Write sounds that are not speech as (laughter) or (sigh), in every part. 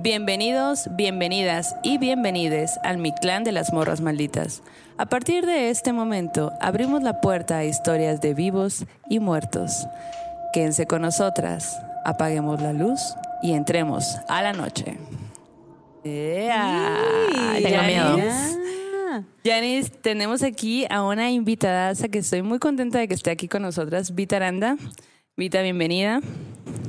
Bienvenidos, bienvenidas y bienvenides al Mi Clan de las Morras Malditas. A partir de este momento, abrimos la puerta a historias de vivos y muertos. Quédense con nosotras, apaguemos la luz y entremos a la noche. ¡Ea! Tengo miedo. Yanis, tenemos aquí a una invitada que estoy muy contenta de que esté aquí con nosotras, Vita Aranda. Vita, bienvenida.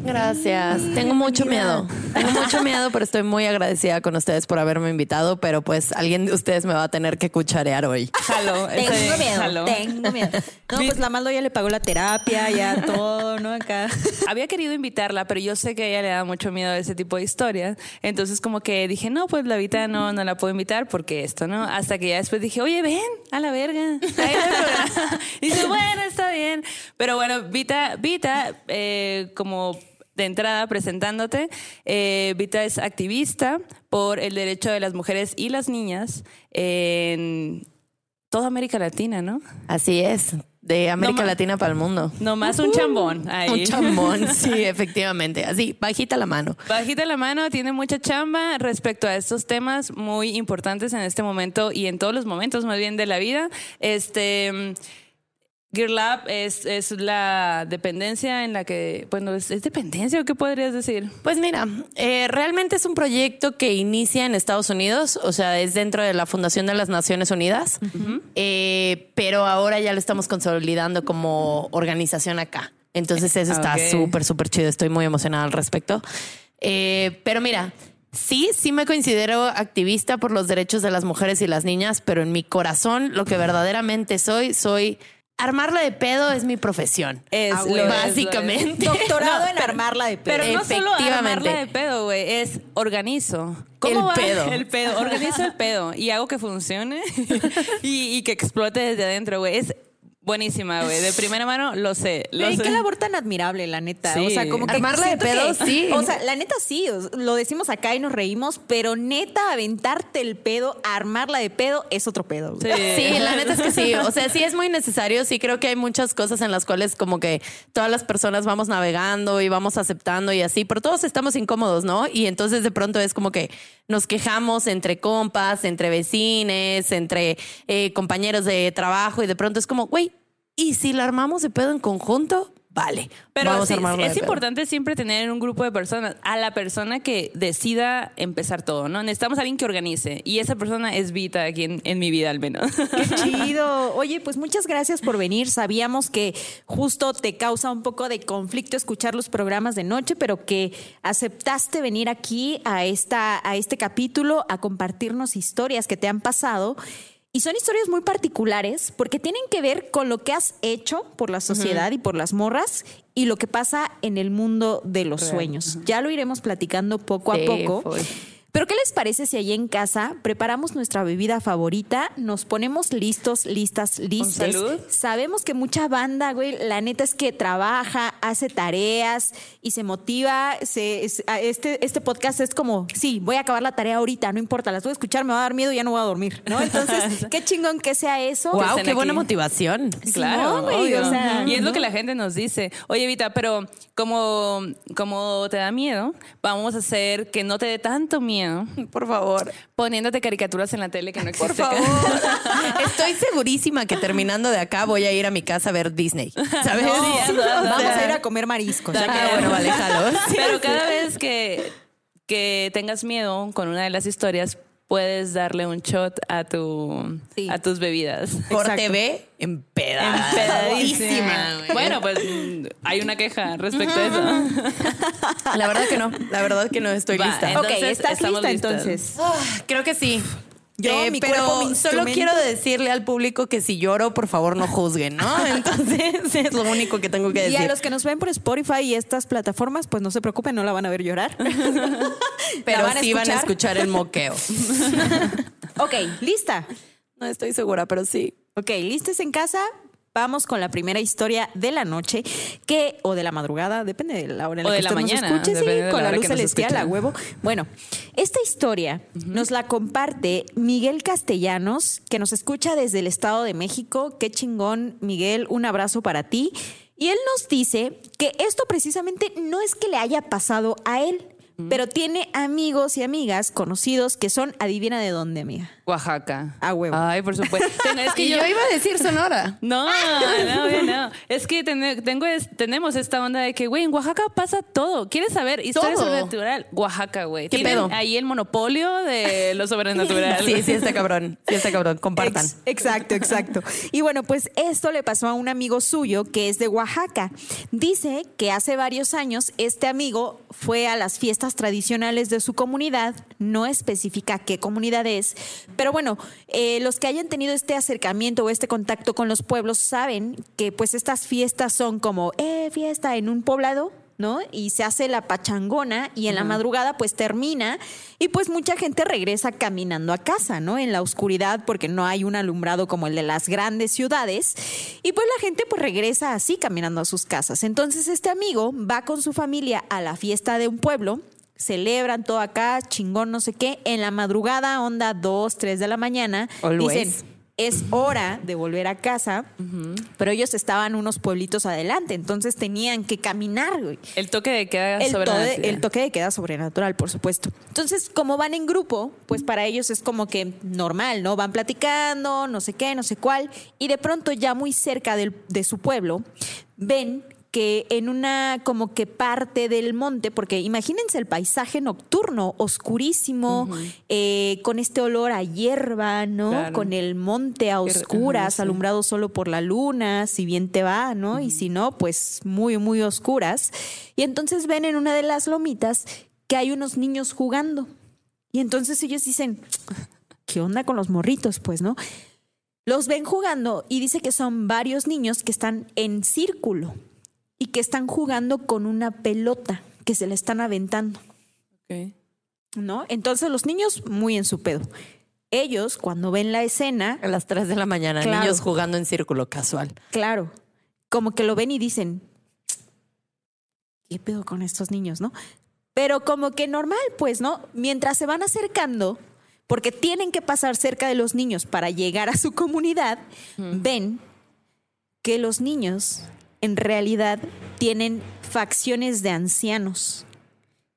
Gracias. Tengo mucho miedo. Tengo mucho (laughs) miedo, pero estoy muy agradecida con ustedes por haberme invitado. Pero pues alguien de ustedes me va a tener que cucharear hoy. Jalo, Tengo bien, miedo, jalo. tengo miedo. No, pues la Maldo ya le pagó la terapia, ya todo, ¿no? Acá. (laughs) Había querido invitarla, pero yo sé que a ella le da mucho miedo a ese tipo de historias. Entonces, como que dije, no, pues la Vita no, no la puedo invitar porque esto, ¿no? Hasta que ya después dije, oye, ven a la verga. Ahí. (laughs) Y dice, bueno, está bien. Pero bueno, Vita, Vita, eh, como de entrada presentándote, eh, Vita es activista por el derecho de las mujeres y las niñas en toda América Latina, ¿no? Así es. De América No Latina para el mundo. Nomás un chambón. Ahí. Un chambón, (laughs) sí, efectivamente. Así, bajita la mano. Bajita la mano, tiene mucha chamba respecto a estos temas muy importantes en este momento y en todos los momentos más bien de la vida. Este Gear Lab es, es la dependencia en la que, bueno, es, es dependencia o qué podrías decir? Pues mira, eh, realmente es un proyecto que inicia en Estados Unidos, o sea, es dentro de la Fundación de las Naciones Unidas, Eh, pero ahora ya lo estamos consolidando como organización acá. Entonces eso está Ok. súper, súper chido. Estoy muy emocionada al respecto. Eh, pero mira, sí, sí me considero activista por los derechos de las mujeres y las niñas, pero en mi corazón lo que verdaderamente soy, soy... Armarla de pedo es mi profesión. Es Ah, lo güey. es, Básicamente. Doctorado (laughs) en armarla de pedo. Pero no solo armarla de pedo, güey, es organizo. El va? pedo. (laughs) El pedo. Organizo el pedo y hago que funcione (laughs) y, y que explote desde adentro, güey. Es buenísima, güey. De primera mano lo sé. Lo sé. qué labor tan admirable, la neta. Sí. O sea, como que Armarla de pedo, que- sí. O sea, la neta sí, lo decimos acá y nos reímos, pero neta, aventarte el pedo, armarla de pedo, es otro pedo. Sí, la neta es que sí. O sea, sí es muy necesario. Sí creo que hay muchas cosas en las cuales como que todas las personas vamos navegando y vamos aceptando y así, pero todos estamos incómodos, ¿no? Y entonces de pronto es como que nos quejamos entre compas, entre vecines, entre eh, compañeros de trabajo y de pronto es como, güey, ¿y si la armamos de pedo en conjunto? Vale. Pero vamos sí, a armarla es de pedo. importante siempre tener un grupo de personas, a la persona que decida empezar todo, ¿no? Necesitamos a alguien que organice y esa persona es Vita aquí en, en mi vida al menos. Qué (laughs) chido. Oye, pues muchas gracias por venir. Sabíamos que justo te causa un poco de conflicto escuchar los programas de noche, pero que aceptaste venir aquí a, esta, a este capítulo a compartirnos historias que te han pasado. Y son historias muy particulares porque tienen que ver con lo que has hecho por la sociedad y por las morras y lo que pasa en el mundo de los sueños. Ya lo iremos platicando poco Sí, a poco. Pero ¿qué les parece si allí en casa preparamos nuestra bebida favorita, nos ponemos listos, listas, listes? salud? Sabemos que mucha banda, güey, la neta es que trabaja, hace tareas y se motiva. Se, este, este podcast es como, sí, voy a acabar la tarea ahorita, no importa, las voy a escuchar, me va a dar miedo y ya no voy a dormir, ¿no? (laughs) Entonces, qué chingón que sea eso. Wow, qué buena motivación. Claro, no, güey, obvio. o sea, y es lo que la gente nos dice. Oye, Vita, pero como, como te da miedo, vamos a hacer que no te dé tanto miedo (laughs) Por favor. poniéndote caricaturas en la tele que no existe. Por favor. (laughs) Estoy segurísima que terminando de acá voy a ir a mi casa a ver Disney. ¿Sabes? No, Sí, o sea, vamos a ir a comer mariscos. Da Ah, miedo. bueno, vale, jalo. (laughs) Pero cada vez que, que tengas miedo con una de las historias, puedes darle un shot a tu Sí. a tus bebidas. Por Exacto. TV, empedada. Empedadísima. Bueno, pues hay una queja respecto a eso. La verdad que no. La verdad que no estoy Va, lista. entonces, ok, ¿estás lista listas. entonces? Ah, creo que sí. Yo, Eh, mi pero cuerpo, mi solo quiero decirle al público que si lloro, por favor no juzguen, ¿no? (laughs) Entonces es lo único que tengo que Y decir. a los que nos ven por Spotify y estas plataformas, pues no se preocupen, no la van a ver llorar. (laughs) pero ¿La van a sí van a escuchar? escuchar el moqueo. (laughs) Ok, lista. No estoy segura, pero sí. Ok, listes en casa. Vamos con la primera historia de la noche, que, o de la madrugada, depende de la hora en la O que de la nos mañana, escuche, sí, de con la luz nos celestial, a huevo. Bueno, esta historia nos la comparte Miguel Castellanos, que nos escucha desde el Estado de México. Qué chingón, Miguel, un abrazo para ti. Y él nos dice que esto precisamente no es que le haya pasado a él, pero tiene amigos y amigas conocidos que son, adivina de dónde, amiga. Oaxaca. A huevo. Ay, por supuesto. (laughs) es que Y yo iba a decir Sonora. (laughs) No, no, no, no. Es que ten- tengo es- tenemos esta onda de que, güey, en Oaxaca pasa todo. ¿Quieres saber historia Todo. sobrenatural? Oaxaca, güey. ¿Qué Tienen pedo? ahí el monopolio de lo sobrenatural. (laughs) Sí, sí está cabrón. Sí está cabrón. Compartan. Ex- exacto, exacto. Y bueno, pues esto le pasó a un amigo suyo que es de Oaxaca. Dice que hace varios años este amigo fue a las fiestas tradicionales de su comunidad, no especifica qué comunidad es, pero bueno, eh, los que hayan tenido este acercamiento o este contacto con los pueblos saben que pues estas fiestas son como, eh, fiesta en un poblado. ¿no? Y se hace la pachangona y en la madrugada pues termina y pues mucha gente regresa caminando a casa, ¿no? En la oscuridad porque no hay un alumbrado como el de las grandes ciudades y pues la gente pues regresa así caminando a sus casas. Entonces este amigo va con su familia a la fiesta de un pueblo celebran todo acá, chingón, no sé qué. En la madrugada, onda 2, 3 de la mañana, Always. dicen, es hora de volver a casa, pero ellos estaban unos pueblitos adelante, entonces tenían que caminar, güey. El toque de queda El, sobrenatural. el toque de queda sobrenatural, por supuesto. Entonces, como van en grupo, pues para ellos es como que normal, ¿no? Van platicando, no sé qué, no sé cuál, y de pronto ya muy cerca del- de su pueblo, ven que en una como que parte del monte, porque imagínense el paisaje nocturno, oscurísimo, eh, con este olor a hierba, ¿no? Claro. Con el monte a Qué- oscuras, sí. alumbrado solo por la luna, si bien te va, ¿no? Y si no, pues muy, muy oscuras. Y entonces ven en una de las lomitas que hay unos niños jugando. Y entonces ellos dicen, ¿qué onda con los morritos? Pues, ¿no? Los ven jugando y dice que son varios niños que están en círculo y que están jugando con una pelota que se la están aventando. Ok. ¿no? Entonces los niños muy en su pedo. Ellos, cuando ven la escena, A las 3 de la mañana, Claro. niños jugando en círculo casual. claro, como que lo ven y dicen, ¿qué pedo con estos niños, no? Pero como que normal, pues, ¿no? Mientras se van acercando, porque tienen que pasar cerca de los niños para llegar a su (laughs) comunidad, ven que los niños en realidad tienen facciones de ancianos.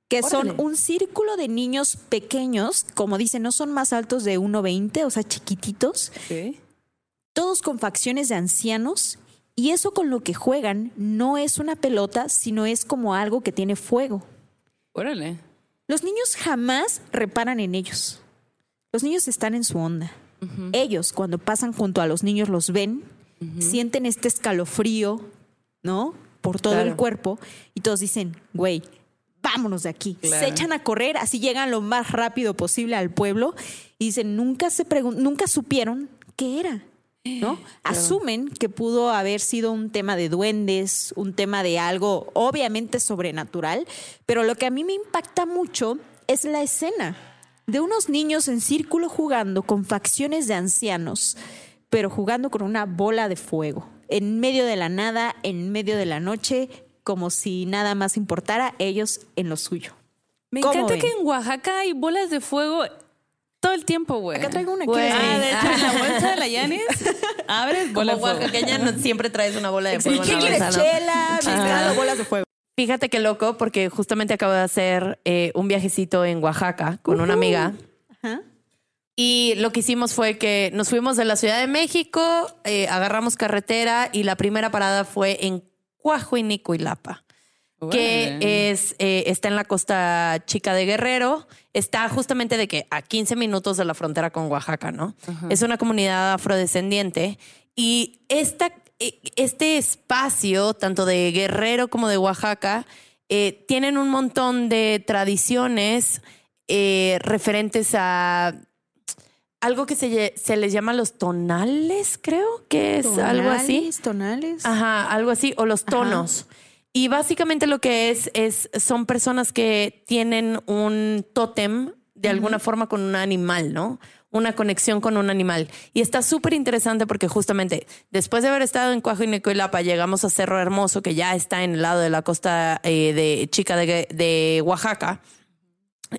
que son un círculo de niños pequeños, como dicen, no son más altos de 1,20, o sea, chiquititos, Ok. todos con facciones de ancianos, y eso con lo que juegan no es una pelota, sino es como algo que tiene fuego. Órale. Los niños jamás reparan en ellos. Los niños están en su onda. Ellos, cuando pasan junto a los niños, los ven, sienten este escalofrío, ¿no? Por todo Claro. el cuerpo, y todos dicen, güey, vámonos de aquí. Claro. Se echan a correr, así llegan lo más rápido posible al pueblo, y dicen, nunca se nunca supieron qué era. ¿No? Asumen que pudo haber sido un tema de duendes, un tema de algo obviamente sobrenatural, pero lo que a mí me impacta mucho es la escena de unos niños en círculo jugando con facciones de ancianos, pero jugando con una bola de fuego, en medio de la nada, en medio de la noche, como si nada más importara ellos en lo suyo. Me ¿Cómo encanta ven? que en Oaxaca hay bolas de fuego todo el tiempo, güey. Acá traigo una Güey. Ah, de hecho, en la (laughs) bolsa de la Yanis abres bola Como de fuego. oaxaqueña no- siempre traes una bola de fuego ¿Qué quieres? Chela, mezclado, bolas de fuego. Fíjate qué loco, porque justamente acabo de hacer eh, un viajecito en Oaxaca con una amiga. Ajá. Y lo que hicimos fue que nos fuimos de la Ciudad de México, eh, agarramos carretera y la primera parada fue en Coahuinicuilapa, que Órale. es, eh, está en la costa chica de Guerrero. Está justamente de que a 15 minutos de la frontera con Oaxaca, ¿no? Es una comunidad afrodescendiente y esta, eh, este espacio, tanto de Guerrero como de Oaxaca, eh, tienen un montón de tradiciones eh, referentes a algo que se, se les llama los tonales, creo que es algo así. Tonales. Ajá, algo así, o los tonos. Y básicamente lo que es, es, son personas que tienen un tótem de alguna forma con un animal, ¿no? Una conexión con un animal. Y está súper interesante porque justamente después de haber estado en Coahuinicoilapa, llegamos a Cerro Hermoso, que ya está en el lado de la costa eh, de Chica de, de Oaxaca.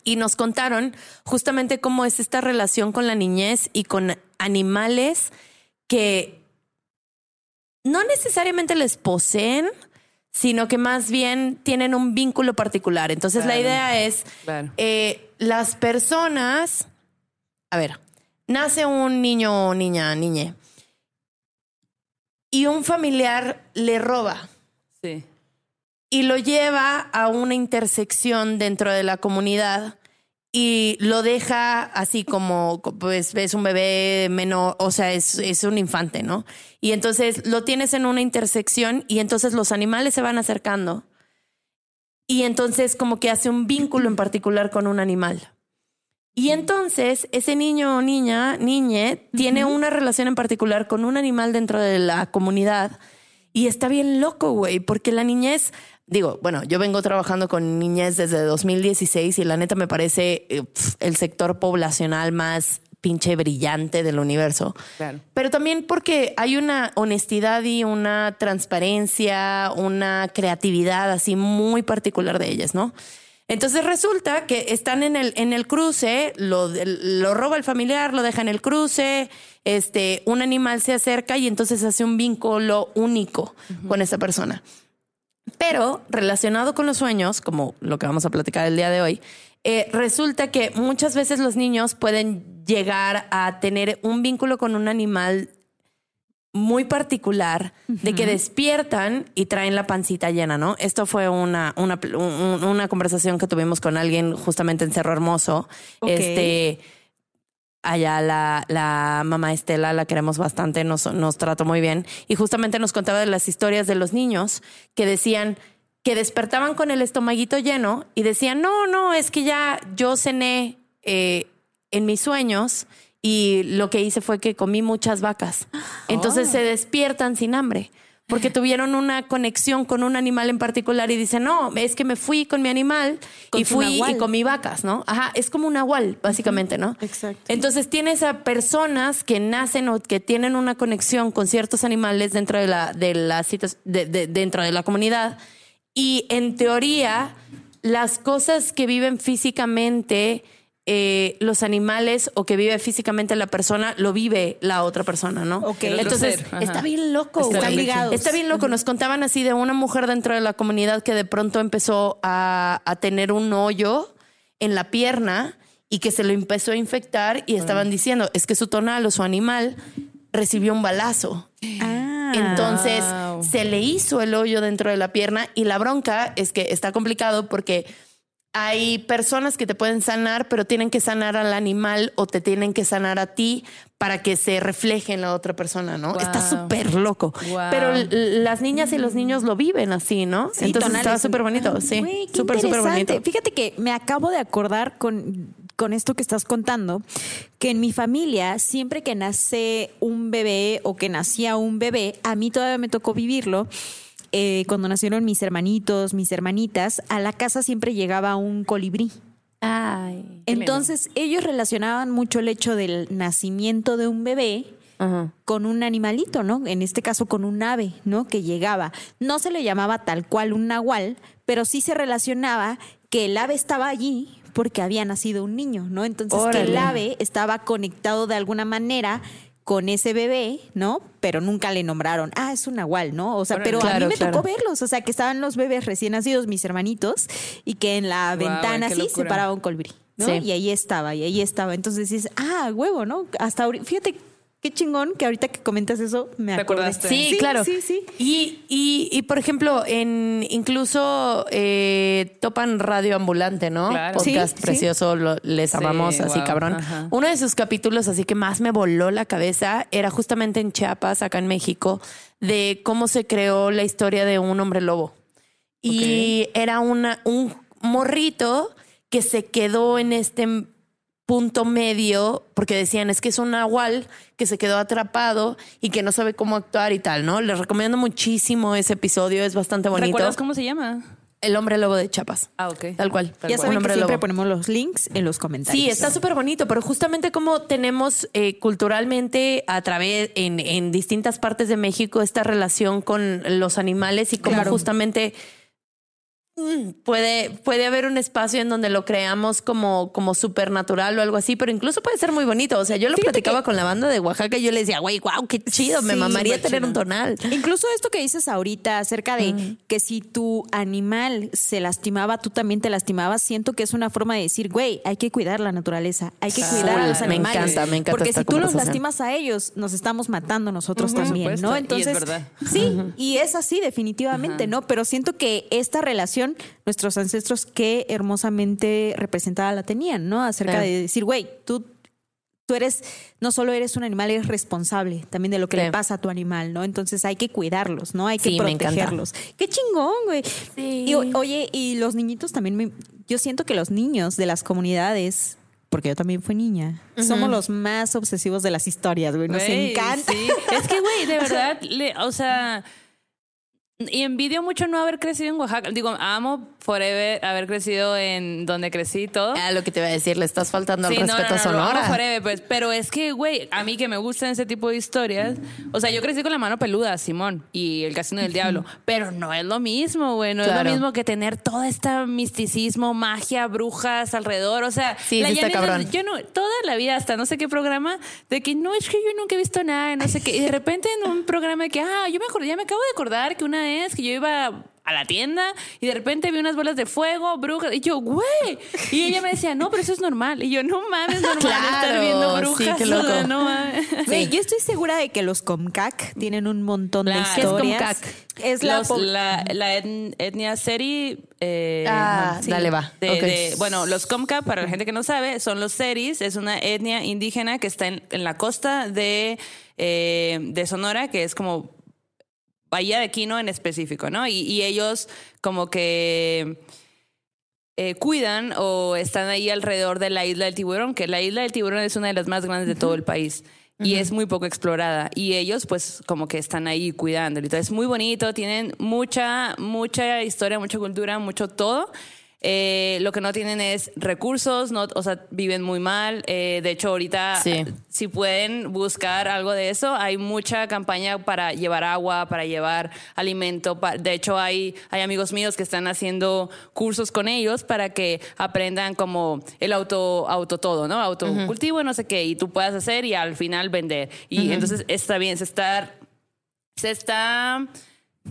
Y nos contaron justamente cómo es esta relación con la niñez y con animales que no necesariamente les poseen, sino que más bien tienen un vínculo particular. Entonces la idea es, Claro. eh, las personas, a ver, nace un niño o niña, niñe, y un familiar le roba Sí. Y lo lleva a una intersección dentro de la comunidad y lo deja así como, pues ves un bebé menor, o sea, es, es un infante, ¿no? Y entonces lo tienes en una intersección y entonces los animales se van acercando y entonces como que hace un vínculo en particular con un animal. Y entonces ese niño o niña, niñe, tiene una relación en particular con un animal dentro de la comunidad y está bien loco, güey, porque la niñez, digo, bueno, yo vengo trabajando con niñez desde 2016 y la neta me parece eh, pf, el sector poblacional más pinche brillante del universo. Claro. Pero también porque hay una honestidad y una transparencia, una creatividad así muy particular de ellas, ¿no? Entonces resulta que están en el, en el cruce, lo, lo roba el familiar, lo deja en el cruce, este, un animal se acerca y entonces hace un vínculo único con esa persona. Pero relacionado con los sueños, como lo que vamos a platicar el día de hoy, eh, resulta que muchas veces los niños pueden llegar a tener un vínculo con un animal muy particular de que despiertan y traen la pancita llena, ¿no? Esto fue una, una, un- una conversación que tuvimos con alguien justamente en Cerro Hermoso. Ok. Este, allá la, la mamá Estela, la queremos bastante, nos, nos trató muy bien. Y justamente nos contaba de las historias de los niños que decían que despertaban con el estomaguito lleno y decían, no, no, es que ya yo cené eh, en mis sueños y lo que hice fue que comí muchas vacas. Entonces se despiertan sin hambre. Porque (laughs) tuvieron una conexión con un animal en particular y dicen, no, es que me fui con mi animal Con y fui y nahual. comí vacas, ¿no? Ajá, es como un nahual, básicamente, ¿no? Exacto. Entonces tienes a personas que nacen o que tienen una conexión con ciertos animales dentro de la, de la de- dentro de la comunidad. Y en teoría, las cosas que viven físicamente eh, los animales o que vive físicamente la persona, lo vive la otra persona, ¿no? Ok. El otro Entonces, está bien loco. Está ligados. Está bien loco. Nos contaban así de una mujer dentro de la comunidad que de pronto empezó a, a tener un hoyo en la pierna y que se lo empezó a infectar y estaban diciendo, es que su tonal o su animal recibió un balazo. Ah. Entonces Wow. se le hizo el hoyo dentro de la pierna y la bronca es que está complicado porque hay personas que te pueden sanar, pero tienen que sanar al animal o te tienen que sanar a ti para que se refleje en la otra persona, ¿no? Wow. Está súper loco. Wow. Pero las niñas y los niños lo viven así, ¿no? Sí, Entonces tonales. está súper bonito, sí. Súper, súper bonito. Fíjate que me acabo de acordar con, con esto que estás contando, que en mi familia, siempre que nace un bebé o que nacía un bebé, a mí todavía me tocó vivirlo. Eh, cuando nacieron mis hermanitos, mis hermanitas, a la casa siempre llegaba un colibrí. Ay. Lindo. Entonces, ellos relacionaban mucho el hecho del nacimiento de un bebé Ajá. con un animalito, ¿no? En este caso con un ave, ¿no? Que llegaba. No se le llamaba tal cual un nahual, pero sí se relacionaba que el ave estaba allí porque había nacido un niño, ¿no? Entonces que el ave estaba conectado de alguna manera con ese bebé, ¿no? Pero nunca le nombraron, ah, es un nahual, ¿no? O sea, pero a mí me claro. tocó verlos, o sea, que estaban los bebés recién nacidos, mis hermanitos, y que en la ventana así se paraba un colibrí, ¿no? Sí. Y ahí estaba, y ahí estaba. Entonces dices, ah, huevo, ¿no? Hasta ahorita, fíjate qué chingón que ahorita que comentas eso me ¿Te acordé. acordaste? Sí, claro. Sí, sí. Y, y, y, por ejemplo, en incluso eh, topan Radio Ambulante, ¿no? Claro. Podcast Sí, sí. precioso, lo- les Sí, amamos así, wow, cabrón. ajá. Uno de sus capítulos así que más me voló la cabeza era justamente en Chiapas, acá en México, de cómo se creó la historia de un hombre lobo. Y era una, un morrito que se quedó en este punto medio, porque decían es que es un nahual que se quedó atrapado y que no sabe cómo actuar y tal, ¿no? Les recomiendo muchísimo ese episodio, es bastante bonito. ¿Recuerdas cómo se llama? El hombre lobo de Chiapas. Ah, ok. Tal cual. Tal Ya cual. saben que siempre lobo. ponemos los links en los comentarios. Sí, está súper bonito, pero justamente como tenemos eh, culturalmente a través en, en distintas partes de México esta relación con los animales y cómo Claro. justamente puede, puede haber un espacio en donde lo creamos como, como supernatural o algo así, pero incluso puede ser muy bonito. O sea, yo lo Fíjate platicaba con la banda de Oaxaca y yo le decía, güey, wow, qué chido, me mamaría tener chido. un tonal. Incluso esto que dices ahorita acerca de que si tu animal se lastimaba, tú también te lastimabas, siento que es una forma de decir, güey, hay que cuidar la naturaleza, hay que cuidar a los Me animales. encanta, me encanta Porque esta si tú los lastimas a ellos, nos estamos matando nosotros también, ¿no? y es Entonces, verdad. sí, y es así definitivamente, ¿no? Pero siento que esta relación, nuestros ancestros qué hermosamente representada la tenían, ¿no? Acerca Claro. de decir, güey, tú tú eres, no solo eres un animal, eres responsable también de lo que Sí. le pasa a tu animal, ¿no? Entonces hay que cuidarlos, ¿no? Hay que Sí, protegerlos. Qué chingón, güey. Sí. Y oye, y los niñitos también, me- yo siento que los niños de las comunidades, porque yo también fui niña, somos los más obsesivos de las historias, güey. Nos encanta. sí. Es que, güey, de (laughs) verdad, le- o sea, y envidio mucho no haber crecido en Oaxaca. Digo, amo forever haber crecido en donde crecí y todo. Ah, lo que te iba a decir, le estás faltando al Sí, no, respeto no, a no, lo amo Sonora. forever, pues, pero es que, güey, a mí que me gustan ese tipo de historias, o sea, yo crecí con la mano peluda, Simón, y el Casino del Diablo, pero no es lo mismo, güey, no es Claro. lo mismo que tener todo este misticismo, magia, brujas alrededor, o sea, Sí, sí está cabrón. yo no, toda la vida, hasta no sé qué programa, de que no, es que yo nunca he visto nada, no sé qué, y de repente en un programa de que, ah, yo me acordé, ya me acabo de acordar que una vez que yo iba a la tienda y de repente vi unas bolas de fuego, brujas, y yo, güey, y ella me decía, no, pero eso es normal, y yo, no mames, normal estar viendo sí, brujas, qué o sea, loco. no mames. Güey, yo estoy segura de que los Comcac tienen un montón de historias. ¿Qué es Comcac? Es la, Los- po- la, la etn- etnia seri. eh, Ah, sí, dale, va. de- Ok. de- bueno, los Comca, para la gente que no sabe, son los seris. Es una etnia indígena que está en, en la costa de, eh, de Sonora, que es como Bahía de Quino en específico, ¿no? Y, y ellos como que eh, cuidan o están ahí alrededor de la isla del tiburón, que la isla del tiburón es una de las más grandes de todo el país. Y es muy poco explorada. Y ellos, pues, como que están ahí cuidándolo. Entonces, es muy bonito. Tienen mucha, mucha historia, mucha cultura, mucho todo. Eh, lo que no tienen es recursos, no, o sea, viven muy mal. Eh, de hecho, ahorita, Sí. eh, si pueden buscar algo de eso, hay mucha campaña para llevar agua, para llevar alimento. de hecho, hay, hay amigos míos que están haciendo cursos con ellos para que aprendan como el auto, auto todo, ¿no? Autocultivo, no sé qué, y tú puedas hacer y al final vender. Y entonces está bien, se está, se está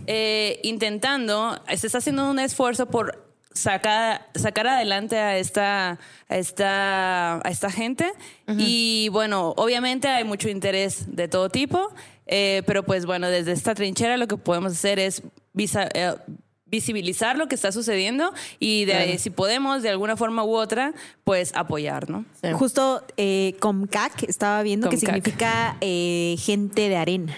eh, intentando, se está haciendo un esfuerzo por sacar, sacar adelante a esta, a esta, a esta gente. Y bueno, obviamente hay mucho interés de todo tipo, eh, pero pues bueno, desde esta trinchera lo que podemos hacer es visa- eh, visibilizar lo que está sucediendo y de, si podemos de alguna forma u otra, pues apoyar, ¿no? Sí. Justo eh, Comcac estaba viendo que significa eh, gente de arena.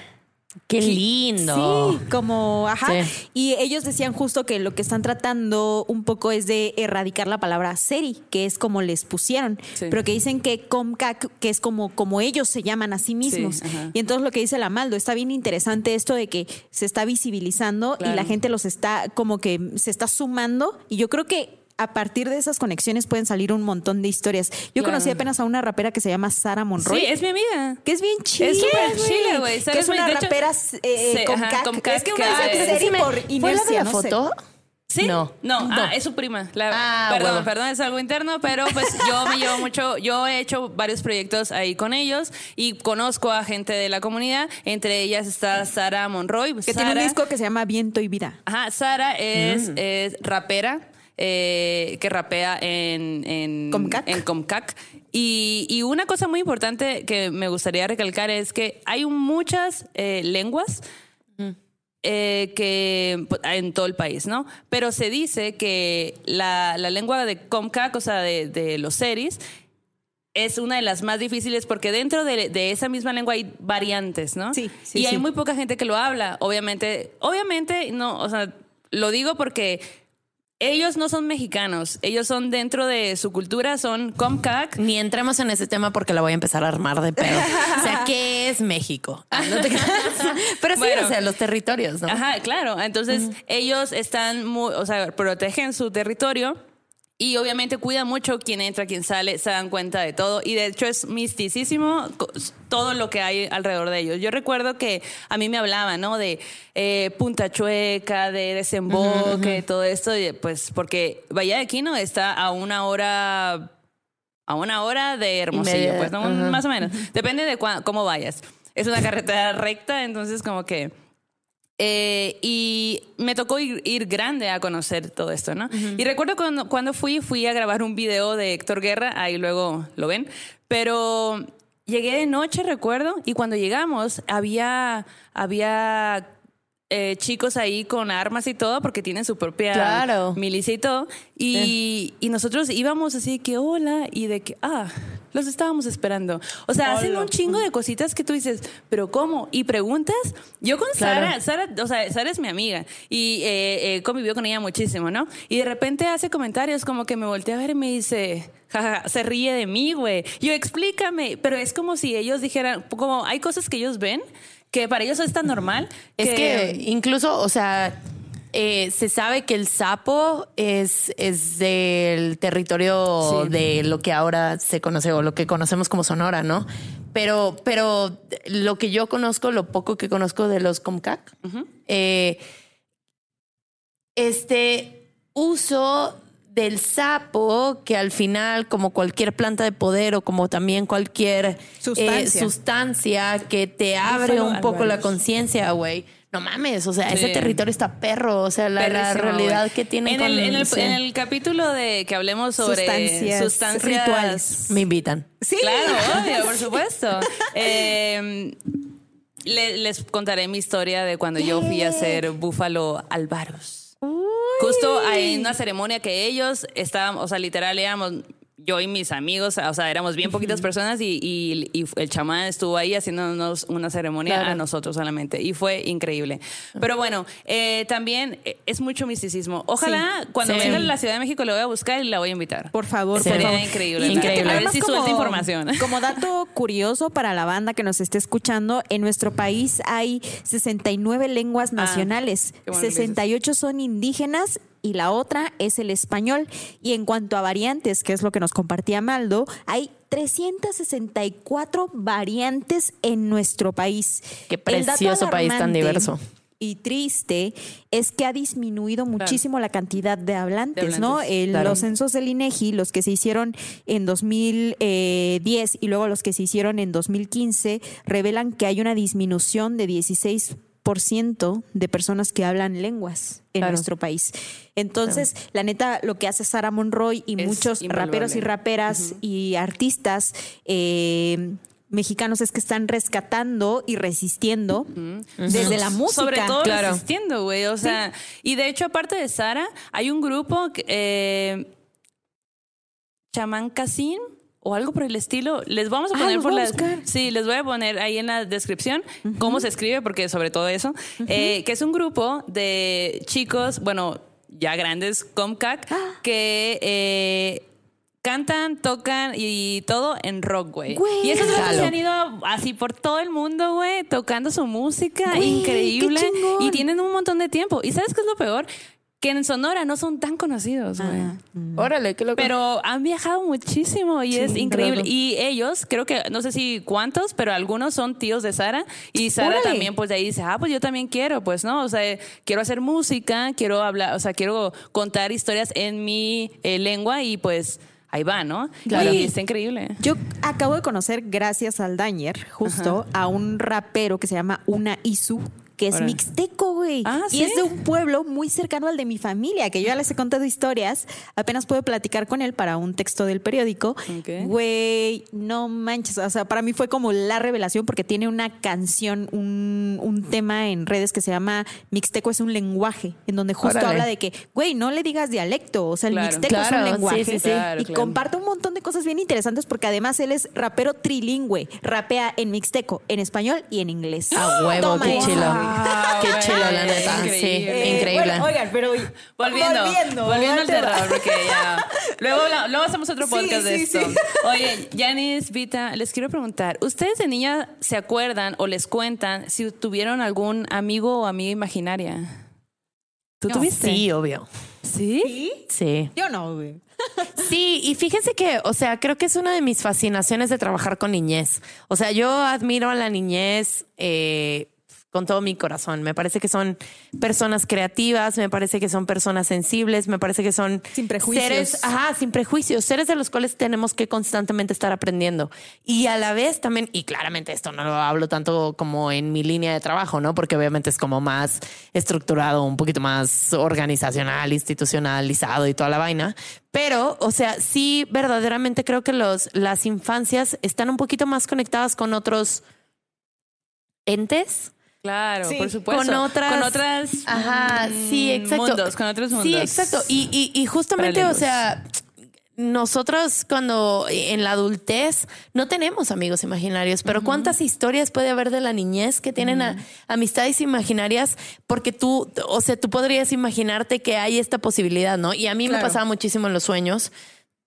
Qué lindo. Sí, como, ajá. Sí. Y ellos decían justo que lo que están tratando un poco es de erradicar la palabra seri, que es como les pusieron, Sí. pero que dicen que Comcac, que es como, como ellos se llaman a sí mismos. y entonces lo que dice la Maldo, está bien interesante esto de que se está visibilizando y la gente los está como que se está sumando. Y yo creo que a partir de esas conexiones pueden salir un montón de historias. Yo Claro. conocí apenas a una rapera que se llama Sara Monroy. Sí, es mi amiga. Que es bien chila. Es súper güey. chila, güey. Que ¿Sabes, es una hecho, rapera eh, con ajá, cac. con cac, Es que una Sí, por ¿Fue la de inercia, la no sé. foto? ¿Sí? No. No, No. ah, es su prima. La- Ah, perdón, perdón, es algo interno, pero pues (laughs) yo me llevo mucho, yo he hecho varios proyectos ahí con ellos y conozco a gente de la comunidad, entre ellas está Sara Monroy. Que tiene un Sara- disco que se llama Viento y Vida. Ajá, Sara es, Mm. es rapera. Eh, que rapea en, en Comcac. en Comcac. Y, y una cosa muy importante que me gustaría recalcar es que hay muchas eh, lenguas eh, que pues, en todo el país, ¿no? Pero se dice que la, la lengua de Comcac, o sea, de, de los seris, es una de las más difíciles porque dentro de, de esa misma lengua hay variantes, ¿no? Sí, sí, y hay sí. muy poca gente que lo habla. Obviamente, obviamente, no, o sea, lo digo porque ellos no son mexicanos, ellos son dentro de su cultura, son Comcac. Ni entremos en ese tema porque la voy a empezar a armar de pedo. O sea, ¿qué es México? (laughs) Ah, no te. Pero sí, Bueno. o sea, los territorios, ¿no? Ajá, claro. Entonces, ellos están muy, o sea, protegen su territorio. Y obviamente cuidan mucho quién entra, quién sale, se dan cuenta de todo. Y de hecho es misticísimo. Todo lo que hay alrededor de ellos. Yo recuerdo que a mí me hablaban, ¿no? De eh, Punta Chueca, de desemboque, todo esto, y, pues porque Bahía de Quino está a una hora, a una hora de Hermosillo, pues, ¿no? más o menos. Depende de cómo vayas. Es una carretera recta, entonces como que... Eh, y me tocó ir, ir grande a conocer todo esto, ¿no? Y recuerdo cuando, cuando fui, fui a grabar un video de Héctor Guerra, ahí luego lo ven, pero llegué de noche, recuerdo, y cuando llegamos había, había eh, chicos ahí con armas y todo, porque tienen su propia Claro. milicia y todo, y, y nosotros íbamos así que hola, y de que, ah, los estábamos esperando. O sea, hacen un chingo de cositas que tú dices, pero ¿cómo? Y preguntas, yo con Claro. Sara, Sara, o sea, Sara es mi amiga y eh, eh, convivió con ella muchísimo, ¿no? Y de repente hace comentarios como que me voltea a ver y me dice, jaja, se ríe de mí, güey. Yo, explícame, pero es como si ellos dijeran, como hay cosas que ellos ven que para ellos es tan normal. Es que incluso, o sea, eh, se sabe que el sapo es, es del territorio Sí. de lo que ahora se conoce o lo que conocemos como Sonora, ¿no? Pero, pero lo que yo conozco, lo poco que conozco de los Comcac, eh, este uso del sapo que al final como cualquier planta de poder o como también cualquier eh, Sustancia. sustancia que te abre un poco la conciencia, güey. No mames, o sea, Sí. ese territorio está perro, o sea, la, realidad que tiene en con el, en, el, sí. en el capítulo de que hablemos sobre Sustancias sustancias, rituales. me invitan. Sí. Claro, obvio, por (laughs) supuesto. Eh, le- les contaré mi historia de cuando yo fui a hacer Búfalo Alvaros. Justo en una ceremonia que ellos estaban, o sea, literal éramos yo y mis amigos, o sea, éramos bien poquitas personas y, y- y el chamán estuvo ahí haciéndonos una ceremonia Claro. a nosotros solamente y fue increíble. Pero bueno, eh, también eh, es mucho misticismo. Ojalá cuando Sí. venga a la Ciudad de México lo voy a buscar y la voy a invitar. Por favor, Sí. Sería increíble. Increíble. A ver si suelta información. (laughs) Como dato curioso para la banda que nos esté escuchando, en nuestro país hay 69 lenguas nacionales, Ah, bueno que dices. 68 son indígenas y la otra es el español. Y en cuanto a variantes, que es lo que nos compartía Maldo, hay 364 variantes en nuestro país. Qué precioso país tan diverso. Y triste es que ha disminuido muchísimo la cantidad de hablantes, De ¿no? El- claro. Los censos del INEGI, los que se hicieron en 2010 y luego los que se hicieron en 2015, revelan que hay una disminución de 16% de personas que hablan lenguas en Claro. nuestro país. Entonces, la neta, lo que hace Sara Monroy y Es muchos invaluable. raperos y raperas y artistas eh, mexicanos es que están rescatando y resistiendo desde la música. Sobre todo Claro. resistiendo, güey. O sea, y de hecho, aparte de Sara, hay un grupo, que, eh, Chamán Casim o algo por el estilo. Les vamos a Ah, poner los por voy a las. buscar. Sí, les voy a poner ahí en la descripción cómo se escribe, porque sobre todo eso. eh, que es un grupo de chicos, bueno, ya grandes, Comcac, Ah. que. eh, Cantan, tocan y todo en rock, güey. Y esos se han ido así por todo el mundo, güey, tocando su música increíble. Y tienen un montón de tiempo. ¿Y sabes qué es lo peor? Que en Sonora no son tan conocidos, güey. Ah. Órale, qué loco. Pero han viajado muchísimo y Sí, es increíble. Y ellos, creo que, no sé si cuántos, pero algunos son tíos de Sara. Y Sara Órale. también, pues de ahí dice, ah, pues yo también quiero, pues no, o sea, quiero hacer música, quiero hablar, o sea, quiero contar historias en mi eh, lengua y pues ahí va, ¿no? Claro. Y está increíble. Yo acabo de conocer, gracias al Dañer, justo a un rapero que se llama Una Isu, que es mixteco, güey. Ah, y ¿sí? es de un pueblo muy cercano al de mi familia, que yo ya les he contado historias. Apenas puedo platicar con él para un texto del periódico. Güey, no manches. O sea, para mí fue como la revelación porque tiene una canción, un, un tema en redes que se llama Mixteco es un lenguaje, en donde justo Órale. habla de que, güey, no le digas dialecto. O sea, el Claro. mixteco es un lenguaje. sí. Claro, y comparte un montón de cosas bien interesantes porque además él es rapero trilingüe, rapea en mixteco, en español y en inglés. A huevo, Toma qué eso. chilo. Qué chilo, la neta. Sí, increíble. increíble. bueno, oigan, pero Volviendo, volviendo, volviendo, al terror, porque ya. Luego, luego hacemos otro Sí, podcast de sí, esto. sí. Oye, Janice, Vita, les quiero preguntar: ¿Ustedes de niña se acuerdan o les cuentan si tuvieron algún amigo o amiga imaginaria? ¿Tú No. tuviste? Sí, obvio. ¿Sí? ¿Sí? Sí. Yo no, güey. (laughs) Sí, y fíjense que, o sea, creo que es una de mis fascinaciones de trabajar con niñez. O sea, yo admiro a la niñez eh, con todo mi corazón. Me parece que son personas creativas, me parece que son personas sensibles, me parece que son Sin prejuicios. seres, ajá, sin prejuicios, seres de los cuales tenemos que constantemente estar aprendiendo. Y a la vez también, y claramente esto no lo hablo tanto como en mi línea de trabajo, ¿no? Porque obviamente es como más estructurado, un poquito más organizacional, institucionalizado y toda la vaina. Pero, o sea, sí, verdaderamente creo que los, las infancias están un poquito más conectadas con otros entes. Claro, Sí, por supuesto. Con otras. Con otras. Ajá, sí, mm, exacto. Mundos, con otros mundos. Sí, exacto. Y, y, y justamente, Paralelos. o sea, nosotros cuando en la adultez no tenemos amigos imaginarios, pero ¿cuántas historias puede haber de la niñez que tienen a- amistades imaginarias? Porque tú, o sea, tú podrías imaginarte que hay esta posibilidad, ¿no? Y a mí me pasaba muchísimo en los sueños.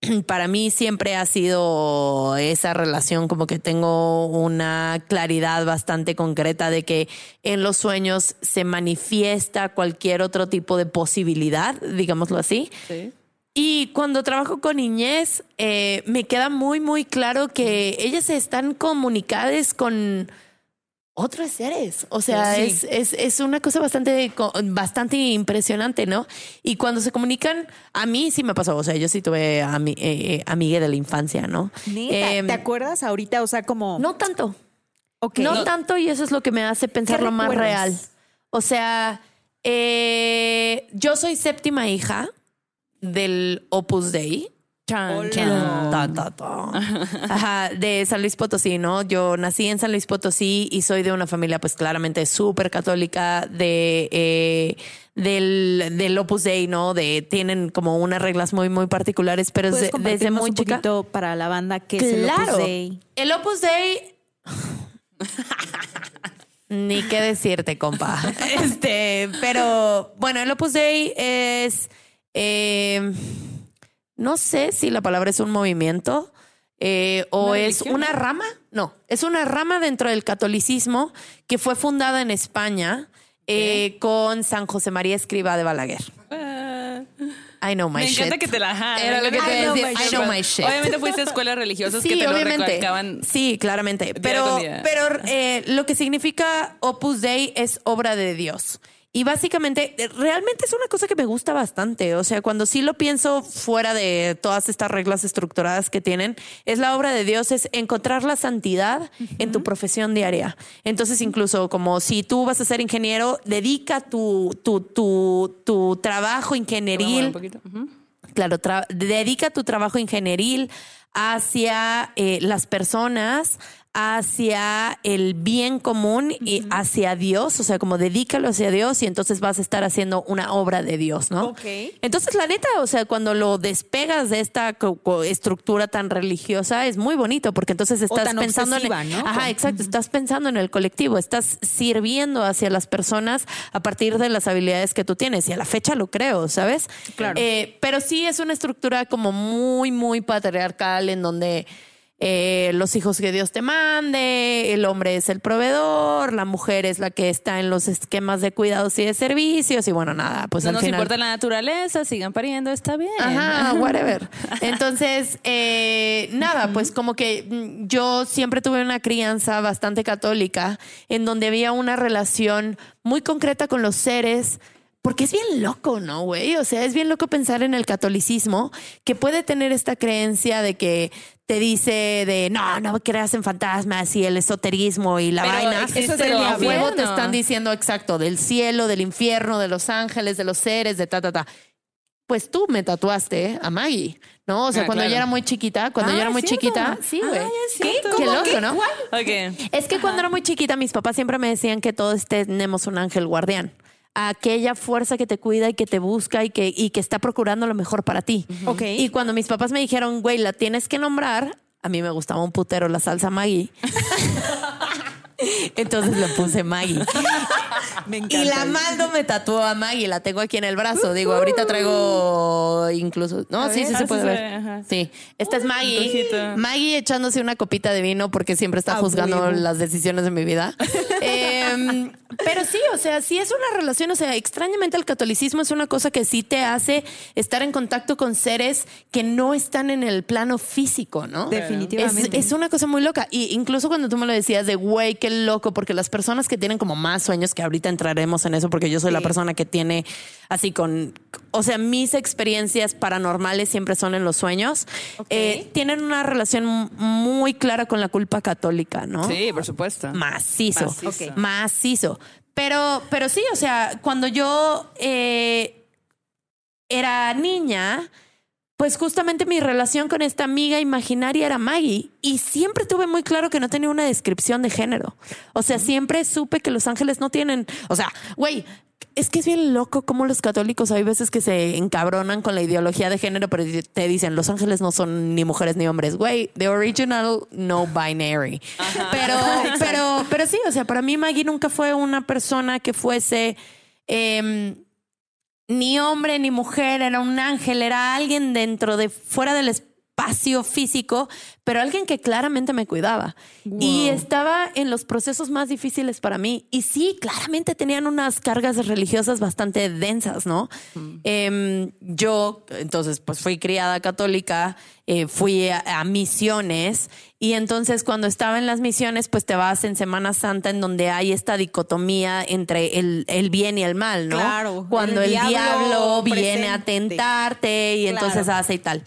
(clears throat) Para mí siempre ha sido esa relación como que tengo una claridad bastante concreta de que en los sueños se manifiesta cualquier otro tipo de posibilidad, digámoslo así. Sí. Y cuando trabajo con niñez, eh, me queda muy, muy claro que ellas están comunicadas con otros seres. O sea, Sí. es, es, es una cosa bastante, bastante impresionante, ¿no? Y cuando se comunican, a mí sí me pasó. O sea, yo sí tuve ami eh, amiga de la infancia, ¿no? Em, ¿Te acuerdas ahorita? O sea, como. no tanto. Ok. No, tanto y eso es lo que me hace pensar lo más real. O sea, eh, yo soy séptima hija del Opus Dei. Chan, Hola. chan. Ta, ta, ta. Ajá, de San Luis Potosí, ¿no? Yo nací en San Luis Potosí y soy de una familia, pues claramente súper católica, de eh, del, del Opus Dei, ¿no? De tienen como unas reglas muy, muy particulares, pero ¿Puedes desde, muy un chica. poquito para la banda que es el Claro. Opus Dei? El Opus Dei. Ni qué decirte, compa. (laughs) Este, pero bueno, el Opus Dei es. eh, no sé si la palabra es un movimiento eh, o ¿Una es religión? una rama. No, es una rama dentro del catolicismo que fue fundada en España eh, con San José María Escriba de Balaguer. Ah. I know my Me shit. encanta que te la ajá, Era lo que te. I know my shit. Obviamente fuiste a escuelas religiosas que te lo recalcaban. Sí, claramente. pero eh, lo que significa Opus Dei es obra de Dios. Y básicamente, eh, realmente es una cosa que me gusta bastante. O sea, cuando sí lo pienso fuera de todas estas reglas estructuradas que tienen, es la obra de Dios, es encontrar la santidad en tu profesión diaria. Entonces, incluso como si tú vas a ser ingeniero, dedica tu, tu, tu, tu trabajo ingenieril un poquito. Ujú. Claro, dedica tu trabajo ingenieril hacia eh, las personas, hacia el bien común y hacia Dios, o sea, como dedícalo hacia Dios y entonces vas a estar haciendo una obra de Dios, ¿no? Ok. Entonces, la neta, o sea, cuando lo despegas de esta estructura tan religiosa, es muy bonito porque entonces estás tan pensando obsesiva, en... ¿no? Ajá, exacto, estás pensando en el colectivo, estás sirviendo hacia las personas a partir de las habilidades que tú tienes y a la fecha lo creo, ¿sabes? Claro. Eh, pero sí es una estructura como muy, muy patriarcal en donde eh, los hijos que Dios te mande, el hombre es el proveedor, la mujer es la que está en los esquemas de cuidados y de servicios y bueno, nada, pues no al nos final... importa la naturaleza, sigan pariendo, está bien. Ajá, (laughs) whatever. Entonces, eh, nada, pues como que mm, yo siempre tuve una crianza bastante católica en donde había una relación muy concreta con los seres. Porque es bien loco, ¿no, güey? O sea, es bien loco pensar en el catolicismo que puede tener esta creencia de que te dice de no, no creas en fantasmas y el esoterismo y la Pero vaina. existe Pero el a huevo te están diciendo exacto del cielo, del infierno, de los ángeles, de los seres, de ta, ta, ta pues tú me tatuaste a Maggie, ¿no? O sea, Ah, cuando claro. yo era muy chiquita, cuando Ah, yo era es muy cierto. chiquita, sí, güey. Es ¿Qué? Qué loco, ¿Qué? ¿no? Ok. Es que cuando era muy chiquita, mis papás siempre me decían que todos tenemos un ángel guardián. Aquella fuerza que te cuida y que te busca y que, y que está procurando lo mejor para ti. Ok. Y cuando mis papás me dijeron, güey, la tienes que nombrar, a mí me gustaba un putero la salsa Maggie. (laughs) Entonces le puse Maggie. Me encanta. Y la Maldo me tatuó a Maggie, la tengo aquí en el brazo. Digo, ahorita traigo incluso. No, A sí, ver. sí Ah, se sí puede ver. ajá. Sí. Esta es Maggie. ojito. Maggie echándose una copita de vino porque siempre está juzgando las decisiones de mi vida. (laughs) Em, pero sí, o sea, sí es una relación. O sea, extrañamente el catolicismo es una cosa que sí te hace estar en contacto con seres que no están en el plano físico, ¿no? Definitivamente. Es, es una cosa muy loca. Y incluso cuando tú me lo decías de, güey, qué loco, porque las personas que tienen como más sueños, que ahorita entraremos en eso, porque yo soy la persona que tiene así con, o sea, mis experiencias paranormales siempre son en los sueños, eh, tienen una relación muy clara con la culpa católica, ¿no? Sí, por supuesto. Macizo. Macizo. Pero, pero sí, o sea, cuando yo eh, era niña, pues justamente mi relación con esta amiga imaginaria era Maggie y siempre tuve muy claro que no tenía una descripción de género. O sea, siempre supe que los ángeles no tienen, o sea, güey, es que es bien loco como los católicos hay veces que se encabronan con la ideología de género, pero te dicen los ángeles no son ni mujeres ni hombres. Güey, the original no binary. Pero, (laughs) pero, pero sí, o sea, para mí Maggie nunca fue una persona que fuese em, ni hombre ni mujer, era un ángel, era alguien dentro de fuera del espacio físico, pero alguien que claramente me cuidaba. Y estaba en los procesos más difíciles para mí. Y sí, claramente tenían unas cargas religiosas bastante densas, ¿no? Em, yo, entonces, pues fui criada católica, eh, fui a, a misiones. Y entonces cuando estaba en las misiones, pues te vas en Semana Santa en donde hay esta dicotomía entre el, el bien y el mal, ¿no? Claro, Cuando el el, diablo diablo, viene a tentarte y Claro. entonces hace y tal.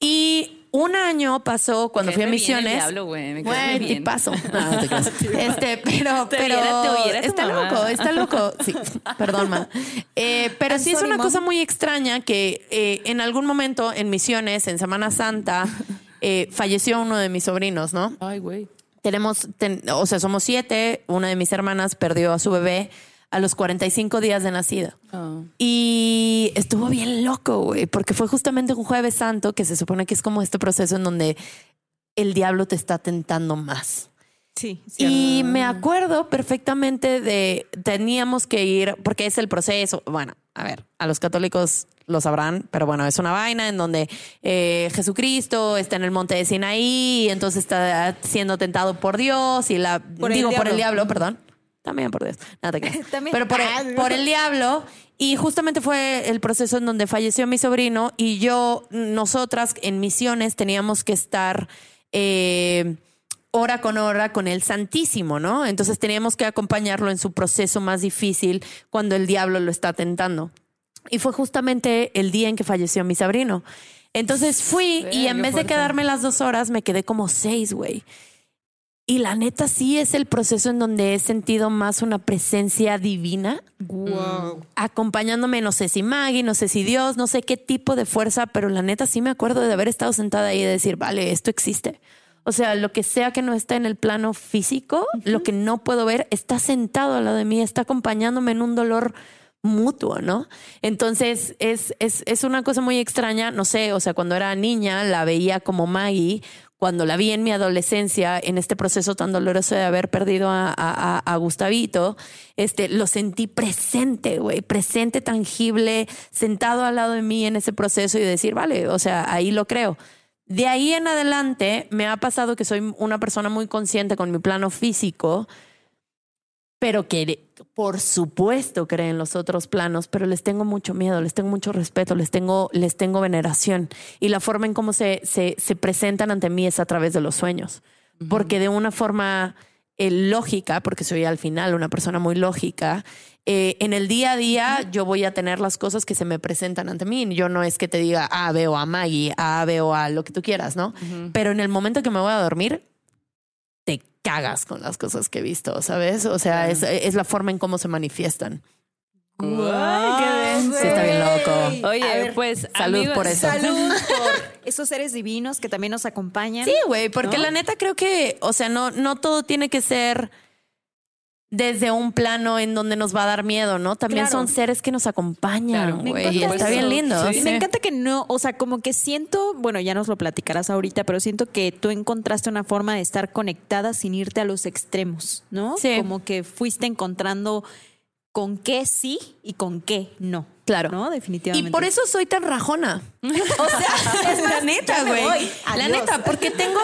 Y un año pasó cuando fui a misiones. diablo, güey, tipazo. No, (laughs) te creas. (laughs) Este, pero, Te pero viera- te está mamá. loco, está loco. Sí, perdón, ma. Eh, pero I'm sí es una mom. cosa muy extraña que eh, en algún momento en misiones, en Semana Santa, (laughs) eh, falleció uno de mis sobrinos, ¿no? Ay, güey. Tenemos, ten- o sea, somos siete. Una de mis hermanas perdió a su bebé a los 45 días de nacida. Oh. Y estuvo bien loco, güey, porque fue justamente un jueves santo que se supone que es como este proceso en donde el diablo te está tentando más. Sí, Y me acuerdo perfectamente de teníamos que ir, porque es el proceso. Bueno, a ver, a los católicos lo sabrán, pero bueno, es una vaina en donde eh, Jesucristo está en el monte de Sinaí, y entonces está siendo tentado por Dios y la Por el digo por el diablo, perdón. También por Dios. Nada te creas. (laughs) También. Pero por Ah, el, por el diablo. Y justamente fue el proceso en donde falleció mi sobrino y yo, nosotras en misiones teníamos que estar eh, hora con hora con el Santísimo, ¿no? Entonces teníamos que acompañarlo en su proceso más difícil cuando el diablo lo está tentando. Y fue justamente el día en que falleció mi sobrino. Entonces fui y en vez de quedarme las dos horas, me quedé como seis, güey. Y la neta sí es el proceso en donde he sentido más una presencia divina Wow. acompañándome, no sé si Maggie, no sé si Dios, no sé qué tipo de fuerza, pero la neta sí me acuerdo de haber estado sentada ahí y de decir, vale, esto existe. O sea, lo que sea que no está en el plano físico, lo que no puedo ver, está sentado al lado de mí, está acompañándome en un dolor mutuo, ¿no? Entonces es, es, es una cosa muy extraña, no sé, o sea, cuando era niña la veía como Maggie, cuando la vi en mi adolescencia, en este proceso tan doloroso de haber perdido a, a- a- Gustavito, este, lo sentí presente, güey, presente, tangible, sentado al lado de mí en ese proceso y decir, vale, o sea, ahí lo creo. De ahí en adelante me ha pasado que soy una persona muy consciente con mi plano físico, pero que por supuesto creen los otros planos, pero les tengo mucho miedo, les tengo mucho respeto, les tengo, les tengo veneración. Y la forma en cómo se, se, se presentan ante mí es a través de los sueños. Porque de una forma eh, lógica, porque soy al final una persona muy lógica, eh, en el día a día yo voy a tener las cosas que se me presentan ante mí. Yo no es que te diga, ah, veo a Maggie, ah, veo a lo que tú quieras, ¿no? Pero en el momento que me voy a dormir, cagas con las cosas que he visto, ¿sabes? O sea, es, es la forma en cómo se manifiestan. Ay, qué denso. Sí, está bien loco. Oye, ver, pues salud amigos- por eso. Salud (laughs) por esos seres divinos que también nos acompañan. Sí, güey, porque ¿No? la neta creo que, o sea, no, no todo tiene que ser desde un plano en donde nos va a dar miedo, ¿no? También Claro. son seres que nos acompañan, Claro. Güey. Y encanta está eso. bien lindo. Sí. Y me encanta que no, o sea, como que siento, bueno, ya nos lo platicarás ahorita, pero siento que tú encontraste una forma de estar conectada sin irte a los extremos, ¿no? Sí. Como que fuiste encontrando con qué sí y con qué no. Claro. ¿No? Definitivamente. Y por eso soy tan rajona. (laughs) O sea, (laughs) es la (laughs) neta, güey. La neta, porque tengo,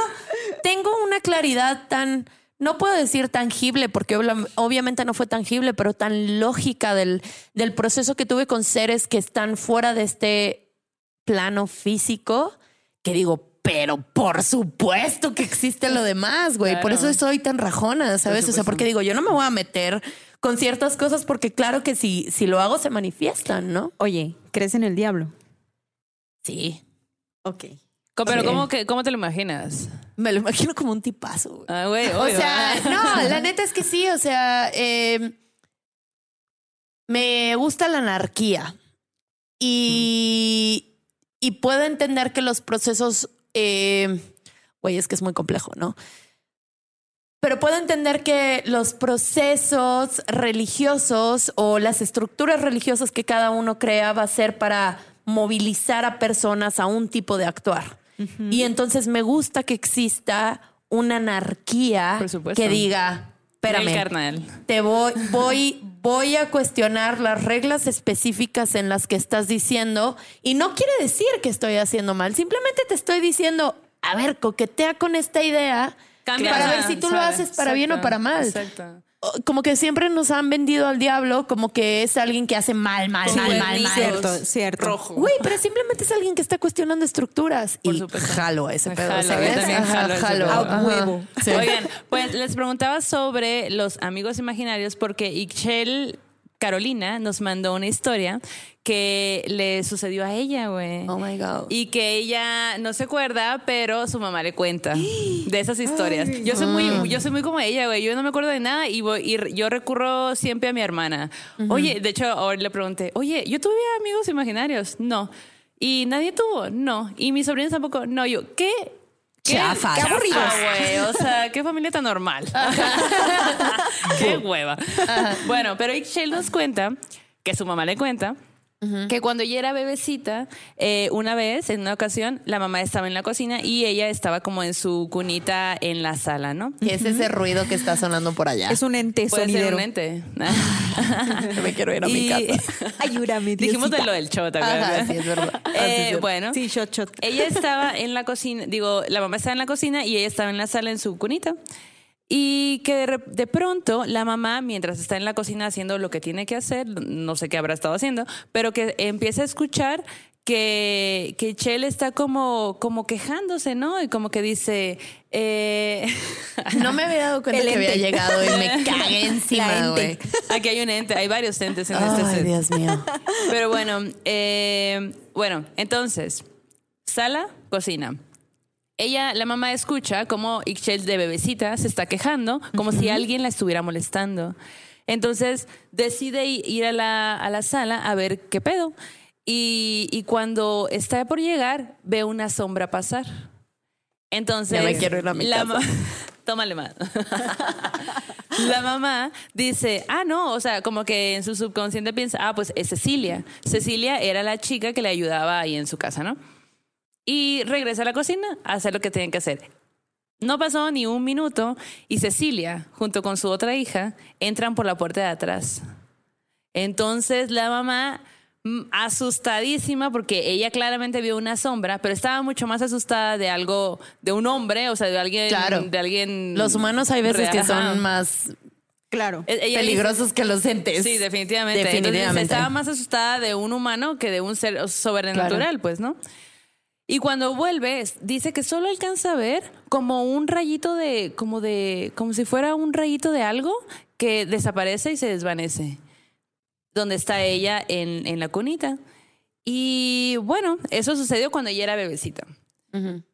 tengo una claridad tan, no puedo decir tangible, porque obviamente no fue tangible, pero tan lógica del, del proceso que tuve con seres que están fuera de este plano físico, que digo, pero por supuesto que existe lo demás, güey. Por eso soy tan rajona, ¿sabes? O sea, porque digo, yo no me voy a meter con ciertas cosas porque claro que si, si lo hago se manifiestan, ¿no? Oye, ¿crees en el diablo? Sí. Ok. Pero Sí. ¿cómo, que, ¿cómo te lo imaginas? Me lo imagino como un tipazo. güey. Ah, güey, O sea, (laughs) no, la neta es que sí, o sea, eh, me gusta la anarquía y, y puedo entender que los procesos, eh, güey, es que es muy complejo, ¿no? Pero puedo entender que los procesos religiosos o las estructuras religiosas que cada uno crea va a ser para movilizar a personas a un tipo de actuar. Y entonces me gusta que exista una anarquía que diga, espérame, carnal. te voy, voy, voy a cuestionar las reglas específicas en las que estás diciendo y no quiere decir que estoy haciendo mal, simplemente te estoy diciendo, a ver, coquetea con esta idea Cambia. para ver si tú lo haces para bien o para mal. Exacto. Como que siempre nos han vendido al diablo como que es alguien que hace mal, mal, mal, mal, mal. Cierto, cierto. Rojo. Güey, pero simplemente es alguien que está cuestionando estructuras. Por y supuesto. jalo a ese pedo, Jalo, ¿sabes? también Ajá, jalo ese jalo. pedo. A huevo. Sí. Oigan, pues les preguntaba sobre los amigos imaginarios porque Ixchel Carolina nos mandó una historia que le sucedió a ella, güey. Oh my God. Y que ella no se acuerda, pero su mamá le cuenta (gasps) de esas historias. Yo soy muy, yo soy muy como ella, güey. Yo no me acuerdo de nada y, voy- y yo recurro siempre a mi hermana. Oye, de hecho, ahora le pregunté, oye, ¿yo tuve amigos imaginarios? No. ¿Y nadie tuvo? No. ¿Y mis sobrinos tampoco? No. Yo, ¿qué? ¿Qué, Chafa. qué aburridos, güey. O sea, qué familia tan normal. (laughs) qué hueva. Bueno, pero Ixchel nos cuenta que su mamá le cuenta que cuando ella era bebecita, eh, una vez, en una ocasión, la mamá estaba en la cocina y ella estaba como en su cunita en la sala, ¿no? ¿Qué es ese ruido que está sonando por allá? Es un ente Puede ser sonidero. un ente. (laughs) me quiero ir a mi casa. (laughs) Ayúdame, Dijimos de lo del show, ¿te acuerdas? Ajá, sí, es verdad. Eh, es. bueno, Sí, shot, shot. ella estaba en la cocina, digo, la mamá estaba en la cocina y ella estaba en la sala en su cunita. Y que de, pronto la mamá, mientras está en la cocina haciendo lo que tiene que hacer, no sé qué habrá estado haciendo, pero que empieza a escuchar que, que Chel está como, como quejándose, ¿no? Y como que dice, eh, (laughs) No me había dado cuenta que había llegado y me (laughs) cagué encima, güey. aquí hay un ente, hay varios entes en este Ay, set. Dios mío. (laughs) Pero bueno, eh, bueno, entonces, sala, cocina. Ella, la mamá escucha como Ixchel de bebecita se está quejando, como si alguien la estuviera molestando. Entonces decide ir a la, a la sala a ver qué pedo. Y, y cuando está por llegar, ve una sombra pasar. Entonces, Ya me quiero ir a mi la casa. ma- (laughs) Tómale más. (laughs) la mamá dice, ah, no, o sea, como que en su subconsciente piensa, ah, pues es Cecilia. Cecilia era la chica que le ayudaba ahí en su casa, ¿no? Y regresa a la cocina a hacer lo que tienen que hacer. No pasó ni un minuto y Cecilia, junto con su otra hija, entran por la puerta de atrás. Entonces la mamá, mm, asustadísima, porque ella claramente vio una sombra, pero estaba mucho más asustada de algo, de un hombre, o sea, de alguien. Claro. De alguien Los humanos hay veces que son más Claro. Eh, ella peligrosos que los entes. Sí, definitivamente. Definitivamente. Entonces, estaba más asustada de un humano que de un ser sobrenatural, pues, ¿no? Y cuando vuelve, es- dice que solo alcanza a ver como un rayito de, como de, como si fuera un rayito de algo que desaparece y se desvanece. Donde está ella en, en la cunita. Y bueno, eso sucedió cuando ella era bebecita.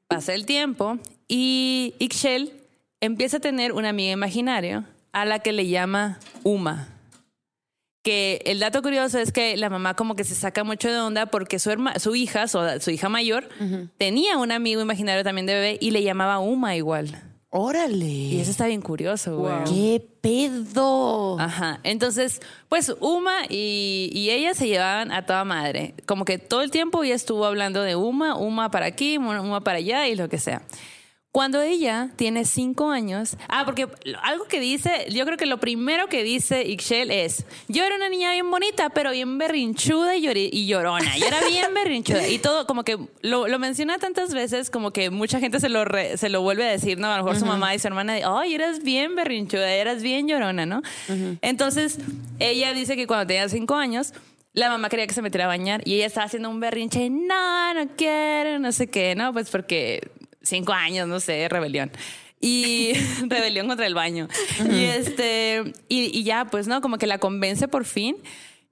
Pasa el tiempo y Ixchel empieza a tener una amiga imaginaria a la que le llama Uma. Que el dato curioso es que la mamá como que se saca mucho de onda porque su, herma- su hija, su, su hija mayor, tenía un amigo imaginario también de bebé y le llamaba Uma igual. Órale. Y eso está bien curioso, güey. ¡Qué pedo! Ajá. Entonces, pues Uma y, y ella se llevaban a toda madre. Como que todo el tiempo ella estuvo hablando de Uma, Uma para aquí, Uma para allá y lo que sea. Cuando ella tiene cinco años, ah, porque algo que dice, yo creo que lo primero que dice Ixchel es, yo era una niña bien bonita, pero bien berrinchuda y, llorona, yo era bien (laughs) berrinchuda y todo como que lo, lo menciona tantas veces como que mucha gente se lo, re- se lo vuelve a decir, ¿no? A lo mejor su mamá y su hermana, ay, eras bien berrinchuda, eras bien llorona, ¿no? Entonces, ella dice que cuando tenía cinco años, la mamá quería que se metiera a bañar y ella estaba haciendo un berrinche, no, no quiero, no sé qué, ¿no? Pues porque cinco años, no sé, rebelión. Y (laughs) rebelión contra el baño. Y este, y, y ya, pues, ¿no? Como que la convence por fin.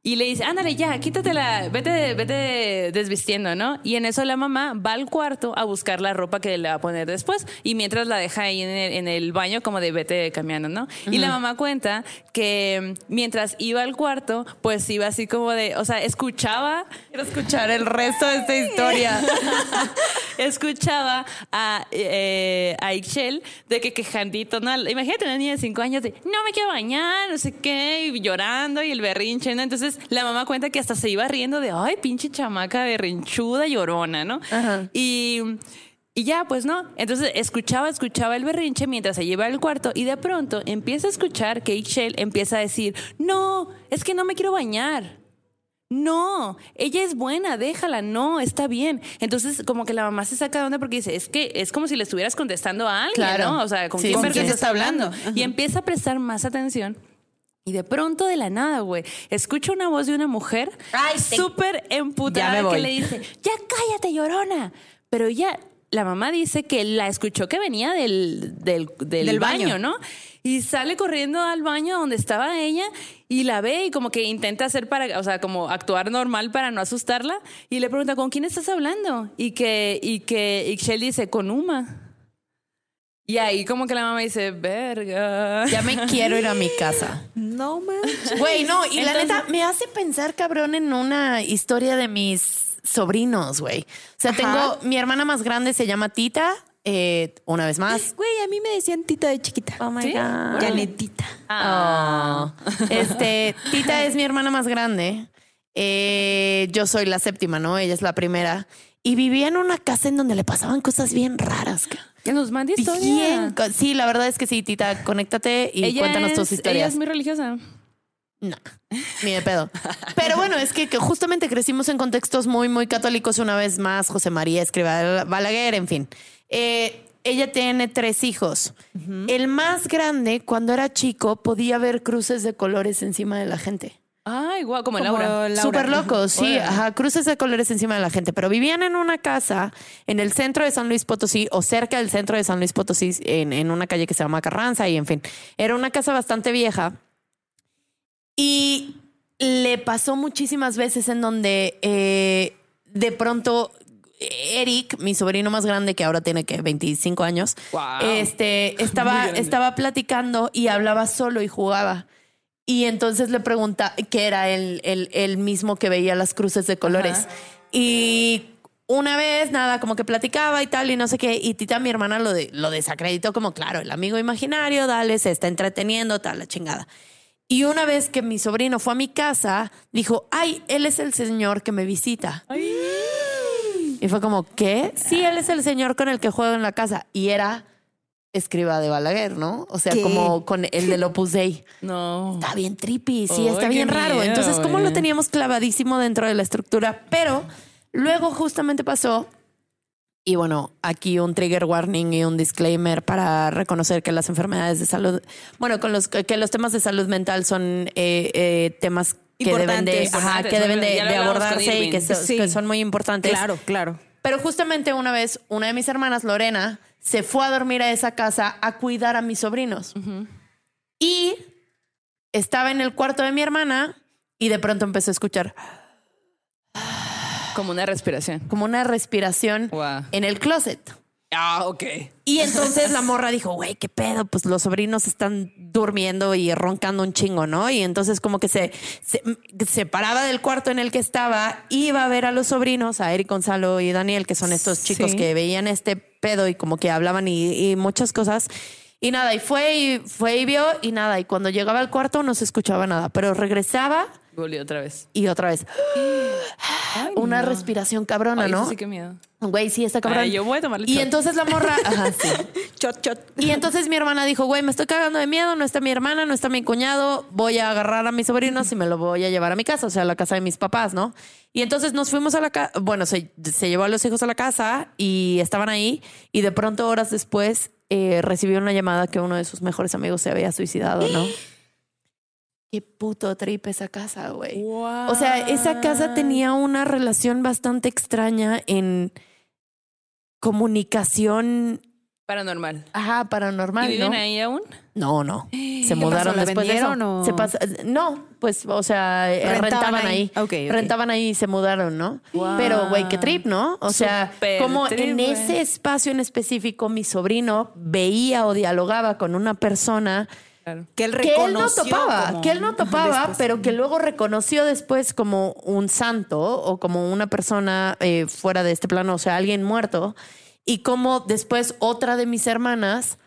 Y le dice, ándale, ya, quítatela, vete, vete desvistiendo, ¿no? Y en eso la mamá va al cuarto a buscar la ropa que le va a poner después. Y mientras la deja ahí en el, en el baño, como de vete cambiando, ¿no? Y la mamá cuenta que mm, mientras iba al cuarto, pues iba así como de, o sea, escuchaba Quiero escuchar el resto de esta historia. (laughs) escuchaba a, eh, a Ixchel de que quejandito, ¿no? Imagínate una niña de cinco años de no me quiero bañar, no sé qué, y llorando y el berrinche, ¿no? Entonces la mamá cuenta que hasta se iba riendo de ay, pinche chamaca berrinchuda, llorona, ¿no? Ajá. Y. Y ya, pues no. Entonces escuchaba, escuchaba el berrinche mientras se lleva al cuarto y de pronto empieza a escuchar que Ixchel empieza a decir, no, es que no me quiero bañar. No, ella es buena, déjala, no, está bien. Entonces, como que la mamá se saca de onda porque dice, es que es como si le estuvieras contestando a alguien, Claro. ¿no? O sea, ¿con Sí, quién ¿con quién estás está hablando? Y empieza a prestar más atención. Y de pronto, de la nada, güey, escucha una voz de una mujer súper Ya emputada que le dice, ya cállate, llorona. Pero ella, la mamá dice que la escuchó que venía del, del, del Del baño, baño. ¿no? Y sale corriendo al baño donde estaba ella y la ve y como que intenta hacer para, o sea, como actuar normal para no asustarla. Y le pregunta, ¿con quién estás hablando? Y que, y que Ixchel dice, con Uma. Y ahí como que la mamá dice, verga. Ya me quiero ir a mi casa. No manches. Güey, no, y la neta me hace pensar, cabrón, en una historia de mis sobrinos, güey. O sea, Ajá. tengo mi hermana más grande se llama Tita, eh, una vez más. Güey, a mí me decían tita de chiquita. Oh my ¿Sí? God. Janetita. Oh. Este, Tita es mi hermana más grande. Eh, yo soy la séptima, ¿no? Ella es la primera. Y vivía en una casa en donde le pasaban cosas bien raras. ca- Que nos mande historia. Bien. Sí, la verdad es que sí, Tita, conéctate y ella cuéntanos es, tus Ella historias. es muy religiosa. No, ni de pedo. Pero bueno, es que, que justamente crecimos en contextos muy, muy católicos. Una vez más, José María escriba Balaguer, en fin. Eh, ella tiene tres hijos. El más grande, cuando era chico, podía ver cruces de colores encima de la gente. Ay, guau, como, Como Laura. Laura. Súper locos, sí, ajá, cruces de colores encima de la gente, pero vivían en una casa en el centro de San Luis Potosí o cerca del centro de San Luis Potosí, en, en una calle que se llama Carranza y en fin, era una casa bastante vieja y le pasó muchísimas veces en donde eh, de pronto Eric, mi sobrino más grande, que ahora tiene que 25 años, Wow. este, estaba, estaba platicando y hablaba solo y jugaba. Y entonces le pregunta que era el, el, el mismo que veía las cruces de colores. Ajá. Y una vez, nada, como que platicaba y tal, y no sé qué. Y Tita, mi hermana, lo, de, lo desacreditó como, claro, el amigo imaginario, dale, se está entreteniendo, tal, la chingada. Y una vez que mi sobrino fue a mi casa, dijo, ay, él es el señor que me visita. Y fue como, ¿qué? Sí, él es el señor con el que juego en la casa. Y era escriba de Balaguer, ¿no? O sea, ¿Qué? como con el del Opus Dei. (laughs) No. Está bien trippy, sí, está bien raro. miedo, Entonces, ¿cómo lo güey. teníamos clavadísimo dentro de la estructura? Pero luego justamente pasó. Y bueno, aquí un trigger warning y un disclaimer para reconocer que las enfermedades de salud, bueno, con los que los temas de salud mental son eh, eh, temas que deben de, ajá, que deben de, abordarse y Irving. que, so- Sí. que son muy importantes. Claro, claro. Pero justamente una vez, una de mis hermanas, Lorena, se fue a dormir a esa casa a cuidar a mis sobrinos. Y estaba en el cuarto de mi hermana y de pronto empezó a escuchar Como una respiración. como una respiración Wow. en el closet. Ah, ok. Y entonces la morra dijo, güey, qué pedo, pues los sobrinos están durmiendo y roncando un chingo, ¿no? Y entonces como que se, se, se paraba del cuarto en el que estaba, iba a ver a los sobrinos, a Eric Gonzalo y Daniel, que son estos chicos Sí. que veían este pedo y como que hablaban y, y muchas cosas. Y nada, y fue y fue y vio y nada. Y cuando llegaba al cuarto no se escuchaba nada, pero regresaba Volvió otra vez. y otra vez. (gasps) Una respiración cabrona, Ay, ¿no? eso sí, qué miedo. Güey, sí, está cabrón. Ay, yo voy a tomarle Y shot. entonces la morra, (laughs) ajá, sí. Shot, shot. Y entonces mi hermana dijo, güey, me estoy cagando de miedo, no está mi hermana, no está mi cuñado, voy a agarrar a mis sobrinos y me lo voy a llevar a mi casa, o sea, a la casa de mis papás, ¿no? Y entonces nos fuimos a la casa, bueno, se, se llevó a los hijos a la casa y estaban ahí y de pronto horas después eh, recibió una llamada que uno de sus mejores amigos se había suicidado, ¿no? (gasps) (gasps) Qué puto trip esa casa, güey. O sea, esa casa tenía una relación bastante extraña en comunicación, Paranormal. ajá, paranormal, ¿Y viven ¿no? ahí aún? No, no. (gasps) Se mudaron ¿La después de eso. o- Se pasa- no, pues, o sea, eh, Rentaban rentaban, ahí. ahí. Ok, ok. Rentaban ahí y se mudaron, ¿no? Wow. Pero, güey, qué trip, ¿no? O sea, como trip, en ese espacio en específico, mi sobrino veía o dialogaba con una persona Claro. Que él que él no reconoció topaba, como- que él no topaba, después. pero que luego reconoció después como un santo o como una persona eh, fuera de este plano, o sea, alguien muerto, y como después otra de mis hermanas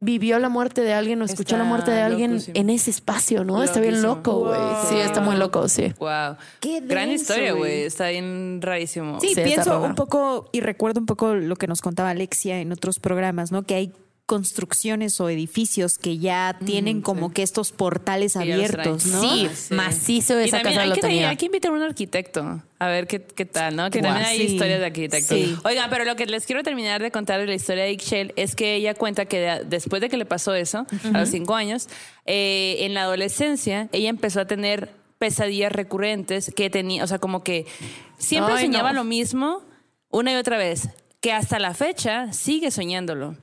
vivió la muerte de alguien o escuchó Está la muerte de alguien loquísimo. en ese espacio, ¿no? Está bien Loquísimo. loco, güey. Sí, está muy loco, sí. Wow. Qué Gran denso, historia, güey. Está bien rarísimo. Sí, Sí, pienso un poco y recuerdo un poco lo que nos contaba Alexia en otros programas, ¿no? Que hay construcciones o edificios que ya tienen como que estos portales Que abiertos. ¿no? Sí, macizo Y esa casa hay lo que, tenía. hay que invitar a un arquitecto a ver qué, qué tal, ¿no? Que también hay Sí. historias de arquitectos. Sí. Oigan, pero lo que les quiero terminar de contar de la historia de Ixchel es que ella cuenta que de- después de que le pasó eso, a los cinco años, eh, en la adolescencia, ella empezó a tener pesadillas recurrentes que tenía, o sea, como que siempre Ay, soñaba no. lo mismo una y otra vez, que hasta la fecha sigue soñándolo.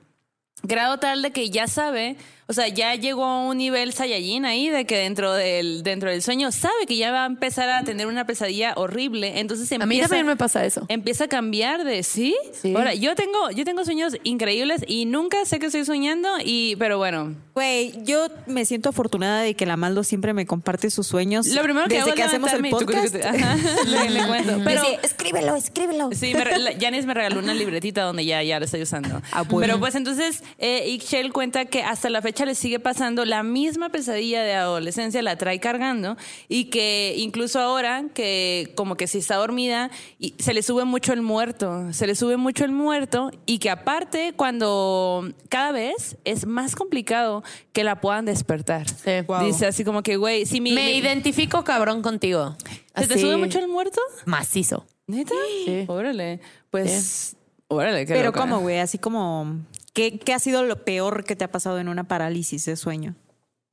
Grado tal de que ya sabe, o sea, ya llegó a un nivel Saiyajin ahí de que dentro del, dentro del sueño sabe que ya va a empezar a tener una pesadilla horrible. Entonces A mí empieza, también me pasa eso. empieza a cambiar de sí. Sí. Ahora, yo tengo, yo tengo sueños increíbles y nunca sé que estoy soñando, y, pero bueno. Güey, yo me siento afortunada de que la Maldo siempre me comparte sus sueños. Lo primero que desde hago que hacemos el podcast. Ajá, (laughs) le, le cuento. Pero, Decía, escríbelo, escríbelo. Sí, me la- Janice me regaló una libretita donde ya, ya la estoy usando. Ah, bueno. Pero pues entonces, eh, Ixchel cuenta que hasta la fecha le sigue pasando la misma pesadilla de adolescencia, la trae cargando y que incluso ahora que como que si está dormida y se le sube mucho el muerto, se le sube mucho el muerto y que aparte cuando cada vez es más complicado que la puedan despertar. Sí. Wow. Dice así como que, güey, si mi... Me mi- identifico cabrón contigo. ¿Se te Así, sube mucho el muerto? Macizo. ¿Neta? Sí. Órale. Pues... Órale, qué Pero loca. ¿cómo, güey? Así como... ¿qué, ¿Qué ha sido lo peor que te ha pasado en una parálisis de sueño?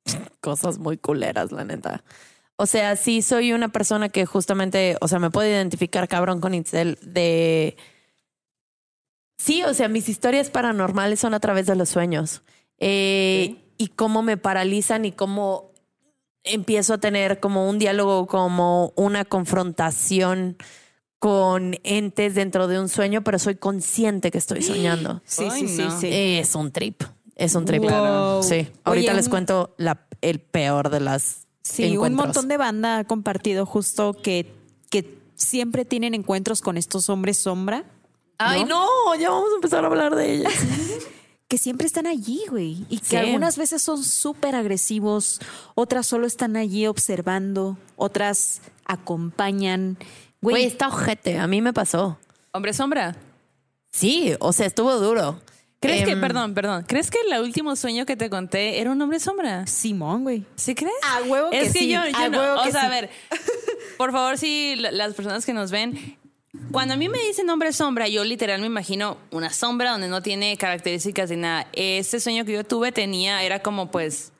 (laughs) cosas muy culeras, la neta. O sea, sí soy una persona que justamente, o sea, me puedo identificar cabrón con Itzel de... Sí, o sea, mis historias paranormales son a través de los sueños. Eh, Y cómo me paralizan y cómo empiezo a tener como un diálogo, como una confrontación con entes dentro de un sueño, pero soy consciente que estoy soñando. (gasps) Sí, Ay, sí, sí, no. sí. Es un trip. Es un trip. Wow. Sí. Ahorita Oye, les un- cuento la, el peor de las. Sí, un encuentros. montón de banda ha compartido justo que, que siempre tienen encuentros con estos hombres sombra. Ay, no, ya vamos a empezar a hablar de ellas. (laughs) que siempre están allí, güey. Y que Sí. algunas veces son súper agresivos, otras solo están allí observando, otras acompañan. Güey, Güey, está ojete. A mí me pasó. Hombre sombra. Sí, o sea, estuvo duro. ¿Crees que, Em, perdón, perdón, ¿crees que el último sueño que te conté era un hombre sombra? Simón, güey. ¿Sí crees? A huevo que es que sí, yo, yo a no, huevo o que sea, sí. a ver, por favor, si la- las personas que nos ven, cuando a mí me dicen hombre sombra, yo literal me imagino una sombra donde no tiene características de nada. Este sueño que yo tuve tenía, era como pues,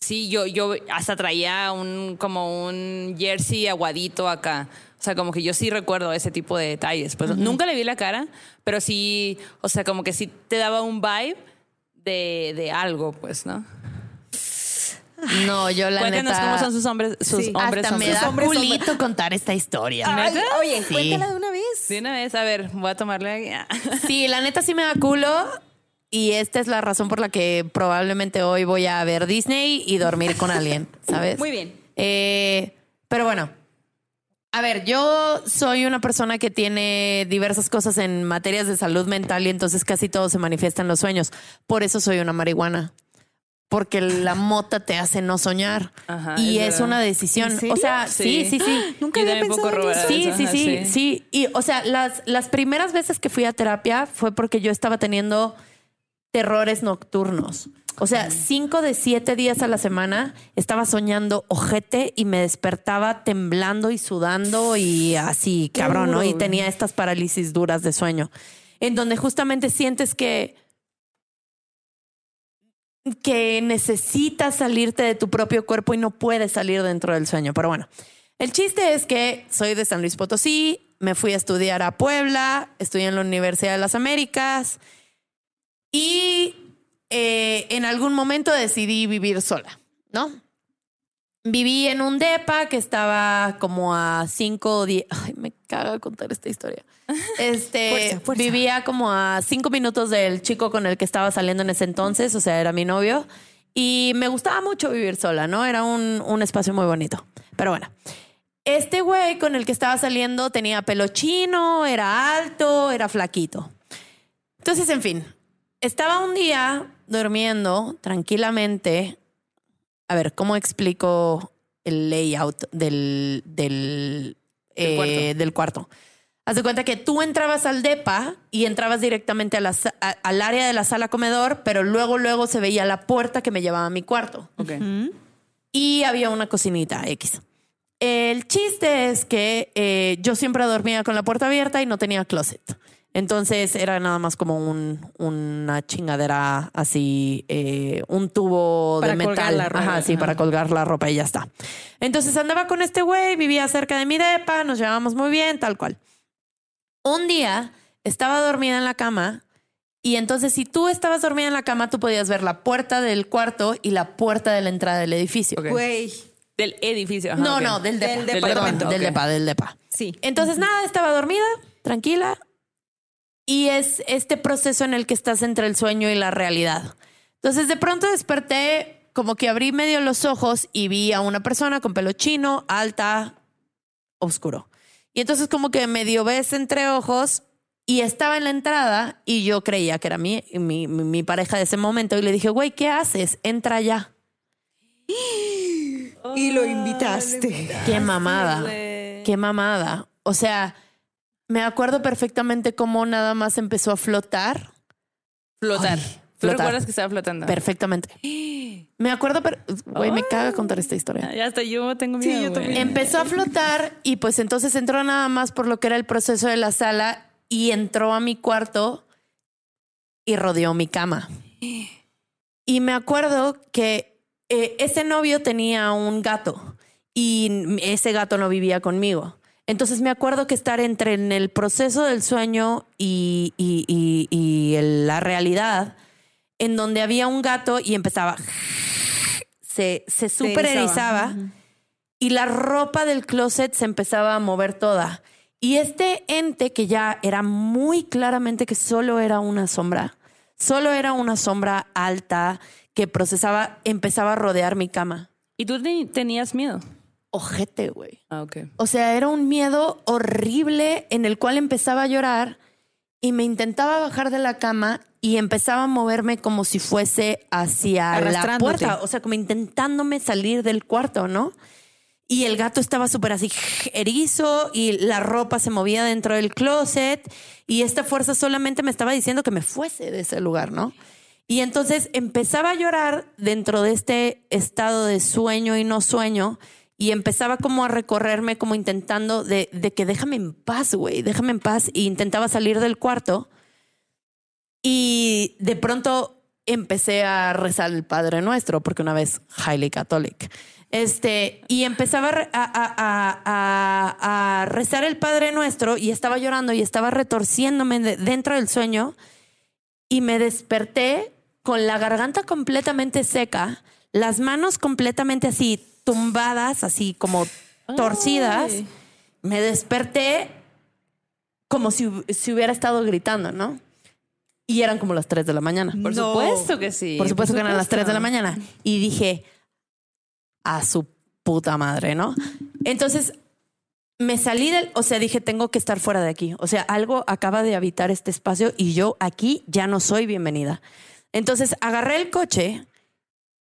sí, yo, yo hasta traía un, como un jersey aguadito acá. O sea, como que yo sí recuerdo ese tipo de detalles. Pues nunca le vi la cara, pero sí, o sea, como que sí te daba un vibe de, de algo, pues, ¿no? No, yo la Cuéntanos neta. cómo son sus hombres, sus Sí. hombres hasta me da hombres culito contar esta historia. Oye, Sí. cuéntala de una vez. De una vez, a ver, voy a tomarle. Sí, la neta sí me da culo. Y esta es la razón por la que probablemente hoy voy a ver Disney y dormir con alguien, (laughs) ¿sabes? Muy bien. Eh, pero bueno, a ver, yo soy una persona que tiene diversas cosas en materias de salud mental y entonces casi todo se manifiesta en los sueños. Por eso soy una marihuana. Porque la mota te hace no soñar. Ajá, y es una decisión. O sea, sí, sí, sí. Nunca había pensado en eso. Sí, sí, ajá, sí, sí. Y, o sea, las, las primeras veces que fui a terapia fue porque yo estaba teniendo terrores nocturnos. O sea, cinco de siete días a la semana estaba soñando ojete y me despertaba temblando y sudando y así, cabrón, ¿no? Y tenía estas parálisis duras de sueño, en donde justamente sientes que que necesitas salirte de tu propio cuerpo y no puedes salir dentro del sueño. Pero bueno, el chiste es que soy de San Luis Potosí, me fui a estudiar a Puebla, estudié en la Universidad de las Américas y eh, en algún momento decidí vivir sola, ¿no? Viví en un depa que estaba como a cinco o diez. Ay, me caga contar esta historia. Este Fuerza, fuerza. vivía como a cinco minutos del chico con el que estaba saliendo en ese entonces, o sea, era mi novio. Y me gustaba mucho vivir sola, ¿no? Era un, un espacio muy bonito. Pero bueno, este güey con el que estaba saliendo tenía pelo chino, era alto, era flaquito. Entonces, en fin, estaba un día durmiendo tranquilamente. A ver, ¿cómo explico el layout del, del, eh, cuarto. del cuarto? Haz de cuenta que tú entrabas al DEPA y entrabas directamente a la sa- a- al área de la sala comedor, pero luego, luego se veía la puerta que me llevaba a mi cuarto Ok. y había una cocinita X. El chiste es que eh, yo siempre dormía con la puerta abierta y no tenía closet. Entonces era nada más como un, una chingadera así, eh, un tubo Para de colgar metal. la ropa. Ajá, sí, para colgar la ropa y ya está. Entonces andaba con este güey, vivía cerca de mi depa, nos llevábamos muy bien, tal cual. Un día estaba dormida en la cama y entonces si tú estabas dormida en la cama, tú podías ver la puerta del cuarto y la puerta de la entrada del edificio. Güey. Del edificio. ajá, No, no, del depa. Del Perdón, departamento, del depa, del depa. Sí. Entonces, nada, estaba dormida, tranquila. Y es este proceso en el que estás entre el sueño y la realidad. Entonces, de pronto desperté, como que abrí medio los ojos y vi a una persona con pelo chino, alta, oscuro. Y entonces, como que medio ves entre ojos y estaba en la entrada y yo creía que era mi, mi, mi- pareja de ese momento. Y le dije, güey, ¿qué haces? Entra ya. Y lo invitaste. Qué mamada. Qué mamada. O sea, me acuerdo perfectamente cómo nada más empezó a flotar. Flotar. Ay, ¿Tú flotar. recuerdas que estaba flotando? Perfectamente. (gasps) Me acuerdo, per- güey, me caga contar esta historia. Ya hasta yo tengo miedo. yo güey. también. Empezó a flotar y pues entonces entró nada más por lo que era el proceso de la sala y entró a mi cuarto y rodeó mi cama. Y me acuerdo que eh, ese novio tenía un gato y ese gato no vivía conmigo. Entonces me acuerdo que estar entre en el proceso del sueño y, y- y- y el- la realidad, en donde había un gato y empezaba, se, se super erizaba. erizaba y la ropa del closet se empezaba a mover toda. Y este ente que ya era muy claramente que solo era una sombra, solo era una sombra alta que procesaba, empezaba a rodear mi cama. ¿Y tú te- tenías miedo? Ojete, güey. Ah, ok. O sea, era un miedo horrible en el cual empezaba a llorar y me intentaba bajar de la cama y empezaba a moverme como si fuese hacia la puerta, o sea, como intentándome salir del cuarto, ¿no? Y el gato estaba súper así erizo y la ropa se movía dentro del closet y esta fuerza solamente me estaba diciendo que me fuese de ese lugar, ¿no? Y entonces empezaba a llorar dentro de este estado de sueño y no sueño y empezaba como a recorrerme como intentando de, de que déjame en paz, güey, déjame en paz. Y intentaba salir del cuarto y de pronto empecé a rezar el Padre Nuestro, porque una vez highly catholic. Este, y empezaba a, a- a- a- rezar el Padre Nuestro y estaba llorando y estaba retorciéndome de- dentro del sueño y me desperté con la garganta completamente seca, las manos completamente así tumbadas, así como torcidas. Ay. Me desperté como si, si hubiera estado gritando, ¿no? Y eran como las 3 de la mañana. Por No. supuesto que sí. Por supuesto que eran las 3 de la mañana. Y dije, a su puta madre, ¿no? Entonces me salí del, o sea, dije, tengo que estar fuera de aquí. O sea, algo acaba de habitar este espacio y yo aquí ya no soy bienvenida. Entonces agarré el coche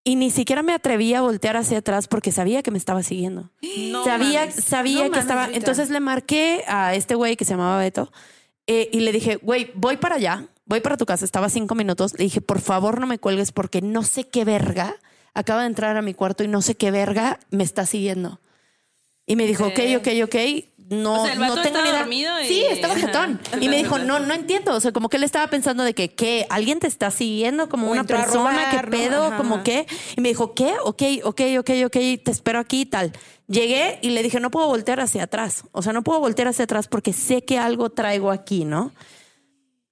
y ni siquiera me atreví a voltear hacia atrás porque sabía que me estaba siguiendo. sabía mames. sabía No que mames, estaba. Rita. Entonces le marqué a este güey que se llamaba Beto eh, y le dije, güey, voy para allá, voy para tu casa. Estaba a cinco minutos. Le dije, por favor, no me cuelgues porque no sé qué verga acaba de entrar a mi cuarto y no sé qué verga me está siguiendo. Y me dijo, ok, ok, ok. No, O sea, el no tengo estaba ni idea. dormido y- Sí, estaba jetón. Y me dijo, no, no entiendo. O sea, como que él estaba pensando de que, ¿qué? ¿Alguien te está siguiendo como O una persona? robar, ¿Qué pedo? Ajá, ¿Como ajá. qué? Y me dijo, ¿qué? Ok, ok, ok, ok, te espero aquí y tal. Llegué y le dije, no puedo voltear hacia atrás. O sea, no puedo voltear hacia atrás porque sé que algo traigo aquí, ¿no?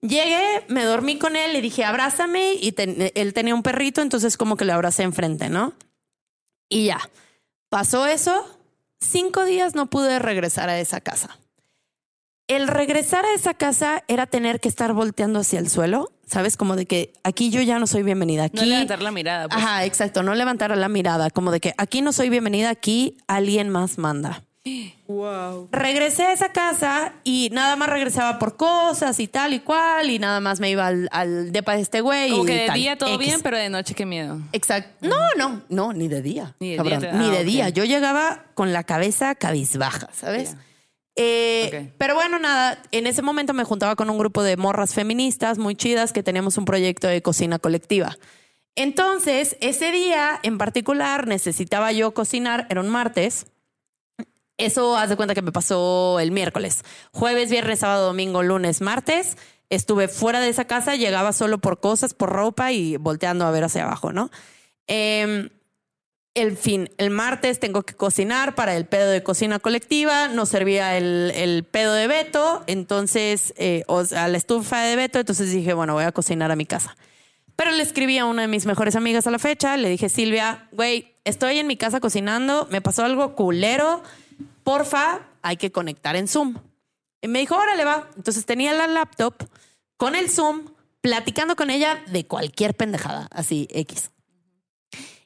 Llegué, me dormí con él, le dije, abrázame y ten- él tenía un perrito, entonces como que le abracé enfrente, ¿no? Y ya, pasó eso, cinco días no pude regresar a esa casa. El regresar a esa casa era tener que estar volteando hacia el suelo, ¿sabes? Como de que aquí yo ya no soy bienvenida. Aquí, No levantar la mirada. Pues. Ajá, exacto, no levantar la mirada, como de que aquí no soy bienvenida, aquí alguien más manda. Wow. Regresé a esa casa y nada más regresaba por cosas y tal y cual y nada más me iba al, al depa de este güey. Como y que de tal. día todo X. bien, pero de noche qué miedo. Exacto. No, no, no, ni de día. Ni de cabrón, día te- ni ah, de día. Yo llegaba con la cabeza cabizbaja, ¿sabes? Eh. Pero bueno, nada, en ese momento me juntaba con un grupo de morras feministas muy chidas que teníamos un proyecto de cocina colectiva. Entonces, ese día en particular necesitaba yo cocinar, era un martes. Eso haz de cuenta que me pasó el miércoles. Jueves, viernes, sábado, domingo, lunes, martes. Estuve fuera de esa casa, llegaba solo por cosas, por ropa y volteando a ver hacia abajo, ¿no? Em, el fin, el martes tengo que cocinar para el pedo de cocina colectiva, nos servía el, el pedo de Beto, entonces, eh, la estufa de Beto, entonces dije, bueno, voy a cocinar a mi casa. Pero le escribí a una de mis mejores amigas a la fecha, le dije, Silvia, güey, estoy en mi casa cocinando, me pasó algo culero, porfa, hay que conectar en Zoom. Y me dijo, órale, va. Entonces tenía la laptop con el Zoom, platicando con ella de cualquier pendejada, así, X.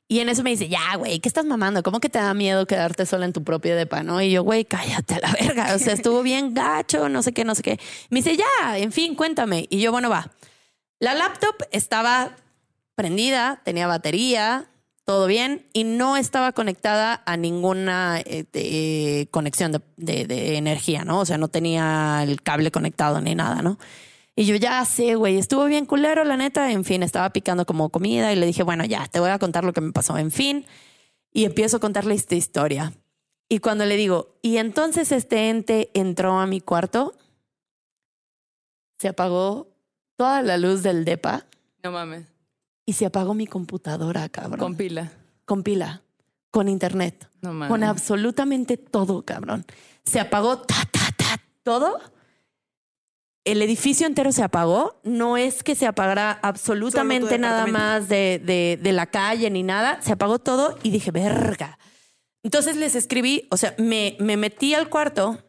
Y en eso me dice, ya, güey, ¿qué estás mamando? ¿Cómo que te da miedo quedarte sola en tu propio depa, no? Y yo, güey, cállate a la verga. O sea, estuvo bien gacho, no sé qué, no sé qué. Me dice, ya, en fin, cuéntame. Y yo, bueno, va. La laptop estaba prendida, tenía batería, todo bien, y no estaba conectada a ninguna eh, de- conexión de, de- de energía, ¿no? O sea, no tenía el cable conectado ni nada, ¿no? Y yo ya sé, güey, estuvo bien culero, la neta. En fin, estaba picando como comida y le dije, bueno, ya, te voy a contar lo que me pasó. En fin, y empiezo a contarle esta historia. Y cuando le digo, y entonces este ente entró a mi cuarto, se apagó toda la luz del depa No mames. Y se apagó mi computadora, cabrón. Con pila. Con pila, con internet, No mames. con absolutamente todo, cabrón. Se apagó, ta, ta, ta, todo. El edificio entero se apagó. No es que se apagara absolutamente nada más de, de- de la calle ni nada. Se apagó todo y dije, verga. Entonces les escribí, o sea, me, me metí al cuarto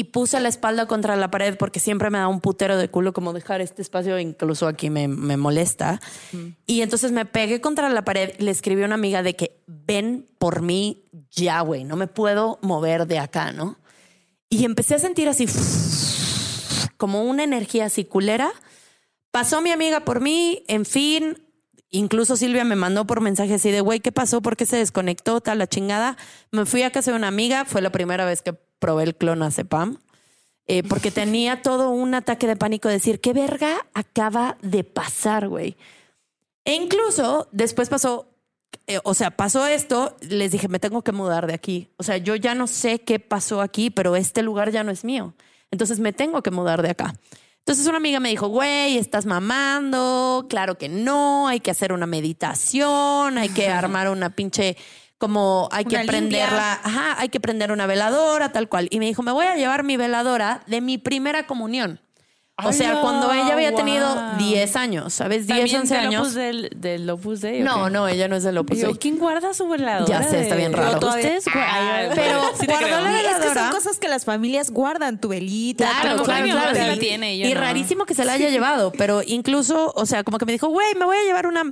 y puse la espalda contra la pared porque siempre me da un putero de culo como dejar este espacio, incluso aquí me, me molesta. Y entonces me pegué contra la pared y le escribí a una amiga de que ven por mí ya, güey, no me puedo mover de acá, ¿no? Y empecé a sentir así como una energía así culera. Pasó mi amiga por mí, en fin, incluso Silvia me mandó por mensaje así de, güey, ¿qué pasó? ¿Por qué se desconectó? Tal, la chingada. Me fui a casa de una amiga, fue la primera vez que probé el clonazepam. Eh, porque (laughs) tenía todo un ataque de pánico de decir, ¿qué verga acaba de pasar, güey? E incluso después pasó, eh, o sea, pasó esto, les dije, me tengo que mudar de aquí. O sea, yo ya no sé qué pasó aquí, pero este lugar ya no es mío. Entonces me tengo que mudar de acá. Entonces una amiga me dijo, güey, estás mamando, claro que no, hay que hacer una meditación, hay que (laughs) armar una pinche, como hay que prenderla, ajá, hay que prender una veladora, tal cual. Y me dijo, me voy a llevar mi veladora de mi primera comunión. O sea, cuando ella había tenido Guau. 10 años, ¿sabes? 10, ¿También 11 del años. Opus del, del Opus Dei? No, qué? no, ella no es del Opus Dei. ¿Quién guarda su veladora? Ya sé, está bien raro. Ustedes guardan- Ay, pero Sí guardó la Es que son veladora. cosas que las familias guardan, tu velita. Claro, tu- claro, claro. sí la Y- tiene y yo y no. rarísimo que se la haya llevado, pero incluso, o sea, como que me dijo, güey, me voy a llevar una,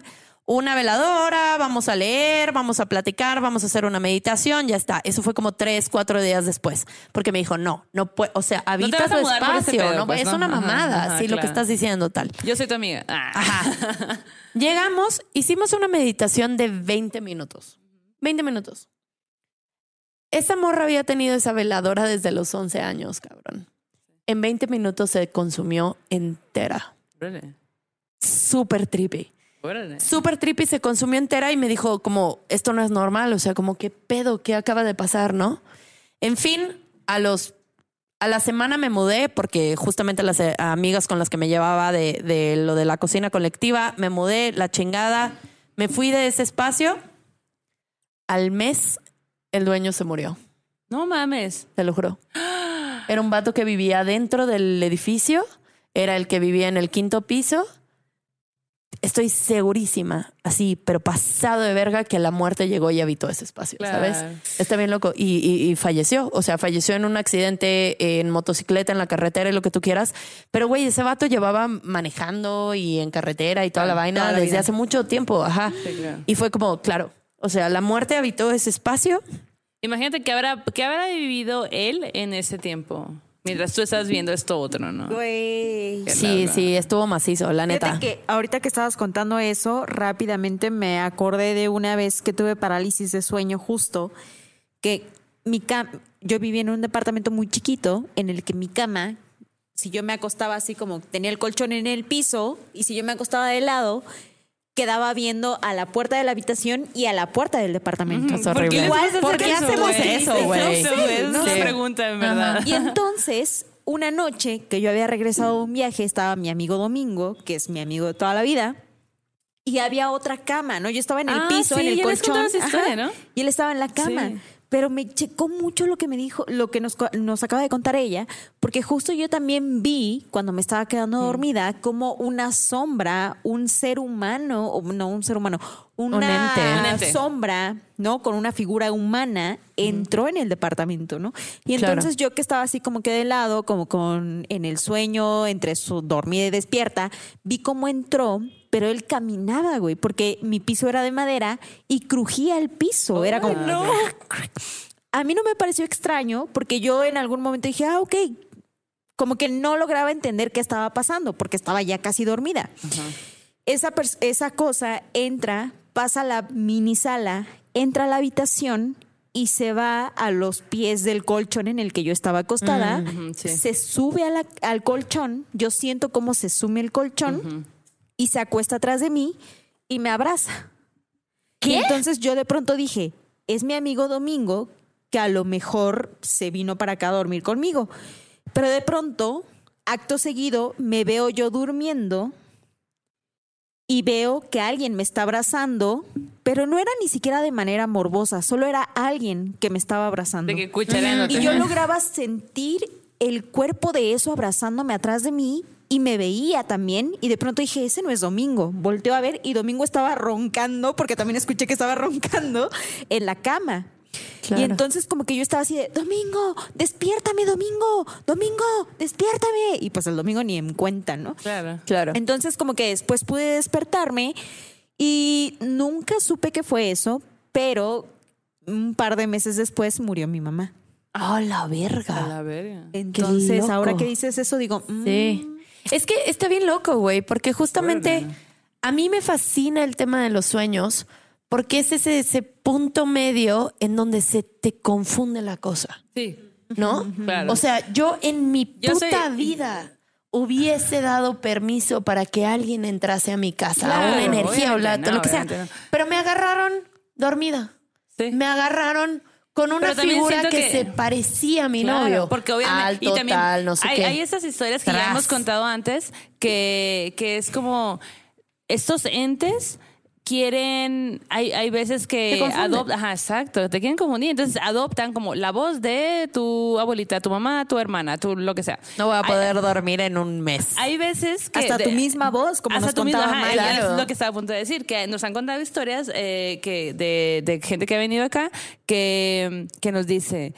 una veladora, vamos a leer, vamos a platicar, vamos a hacer una meditación, ya está. Eso fue como tres, cuatro días después, porque me dijo, no, no puede, o sea, habita mudar por ese espacio, pedo, no, pues, es ¿no? una mamada, ajá, sí, lo que estás diciendo tal. Yo soy tu amiga. Ah. Ajá. Llegamos, hicimos una meditación de 20 minutos. 20 minutos. Esa morra había tenido esa veladora desde los 11 años, cabrón. En 20 minutos se consumió entera. Órale, Súper trippy. Súper trippy, se consumió entera y me dijo como, esto no es normal, o sea, como, ¿qué pedo? ¿Qué acaba de pasar, no? En fin, a los... A la semana me mudé porque justamente las eh, amigas con las que me llevaba de, de lo de la cocina colectiva, me mudé, la chingada, me fui de ese espacio. Al mes, el dueño se murió, No mames. te lo juro. Era un vato que vivía dentro del edificio, era el que vivía en el quinto piso. Estoy segurísima, así, pero pasado de verga, que la muerte llegó y habitó ese espacio, Claro. ¿sabes? Está bien loco. Y, y- y falleció. O sea, falleció en un accidente en motocicleta, en la carretera y lo que tú quieras. Pero, güey, ese vato llevaba manejando y en carretera y toda la Claro, vaina toda la desde vida. hace mucho tiempo. Ajá. Sí, claro. Y fue como, claro. O sea, la muerte habitó ese espacio. Imagínate que habrá, que habrá vivido él en ese tiempo. Mientras tú estás viendo esto otro, ¿no? Güey. Sí, sí, estuvo macizo, la neta. Fíjate que ahorita que estabas contando eso, rápidamente me acordé de una vez que tuve parálisis de sueño justo, que mi cama, yo vivía en un departamento muy chiquito en el que mi cama, si yo me acostaba así como tenía el colchón en el piso y si yo me acostaba de lado, quedaba viendo a la puerta de la habitación y a la puerta del departamento. Es horrible. Igual, ¿Por qué hacemos eso, güey? No sé, Sí. pregunta, en verdad. Y (laughs) entonces, una noche que yo había regresado de un viaje, estaba mi amigo Domingo, que es mi amigo de toda la vida, y había otra cama, ¿no? Yo estaba en el Ah, piso, sí, en el colchón. historia, ¿no? Y él estaba en la cama. Sí. Pero me checó mucho lo que me dijo, lo que nos, nos acaba de contar ella, porque justo yo también vi, cuando me estaba Mm. quedando dormida, como una sombra, un ser humano, o no un ser humano, una ente. Un ente. sombra, ¿no? Con una figura humana, entró en el departamento, ¿no? Y Claro. entonces yo que estaba así como que de lado, como con en el sueño, entre su dormida y despierta, vi cómo entró, pero él caminaba, güey, porque mi piso era de madera y crujía el piso. era como. A mí no me pareció extraño porque yo en algún momento dije, ah, ok. Como que no lograba entender qué estaba pasando porque estaba ya casi dormida. Esa, esa cosa entra, pasa a la mini sala, entra a la habitación y se va a los pies del colchón en el que yo estaba acostada. Sí. Se sube a la- al colchón. Yo siento cómo se sume el colchón y se acuesta atrás de mí y me abraza. Y entonces yo de pronto dije, es mi amigo Domingo que a lo mejor se vino para acá a dormir conmigo. Pero de pronto, acto seguido, me veo yo durmiendo y veo que alguien me está abrazando, pero no era ni siquiera de manera morbosa, solo era alguien que me estaba abrazando. De que cuchareándote. Y yo lograba sentir el cuerpo de eso abrazándome atrás de mí y me veía también. Y de pronto dije, ese no es Domingo. Volteo a ver y Domingo estaba roncando, porque también escuché que estaba roncando en la cama. Claro. Y entonces como que yo estaba así de, Domingo, despiértame, Domingo, Domingo, despiértame. Y pues el Domingo ni en cuenta, ¿no? Claro. Claro. Entonces como que después pude despertarme y nunca supe qué fue eso, pero un par de meses después murió mi mamá. Oh, la A verga. la verga. Entonces, ahora que dices eso, digo, mm, Sí. Es que está bien loco, güey, porque justamente a mí me fascina el tema de los sueños, porque es ese, ese punto medio en donde se te confunde la cosa, Sí. ¿no? Claro. O sea, yo en mi Yo puta soy- vida hubiese dado permiso para que alguien entrase a mi casa, Claro, una energía o la- no, lo que sea. no. Pero me agarraron dormida. Sí. Me agarraron con una figura que, que- se parecía a mi Claro, novio. Porque obviamente. Alto, y también tal, no sé hay, qué. hay esas historias que ya Tras. hemos contado antes que, que es como estos entes quieren, hay, hay veces que adoptan, ajá, exacto, te quieren confundir, entonces adoptan como la voz de tu abuelita, tu mamá, tu hermana, tu lo que sea. No voy a Hay- poder dormir en un mes. Hay veces que... Hasta tu misma voz, como hasta nos tu misma, ajá, Maya. es Claro. lo que estaba a punto de decir, que nos han contado historias eh, que de, de gente que ha venido acá que, que nos dice...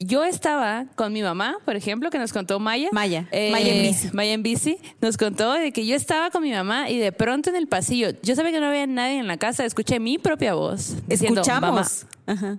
yo estaba con mi mamá, por ejemplo, que nos contó Maya. Maya. Maya en bici. Maya en bici. Nos contó de que yo estaba con mi mamá y de pronto en el pasillo, yo sabía que no había nadie en la casa, escuché mi propia voz. Diciendo, mamá. Ajá.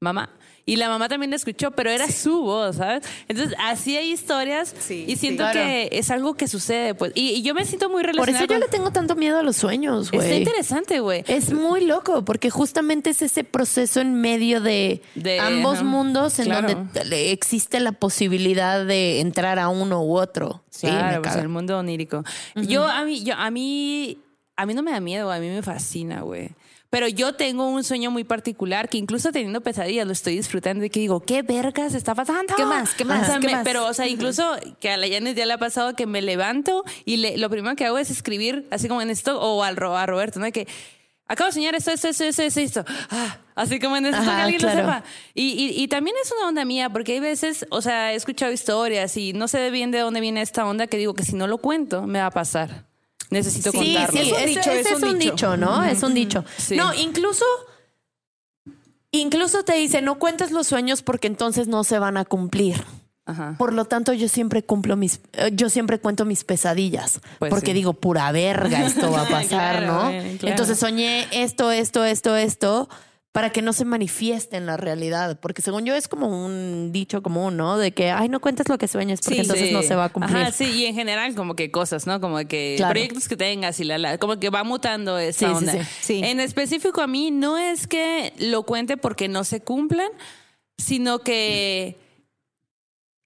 mamá. Y la mamá también la escuchó, pero era su voz, ¿sabes? Entonces, así hay historias Sí, y siento sí. Claro. que es algo que sucede, pues. Y, y yo me siento muy Por relacionada eso yo con- le tengo tanto miedo a los sueños, Está güey. interesante, güey. Es muy loco porque justamente es ese proceso en medio de, De- ambos ajá, mundos en claro. donde existe la posibilidad de entrar a uno u otro. Sí, claro, pues el mundo onírico. Yo a mí, yo a mí, a mí no me da miedo, a mí me fascina, güey. Pero yo tengo un sueño muy particular que incluso teniendo pesadillas lo estoy disfrutando y que digo, ¿qué vergas está pasando? ¿Qué más? ¿Qué más? O sea, ¿Qué me- más? Pero, o sea, incluso que a la Yanes ya le ha pasado que me levanto y le- lo primero que hago es escribir, así como en esto, o al, a Roberto, ¿no? Que acabo de soñar esto, esto, esto, esto, esto, esto. Ah, así como necesito Ajá, que alguien claro. lo sepa. Y, y, y también es una onda mía, porque hay veces, o sea, he escuchado historias y no sé bien de dónde viene esta onda que digo que si no lo cuento, me va a pasar. Necesito Sí, contarlo. sí, Es un ese- dicho, ese es es un dicho. dicho, ¿no? Es un dicho. Sí. No, incluso, incluso te dice, no cuentes los sueños porque entonces no se van a cumplir. Ajá. Por lo tanto, yo siempre cumplo mis, eh, yo siempre cuento mis pesadillas, Pues porque sí. digo, pura verga, esto va a (laughs) pasar, Claro, ¿no? eh, claro. Entonces soñé esto, esto, esto, esto, para que no se manifieste en la realidad, porque según yo es como un dicho común, ¿no? De que, ay, no cuentes lo que sueñas, porque entonces Sí. no se va a cumplir. Ajá, sí, y en general como que cosas, ¿no? Como que Claro. proyectos que tengas y la, la, como que va mutando esa Sí, onda. sí. Sí. En específico a mí no es que lo cuente porque no se cumplan, sino que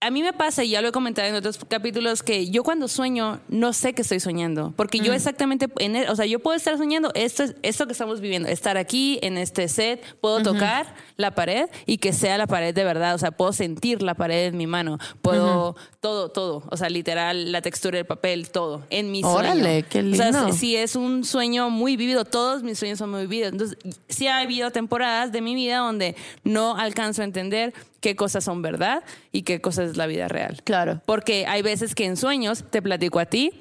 a mí me pasa, y ya lo he comentado en otros capítulos, que yo cuando sueño no sé que estoy soñando. Porque Mm. yo exactamente, en el- o sea, yo puedo estar soñando esto, es- esto que estamos viviendo, estar aquí en este set, puedo tocar la pared y que sea la pared de verdad. O sea, puedo sentir la pared en mi mano, puedo todo, todo. O sea, literal, la textura del papel, todo, en mi sueño. Órale, qué O sea, lindo. si- si es un sueño muy vívido, todos mis sueños son muy vívidos. Entonces, sí ha habido temporadas de mi vida donde no alcanzo a entender qué cosas son verdad y qué cosas es la vida real. Claro. Porque hay veces que en sueños te platico a ti,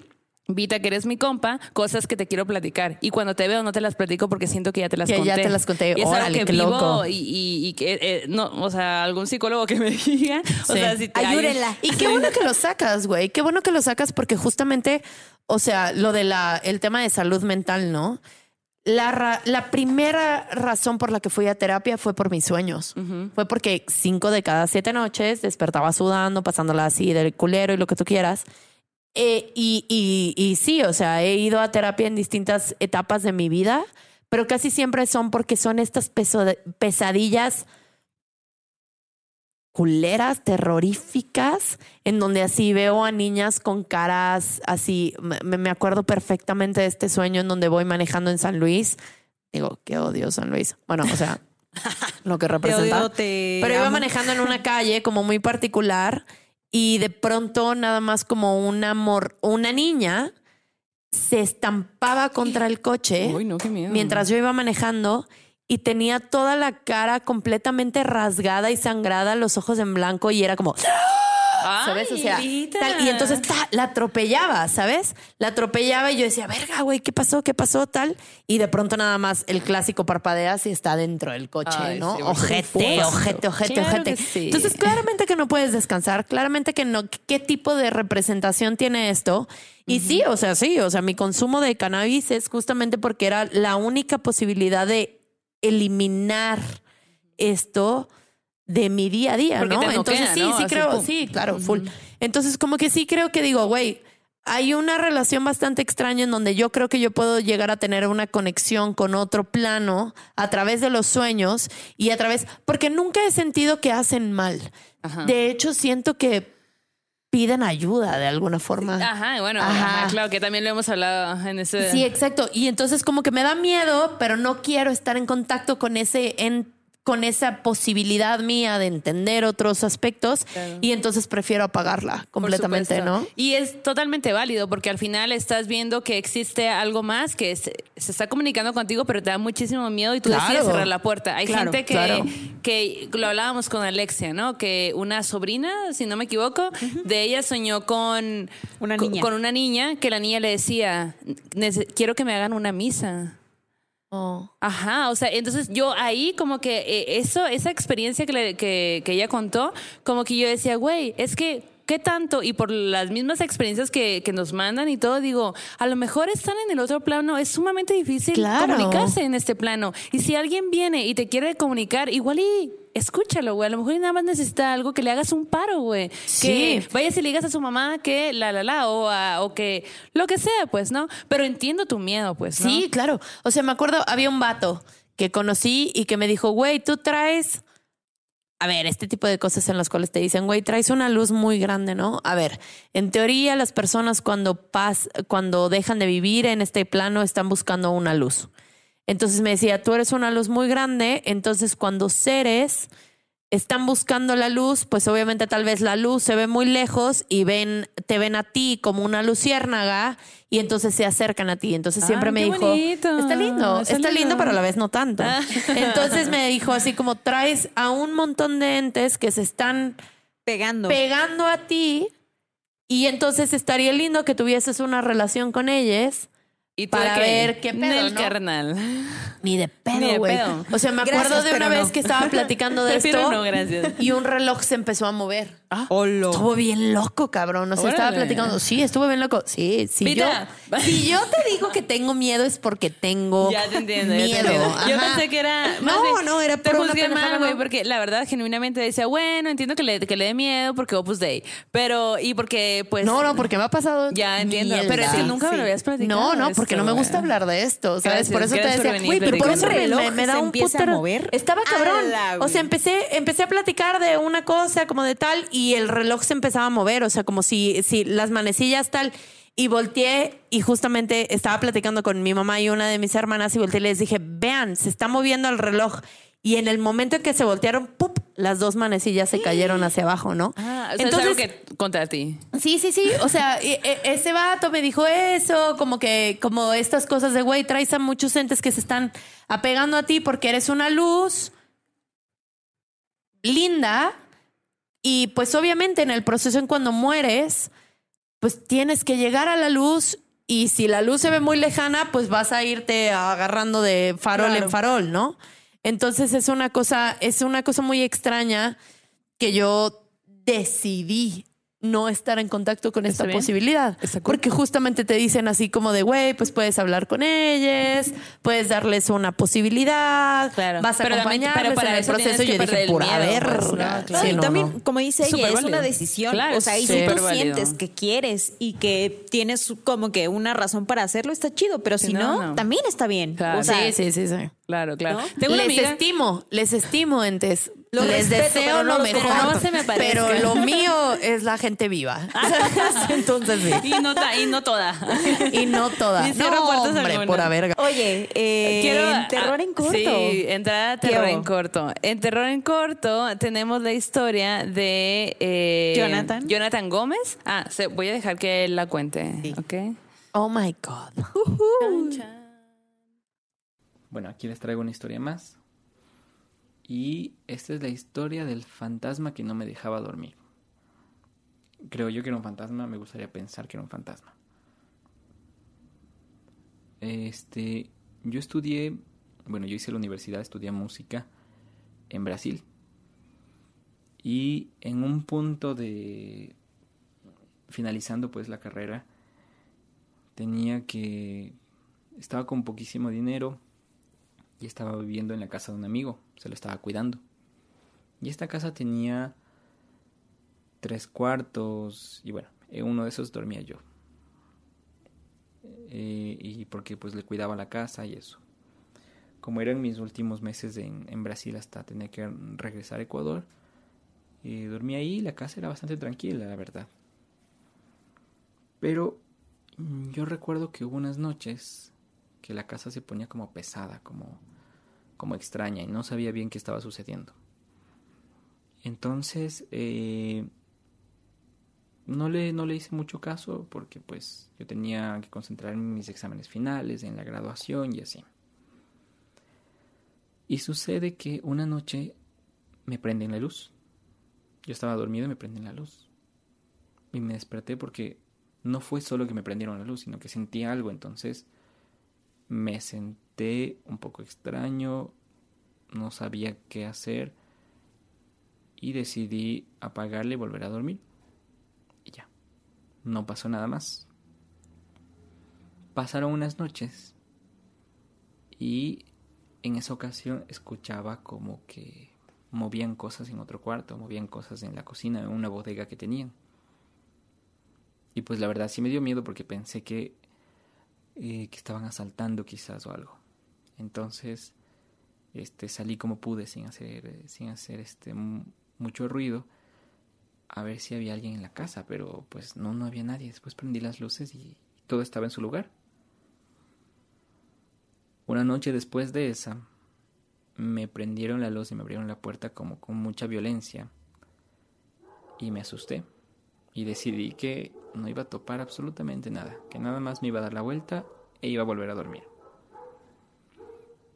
Vita, que eres mi compa, cosas que te quiero platicar. Y cuando te veo no te las platico porque siento que ya te las Que conté. ya te las conté. Y es algo que qué vivo loco. y, y- y que, eh, no, o sea, algún psicólogo que me (laughs) diga. O Sí. sea, si te- Ayúdenla. (laughs) Y qué bueno que lo sacas, güey. Qué bueno que lo sacas porque justamente, o sea, lo de la, el tema de salud mental, ¿no? La, la primera razón por la que fui a terapia fue por mis sueños. Fue porque cinco de cada siete noches despertaba sudando, pasándola así del culero y lo que tú quieras. Eh, y, y, y sí, o sea, he ido a terapia en distintas etapas de mi vida, pero casi siempre son porque son estas pesadillas culeras, terroríficas, en donde así veo a niñas con caras así. Me, me acuerdo perfectamente de este sueño en donde voy manejando en San Luis. Digo, qué odio San Luis. Bueno, o sea, (laughs) lo que Te representa. odio, te Pero iba manejando en una (laughs) calle como muy particular y de pronto nada más como una mor una niña se estampaba contra el coche Uy, no, qué miedo. mientras yo iba manejando y tenía toda la cara completamente rasgada y sangrada, los ojos en blanco y era como, ¿sabes? O sea, tal, y entonces ta, la atropellaba, ¿sabes? La atropellaba y yo decía, verga, güey, ¿qué pasó? ¿Qué pasó? Tal. Y de pronto nada más el clásico parpadeas y está dentro del coche, Ay, ¿no? sí, ojete, ojete, ojete, Claro ojete. sí. Entonces, claramente que no puedes descansar, claramente que no. ¿Qué tipo de representación tiene esto? Y sí, o sea, sí, o sea, mi consumo de cannabis es justamente porque era la única posibilidad de eliminar esto de mi día a día, Porque ¿no? te Entonces noquea, sí, ¿no? sí Así, creo, pum. sí, claro, full. Entonces como que sí creo que digo, güey, hay una relación bastante extraña en donde yo creo que yo puedo llegar a tener una conexión con otro plano a través de los sueños y a través, porque nunca he sentido que hacen mal. Ajá. De hecho, siento que piden ayuda de alguna forma. Ajá, bueno, Ajá. ajá, claro que también lo hemos hablado en ese. Sí, exacto. Y entonces como que me da miedo, pero no quiero estar en contacto con ese en- con esa posibilidad mía de entender otros aspectos Claro. y entonces prefiero apagarla completamente. ¿no? Y es totalmente válido porque al final estás viendo que existe algo más que se, se está comunicando contigo, pero te da muchísimo miedo y tú Claro. decides cerrar la puerta. Hay Claro, gente que, claro. que lo hablábamos con Alexia, ¿no? Que una sobrina, si no me equivoco, de ella soñó con Una niña. con una niña que la niña le decía, "Nece- quiero que me hagan una misa. Oh. Ajá, o sea, entonces yo ahí como que eh, eso, esa experiencia que, le- que, que ella contó, como que yo decía, güey, es que, ¿qué tanto? Y por las mismas experiencias que, que nos mandan y todo, digo, a lo mejor están en el otro plano, es sumamente difícil Claro. comunicarse en este plano. Y si alguien viene y te quiere comunicar, igual y escúchalo, güey, a lo mejor nada más necesita algo que le hagas un paro, güey. Sí. Que vayas y le digas a su mamá que la, la, la, o, a- o que lo que sea, pues, ¿no? Pero entiendo tu miedo, pues, ¿no? Sí, claro. O sea, me acuerdo, había un vato que conocí y que me dijo, güey, tú traes. A ver, este tipo de cosas en las cuales te dicen, güey, traes una luz muy grande, ¿no? A ver, en teoría las personas cuando pas cuando dejan de vivir en este plano están buscando una luz. Entonces me decía, tú eres una luz muy grande, entonces cuando seres están buscando la luz, pues obviamente tal vez la luz se ve muy lejos y ven, te ven a ti como una luciérnaga y entonces se acercan a ti. Entonces siempre Ay, me dijo, bonito. está lindo, Está está, lindo, lindo. pero a la vez no tanto. Ah. Entonces me dijo así como traes a un montón de entes que se están Pegando. pegando a ti y entonces estaría lindo que tuvieses una relación con ellos. Y tú Para ver qué pedo, Nel, ¿no? carnal. Ni de pedo, güey. O sea, me acuerdo Gracias, de una pero vez no. que estaba platicando de (laughs) Prefiero esto no, gracias. y un reloj se empezó a mover. Hola. Estuvo bien loco, cabrón. O sea, estaba platicando. Sí, estuvo bien loco. Sí, sí. Yo, Pita. si yo te digo que tengo miedo es porque tengo (laughs) Ya te entiendo. ya te miedo. entiendo. Yo pensé que era. No, bien, no, era por una mal, güey, porque la verdad, genuinamente decía, bueno, entiendo que le, que le dé miedo porque Opus Dei. Pero, y porque, pues. No, no, porque me ha pasado. Ya entiendo. mierda. Pero es que nunca me lo habías platicado. No, no, porque esto, no me gusta güey. hablar de esto, ¿sabes? Gracias, por eso te decía, güey, pero por eso me, me- da un mover. Estaba cabrón. O sea, empecé, empecé a platicar de una cosa como de tal y el reloj se empezaba a mover, o sea, como si, si las manecillas tal. Y volteé y justamente estaba platicando con mi mamá y una de mis hermanas y volteé y les dije, vean, se está moviendo el reloj. Y en el momento en que se voltearon, ¡pup! las dos manecillas se cayeron hacia abajo, ¿no? Ah, o sea, es algo que contra ti. Sí, sí, sí. O sea, e- e- ese vato me dijo eso, como que, como estas cosas de, güey, traes a muchos entes que se están apegando a ti porque eres una luz linda. Y pues obviamente en el proceso en cuando mueres, pues tienes que llegar a la luz y si la luz se ve muy lejana, pues vas a irte agarrando de farol Claro. en farol, ¿no? Entonces es una cosa, es una cosa muy extraña que yo decidí no estar en contacto con esta bien. posibilidad. Porque justamente te dicen así como de, güey, pues puedes hablar con ellas, puedes darles una posibilidad, Claro. vas a Pero también- acompañarles pero para en el eso proceso. Yo dije, verga. pues, ¿no? No, Claro. y no, también, no. como dice ella, es válido. una decisión. Claro, o sea, y sí. si súper tú válido. sientes que quieres y que tienes como que una razón para hacerlo, está chido. Pero Sí, si no, no, no. también está bien. Claro. O sea, sí, sí, sí, sí. Claro, claro. ¿No? Tengo una les amiga. estimo, les estimo, entes. Lo les respeto, deseo pero no lo mejor. No se me parezca. Pero lo (laughs) mío es la gente viva. (laughs) Entonces sí. Y no, ta- y no toda. (laughs) Y no toda. Ni cierro no, puertas hombre, alguna. pura verga. Oye, eh, Quiero- terror en corto. Sí, entrar a terror ¿Qué en corto. En terror en corto tenemos la historia de eh, Jonathan. Jonathan Gómez. Ah, se- voy a dejar que él la cuente. Sí. ¿Ok? Oh my God. Bueno, aquí les traigo una historia más. Y esta es la historia del fantasma que no me dejaba dormir. Creo yo que era un fantasma, me gustaría pensar que era un fantasma. Este, yo estudié, bueno, yo hice la universidad, estudié música en Brasil. Y en un punto de finalizando pues la carrera, tenía que estaba con poquísimo dinero y estaba viviendo en la casa de un amigo, se lo estaba cuidando. Y esta casa tenía tres cuartos y bueno, en uno de esos dormía yo. Eh, y porque pues le cuidaba la casa y eso. Como eran mis últimos meses en, en Brasil hasta tener que regresar a Ecuador, eh, dormí ahí y la casa era bastante tranquila, la verdad. Pero mm, yo recuerdo que hubo unas noches que la casa se ponía como pesada, como, como extraña y no sabía bien qué estaba sucediendo. Entonces, eh, no, le, no le hice mucho caso porque pues yo tenía que concentrarme en mis exámenes finales, en la graduación y así. Y sucede que una noche me prenden la luz. Yo estaba dormido y me prenden la luz. Y me desperté porque no fue solo que me prendieron la luz, sino que sentí algo. Entonces me senté un poco extraño, no sabía qué hacer y decidí apagarle y volver a dormir. Y ya, no pasó nada más. Pasaron unas noches y en esa ocasión escuchaba como que movían cosas en otro cuarto, movían cosas en la cocina, en una bodega que tenían. Y pues la verdad sí me dio miedo porque pensé que, eh, que estaban asaltando quizás o algo. Entonces este, salí como pude sin hacer, sin hacer este, mucho ruido a ver si había alguien en la casa, pero pues no, no había nadie. Después prendí las luces y todo estaba en su lugar. Una noche después de esa, me prendieron la luz y me abrieron la puerta como con mucha violencia. Y me asusté. Y decidí que no iba a topar absolutamente nada, que nada más me iba a dar la vuelta e iba a volver a dormir.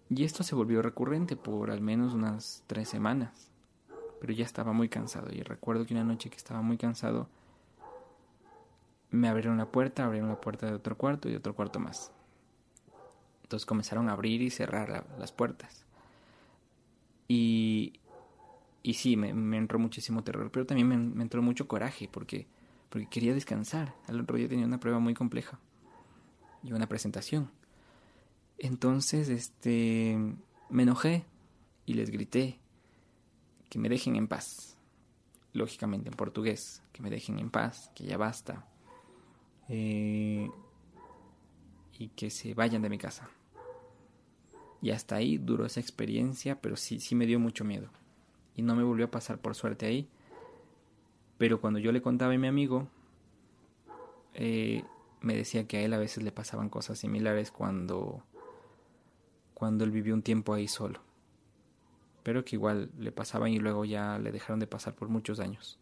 Y esto se volvió recurrente por al menos unas tres semanas. Pero ya estaba muy cansado. Y recuerdo que una noche que estaba muy cansado, me abrieron la puerta, abrieron la puerta de otro cuarto y otro cuarto más. Entonces comenzaron a abrir y cerrar las puertas. Y, y sí, me, entró muchísimo terror, pero también me, me, entró mucho coraje porque, porque quería descansar. Al otro día tenía una prueba muy compleja y una presentación. Entonces, este, me enojé y les grité que me dejen en paz. Lógicamente en portugués, que me dejen en paz, que ya basta. Eh, y que se vayan de mi casa. Y hasta ahí duró esa experiencia, pero sí, sí me dio mucho miedo. Y no me volvió a pasar por suerte ahí. Pero cuando yo le contaba a mi amigo, eh, me decía que a él a veces le pasaban cosas similares cuando cuando él vivió un tiempo ahí solo. Pero que igual le pasaban y luego ya le dejaron de pasar por muchos años.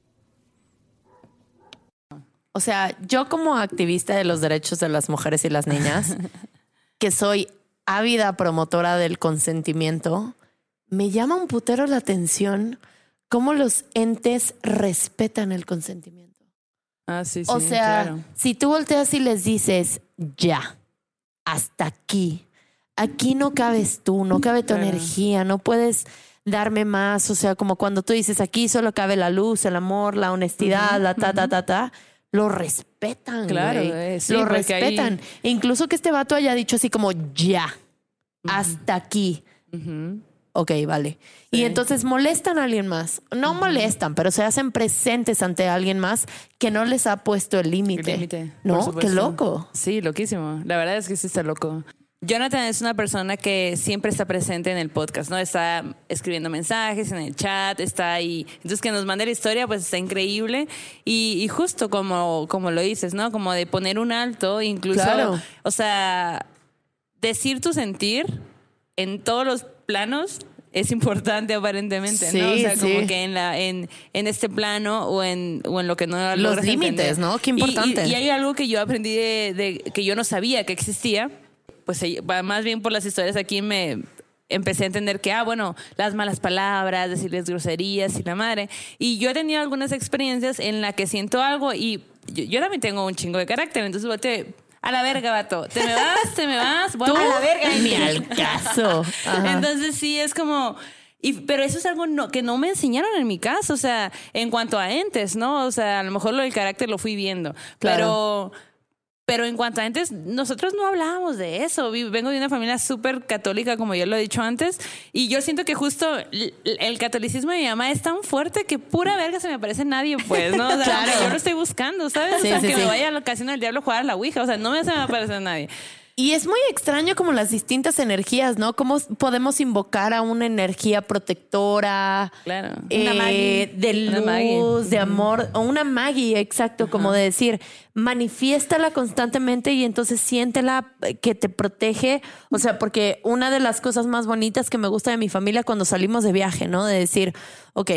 O sea, yo como activista de los derechos de las mujeres y las niñas, (laughs) que soy ávida promotora del consentimiento, me llama un putero la atención cómo los entes respetan el consentimiento. Ah, sí, sí. O sea, si tú volteas y les dices, ya, hasta aquí, aquí no cabes tú, no cabe tu energía, no puedes darme más. O sea, como cuando tú dices aquí solo cabe la luz, el amor, la honestidad, la ta, ta, ta, ta. Lo respetan, claro, eh, lo respetan. Incluso que este vato haya dicho así como ya, hasta aquí. Ok, vale. Y entonces molestan a alguien más. No molestan, pero se hacen presentes ante alguien más que no les ha puesto el límite. ¿No? Qué loco. Sí, loquísimo. La verdad es que sí está loco. Jonathan es una persona que siempre está presente en el podcast, ¿no? Está escribiendo mensajes en el chat, está ahí. Entonces, que nos mande la historia, pues está increíble. Y, justo como, como lo dices, ¿no? Como de poner un alto, incluso. O sea, decir tu sentir en todos los planos es importante aparentemente, ¿no? O sea, como que en la en, en este plano o en o en lo que no los límites, ¿no? Qué importante. Y, hay algo que yo aprendí de, que yo no sabía que existía pues más bien por las historias aquí me empecé a entender que, ah, bueno, las malas palabras, decirles groserías y la madre. Y yo he tenido algunas experiencias en las que siento algo y yo, también tengo un chingo de carácter, entonces voy a la verga, vato. Te me vas, te me vas, voy a la verga. Ni al caso. Entonces sí, es como... Y, pero eso es algo no, que no me enseñaron en mi caso, o sea, en cuanto a entes, ¿no? O sea, a lo mejor lo del carácter lo fui viendo, pero pero en cuanto a antes, nosotros no hablábamos de eso. Vengo de una familia súper católica, como yo lo he dicho antes, y yo siento que justo el catolicismo de mi mamá es tan fuerte que pura verga se me aparece nadie, pues, ¿no? O sea, (laughs) yo lo estoy buscando, ¿sabes? o sea, que me vaya a la ocasión del diablo a jugar a la Ouija, o sea, no me se me aparece nadie. Y es muy extraño como las distintas energías, ¿no? ¿Cómo podemos invocar a una energía protectora? Claro. Eh, de luz, de amor, o una magia, exacto, como de decir, manifiéstala constantemente y entonces siéntela que te protege. O sea, porque una de las cosas más bonitas que me gusta de mi familia cuando salimos de viaje, ¿no? De decir, ok,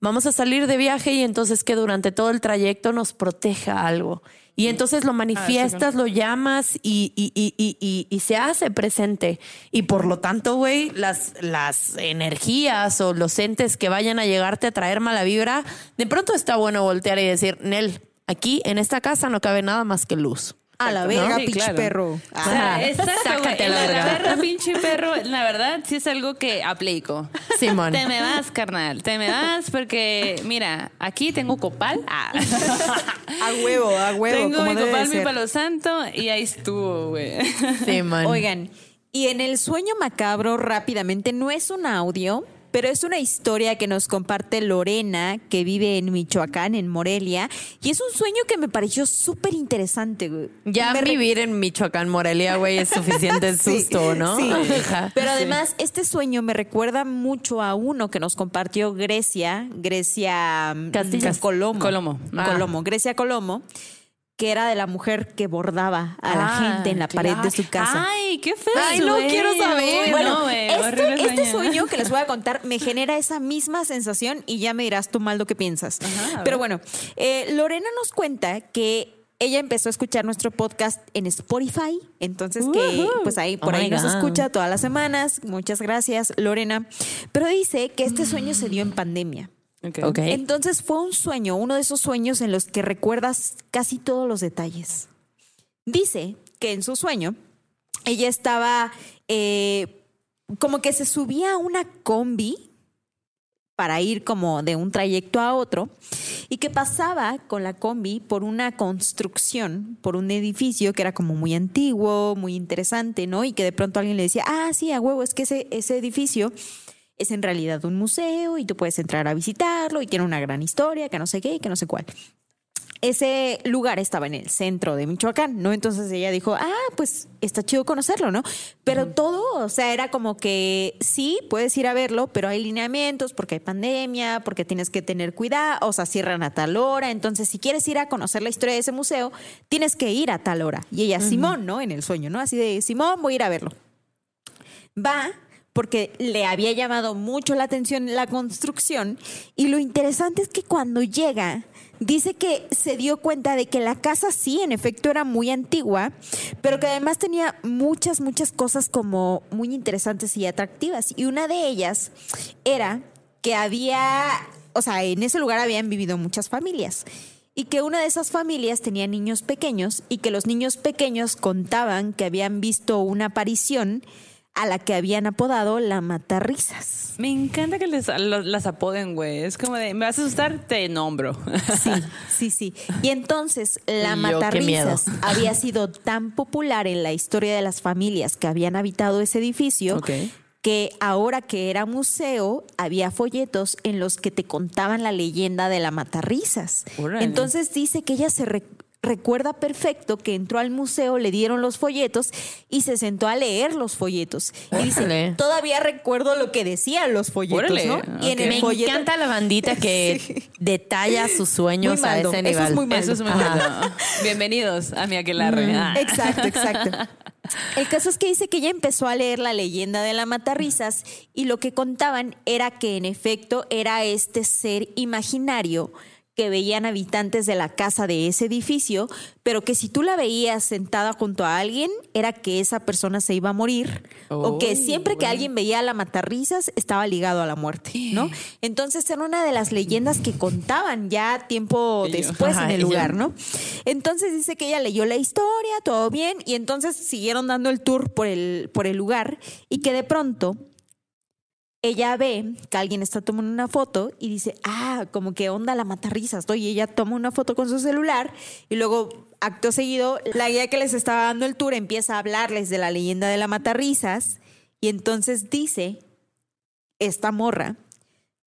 vamos a salir de viaje y entonces que durante todo el trayecto nos proteja algo. Y entonces lo ah, manifiestas, lo llamas y, y, y, y, se hace presente. Y por lo tanto, güey, las, las energías o los entes que vayan a llegarte a traer mala vibra, de pronto está bueno voltear y decir, Nel, aquí en esta casa no cabe nada más que luz. A la verga, Sí, pinche claro. perro. O sea, Ajá. exacto, Sácate güey. a la La verga. verga, pinche perro, la verdad, sí es algo que aplico. Simón. Te me vas, carnal. Te me vas porque, mira, aquí tengo copal. Ah. (laughs) A huevo, a huevo. tengo mi copal, mi palo santo y ahí estuvo, güey. Simón. Oigan, y en el sueño macabro rápidamente no es un audio, pero es una historia que nos comparte Lorena, que vive en Michoacán, en Morelia, y es un sueño que me pareció súper interesante. güey. Ya Me re- vivir en Michoacán, Morelia, güey, es suficiente (laughs) Sí, susto, ¿no? sí. Pero además, este sueño me recuerda mucho a uno que nos compartió Grecia, Grecia mm, Castillas. Colomo. Colomo. Ah. Colomo, Grecia Colomo, que era de la mujer que bordaba a la Ah, gente en la pared de su casa. Ay, qué feo. Ay, no quiero saber. Bueno, No, este, este sueño que les voy a (laughs) contar me genera esa misma sensación y ya me dirás tú mal lo que piensas. Ajá, Pero bueno, eh, Lorena nos cuenta que ella empezó a escuchar nuestro podcast en Spotify, entonces que pues ahí por Oh ahí my nos God. escucha todas las semanas. Muchas gracias, Lorena. Pero dice que este sueño se dio en pandemia. Entonces fue un sueño, uno de esos sueños en los que recuerdas casi todos los detalles. Dice que en su sueño ella estaba eh, como que se subía a una combi para ir como de un trayecto a otro y que pasaba con la combi por una construcción, por un edificio que era como muy antiguo, muy interesante, ¿no? Y que de pronto alguien le decía, ah, sí, a huevo, es que ese, ese edificio es en realidad un museo y tú puedes entrar a visitarlo y tiene una gran historia, que no sé qué y que no sé cuál. Ese lugar estaba en el centro de Michoacán, ¿no? Entonces ella dijo, ah, pues está chido conocerlo, ¿no? Pero todo, o sea, era como que sí, puedes ir a verlo, pero hay lineamientos porque hay pandemia, porque tienes que tener cuidado, o sea, cierran a tal hora. Entonces, si quieres ir a conocer la historia de ese museo, tienes que ir a tal hora. Y ella, Simón, ¿no? En el sueño, ¿no? Así de, Simón, voy a ir a verlo va porque le había llamado mucho la atención la construcción. Y lo interesante es que cuando llega dice que se dio cuenta de que la casa sí en efecto era muy antigua pero que además tenía muchas muchas cosas como muy interesantes y atractivas. Y una de ellas era que había o sea en ese lugar habían vivido muchas familias y que una de esas familias tenía niños pequeños y que los niños pequeños contaban que habían visto una aparición a la que habían apodado la matarrisas. Me encanta que les, las apoden, güey. Es como de, me vas a asustar, te nombro. Sí, (laughs) sí, sí. Y entonces la yo, matarrisas había sido tan popular en la historia de las familias que habían habitado ese edificio Ok. que ahora que era museo había folletos en los que te contaban la leyenda de la matarrisas. Entonces dice que ella se re- recuerda perfecto que entró al museo, le dieron los folletos y se sentó a leer los folletos. Y dice, Órale. todavía recuerdo lo que decían los folletos, Órale, ¿no? Y en el Me folleto encanta la bandita que (laughs) detalla sus sueños a ese Eso es nivel. muy maldo. Eso es muy bueno. Bienvenidos a mi aquelarre. Ah. Exacto, exacto. El caso es que dice que ella empezó a leer la leyenda de la matarrisas y lo que contaban era que en efecto era este ser imaginario que veían habitantes de la casa de ese edificio, pero que si tú la veías sentada junto a alguien, era que esa persona se iba a morir, o que siempre que alguien veía a la matarrisas estaba ligado a la muerte, ¿no? (gasps) Entonces era una de las leyendas que contaban ya tiempo después ajá, en el lugar, ¿no? Entonces dice que ella leyó la historia, todo bien, y entonces siguieron dando el tour por el, por el lugar y que de pronto ella ve que alguien está tomando una foto y dice, ah, como que onda la matarrisas, ¿no? Y ella toma una foto con su celular y luego, acto seguido, la guía que les estaba dando el tour empieza a hablarles de la leyenda de la matarrisas y entonces dice esta morra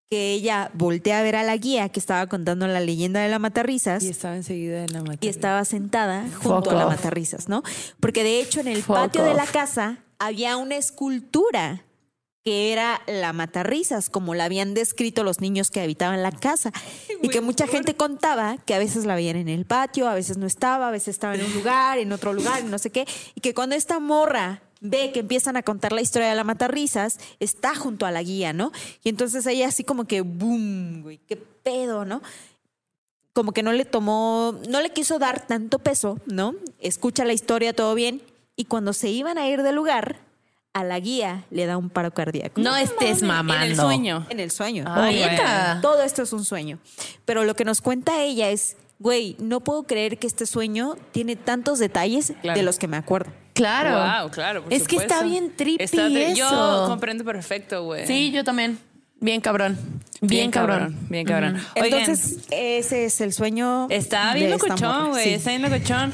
que ella voltea a ver a la guía que estaba contando la leyenda de la matarrisas Y estaba enseguida en la mata. y estaba sentada junto Fuck a la off. matarrisas, ¿no? Porque de hecho en el Fuck patio de la casa había una escultura que era la matarrisas, como la habían descrito los niños que habitaban la casa. (laughs) Y que mucha gente contaba que a veces la veían en el patio, a veces no estaba, a veces estaba en un lugar, en otro lugar, no sé qué. Y que cuando esta morra ve que empiezan a contar la historia de la matarrisas, está junto a la guía, ¿no? Y entonces ella así como que, boom, güey, qué pedo, ¿no? como que no le tomó, no le quiso dar tanto peso, ¿no? Escucha la historia, todo bien. Y cuando se iban a ir del lugar, a la guía le da un paro cardíaco. No estés mamando. En el sueño. En el sueño. Ay, Neta. Todo esto es un sueño. Pero lo que nos cuenta ella es güey, no puedo creer que este sueño tiene tantos detalles Claro. de los que me acuerdo. Claro. Wow, claro. por es que está bien trippy Está tri- Yo eso. comprendo perfecto, güey. Sí, yo también. Bien cabrón. Bien, cabrón. Bien cabrón. Entonces, ese es el sueño. Está bien locochón, güey. Sí. Está bien locochón.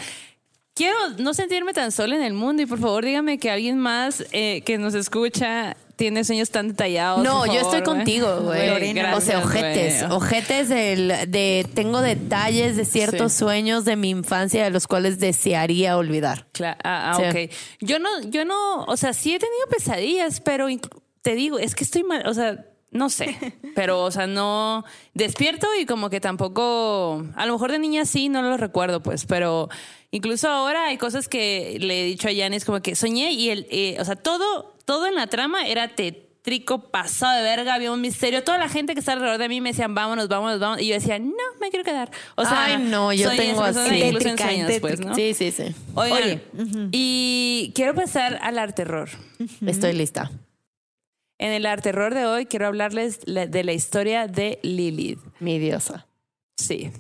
Quiero no sentirme tan sola en el mundo y por favor dígame que alguien más eh, que nos escucha tiene sueños tan detallados. No, yo favor, estoy contigo, güey. O sea, ojetes. güey. Ojetes del, de. Tengo detalles de ciertos Sí. sueños de mi infancia de los cuales desearía olvidar. Cla- ah, ah, Sí. ok. Yo no, yo no, o sea, sí he tenido pesadillas, pero te digo, es que estoy mal, o sea, no sé, pero, o sea, no despierto y como que tampoco, a lo mejor de niña sí, no lo recuerdo, pues, pero incluso ahora hay cosas que le he dicho a Yanis como que soñé y el, eh, o sea, todo, todo en la trama era tétrico, pasado de verga, había un misterio, toda la gente que está alrededor de mí me decían, vámonos, vámonos, vámonos, y yo decía, no, me quiero quedar. O sea, Ay, no, yo tengo así. incluso en sueños, pues. ¿no? Sí, sí, sí. Oigan, Oye, y quiero pasar al arte terror. Estoy lista. En el arte terror de hoy quiero hablarles la- de la historia de Lilith. Mi diosa. Sí.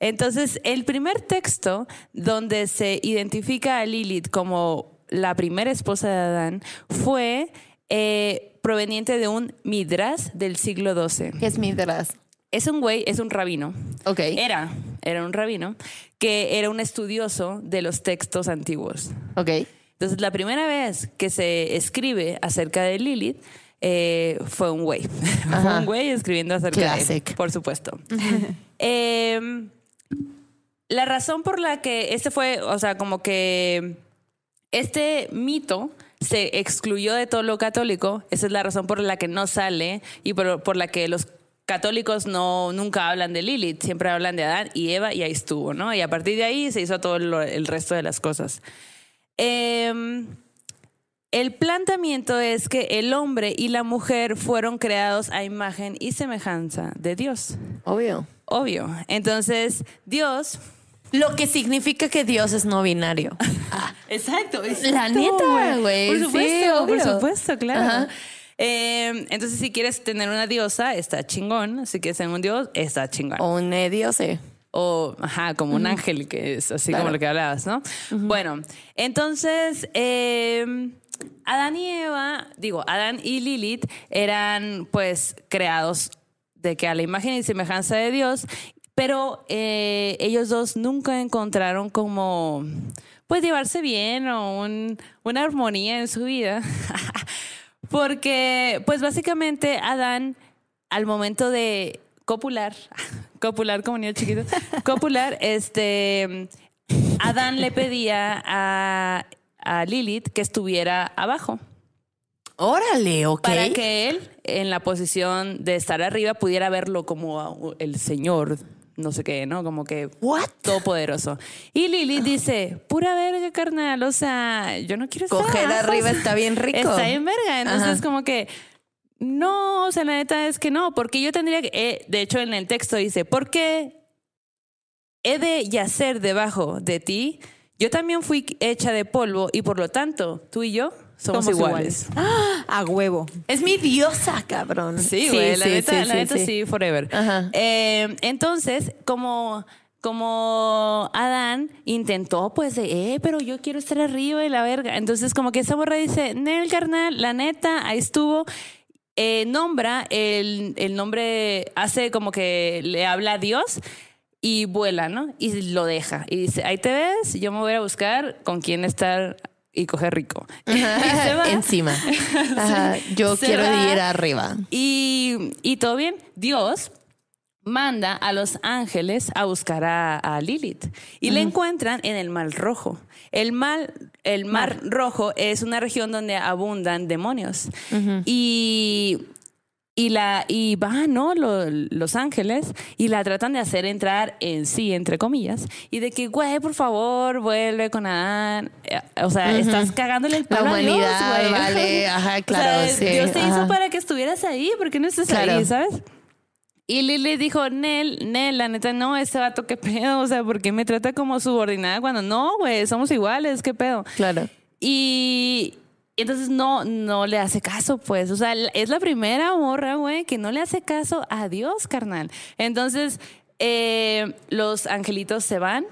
Entonces, el primer texto donde se identifica a Lilith como la primera esposa de Adán fue eh, proveniente de un Midras del siglo XII. ¿Qué es mi dras? Es un güey, es un rabino. Ok. Era, era un rabino que era un estudioso de los textos antiguos. Ok. Entonces, la primera vez que se escribe acerca de Lilith eh, fue un güey. (laughs) fue un güey escribiendo acerca de él, por supuesto. Eh, la razón por la que este fue, o sea, como que este mito se excluyó de todo lo católico, esa es la razón por la que no sale y por, por la que los católicos no nunca hablan de Lilith, siempre hablan de Adán y Eva y ahí estuvo, ¿no? Y a partir de ahí se hizo todo lo- el resto de las cosas. Em, el planteamiento es que el hombre y la mujer fueron creados a imagen y semejanza de Dios. Obvio. Obvio. Entonces, Dios. Lo que significa que Dios es no binario. (laughs) Exacto. La neta, güey. Por Sí, supuesto, por obvio. supuesto, claro. Ajá. Eh, entonces, si quieres tener una diosa, está chingón. Si quieres tener un dios, está chingón. O un Dios, sí. O, ajá, como un ángel, que es así Claro. como lo que hablabas, ¿no? Bueno, entonces, eh, Adán y Eva, digo, Adán y Lilith eran pues creados de que a la imagen y semejanza de Dios, pero eh, ellos dos nunca encontraron como, pues, llevarse bien o un- una armonía en su vida. (laughs) Porque, pues básicamente, Adán, al momento de copular, (laughs) copular como niño chiquito, copular, este, Adán le pedía a, a Lilith que estuviera abajo Órale, ok. para que él, en la posición de estar arriba, pudiera verlo como el Señor, no sé qué, ¿no? Como que What? todopoderoso. Y Lilith dice, pura verga, carnal, o sea, yo no quiero estar Coger abajo, arriba o sea, está bien rico. Está bien verga. Entonces, Ajá. como que, no, o sea, la neta es que no, porque yo tendría que, eh, de hecho, en el texto dice, porque he de yacer debajo de ti, yo también fui hecha de polvo y por lo tanto, tú y yo somos, Somos iguales. A huevo. Es mi diosa, cabrón. Sí, güey, la neta, sí, la sí, neta sí, forever. Ajá. Eh, entonces, como, como Adán intentó, pues, de, eh, pero yo quiero estar arriba y la verga. Entonces, como que esa morra dice, Nel, carnal, la neta, ahí estuvo. Eh, nombra el, el nombre, hace como que le habla a Dios y vuela, ¿no? Y lo deja. Y dice, ahí te ves, yo me voy a buscar con quién estar y coger rico. (laughs) Y se va. Encima. (laughs) Ajá. Yo Se quiero va. ir arriba. Y, y todo bien, Dios manda a los ángeles a buscar a, a Lilith y la encuentran en el Mar Rojo. El mar, el mar, Rojo es una región donde abundan demonios. Y y la y van no Lo- los ángeles y la tratan de hacer entrar en sí entre comillas y de que güey por favor vuelve con Adán Eh, o sea estás cagándole el La palo a Dios, humanidad, güey. vale, (laughs) ajá, O claro, sea, sí, Dios te hizo ajá. para que estuvieras ahí porque no estás Claro. ahí sabes y Lili dijo, Nel, Nel, la neta, no, ese vato, qué pedo, o sea, ¿por qué me trata como subordinada cuando no, güey, somos iguales, qué pedo? Claro. Y entonces no, no le hace caso, pues. O sea, es la primera morra, güey, que no le hace caso a Dios, carnal. Entonces, eh, los angelitos se van,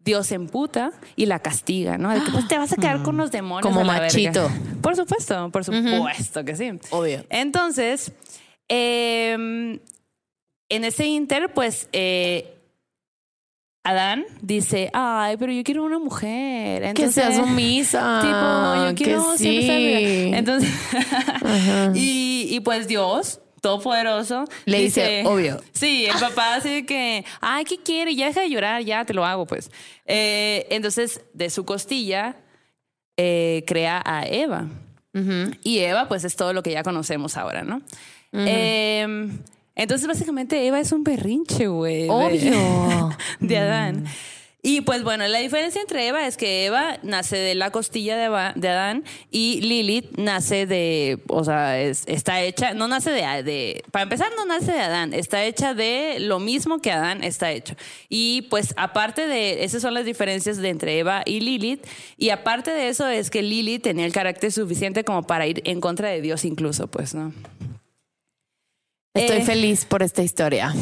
Dios se emputa y la castiga, ¿no? De que pues te vas a quedar con los demonios. Como a la machito. verga. Por supuesto, por supuesto que sí. Obvio. Entonces, eh, en ese inter, pues eh, Adán dice, ay, pero yo quiero una mujer. Que sea sumisa. Tipo, yo que quiero estar sí. arriba. Entonces, (laughs) y, y pues Dios, todopoderoso, Le dice, obvio. (laughs) Sí, el papá de que, ay, ¿qué quiere? Ya deja de llorar, ya te lo hago, pues. Eh, entonces, de su costilla, eh, crea a Eva. Y Eva, pues, es todo lo que ya conocemos ahora, ¿no? Eh, entonces, básicamente, Eva es un berrinche, güey. Obvio. (laughs) de Adán. Y pues bueno, la diferencia entre Eva es que Eva nace de la costilla de, Eva- de Adán y Lilith nace de, o sea, es- está hecha, no nace de, de, para empezar no nace de Adán, está hecha de lo mismo que Adán está hecho. Y pues aparte de, esas son las diferencias de entre Eva y Lilith, y aparte de eso es que Lilith tenía el carácter suficiente como para ir en contra de Dios incluso, pues, ¿no? Estoy Eh. feliz por esta historia,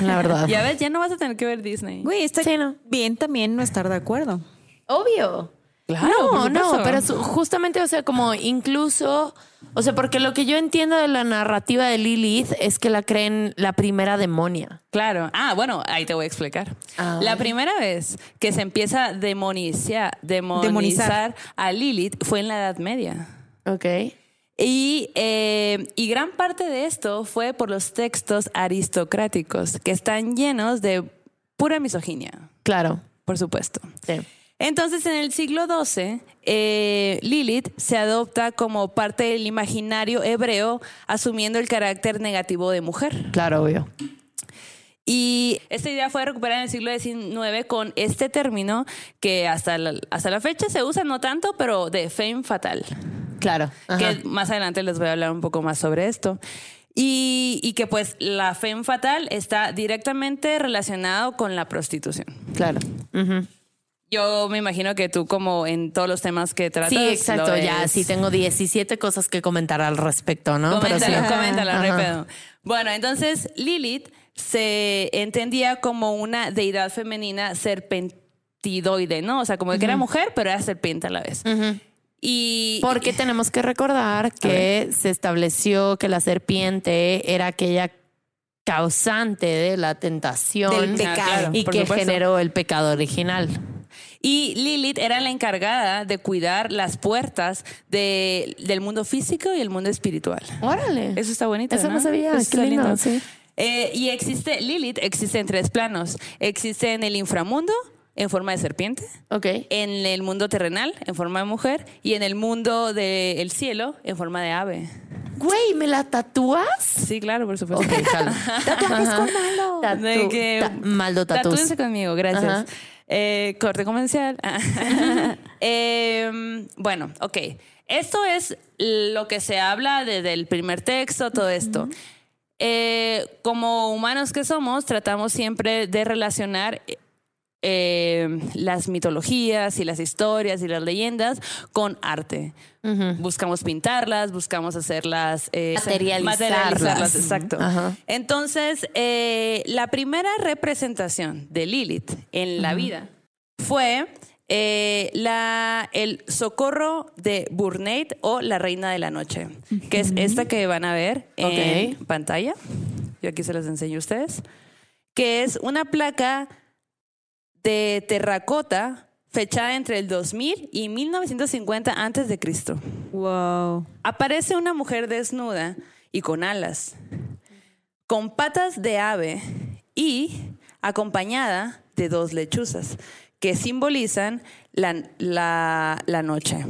la verdad. (laughs) Ya ves, ya no vas a tener que ver Disney. Güey, está Sí, ¿no? bien también no estar de acuerdo. Obvio. Claro, no, no, pero su- justamente, o sea, como incluso, o sea, porque lo que yo entiendo de la narrativa de Lilith es que la creen la primera demonia. Claro. Ah, bueno, ahí te voy a explicar. Ah. La primera vez que se empieza a demonizar, demonizar, Demonizar. a Lilith fue en la Edad Media. Ok. Y, eh, y gran parte de esto fue por los textos aristocráticos, que están llenos de pura misoginia, Claro. por supuesto. Sí. Entonces, en el siglo XII, eh, Lilith se adopta como parte del imaginario hebreo, asumiendo el carácter negativo de mujer. Claro, obvio. Y esta idea fue recuperada en el siglo XIX con este término que hasta la, hasta la fecha se usa no tanto, pero de femme fatal. Claro. Ajá. Que más adelante les voy a hablar un poco más sobre esto. Y, y que pues la femme fatal está directamente relacionado con la prostitución. Claro. Yo me imagino que tú como en todos los temas que tratas. Sí, exacto. Ya, sí, tengo 17 cosas que comentar al respecto, ¿no? Pero sí. Coméntalo, coméntalo, Ajá. Bueno, entonces Lilith se entendía como una deidad femenina serpentidoide, ¿no? O sea, como que era mujer, pero era serpiente a la vez. Y Porque tenemos que recordar que se estableció que la serpiente era aquella causante de la tentación Del pecado. Claro, y que supuesto. generó el pecado original. Y Lilith era la encargada de cuidar las puertas de- del mundo físico y el mundo espiritual. Órale. Eso está bonito. Eso no sabía, Eso lindo, sí. Eh, y existe, Lilith existe en tres planos. Existe en el inframundo, en forma de serpiente, Ok. en el mundo terrenal, en forma de mujer, y en el mundo del cielo, en forma de ave. Güey, ¿me la tatúas? Sí, claro, por supuesto. Ok, (laughs) jalo. Tatuajes con malo. Tatú- De que- ta- Maldo tatús. Tatúense conmigo, gracias. Eh, corte comercial. (laughs) Eh, bueno, ok. Esto es lo que se habla desde el primer texto, todo esto. Eh, como humanos que somos, tratamos siempre de relacionar eh, las mitologías y las historias y las leyendas con arte. Buscamos pintarlas, buscamos hacerlas... eh, Materializarlas. materializarlas, exacto. Entonces, eh, la primera representación de Lilith en la vida fue eh, la, el socorro de Burnate o la reina de la noche, que es esta que van a ver en pantalla. Yo aquí se las enseño a ustedes. Que es una placa de terracota fechada entre el 2000 y 1950 antes de Cristo. Wow. Aparece una mujer desnuda y con alas, con patas de ave y acompañada de dos lechuzas que simbolizan la, la- la noche.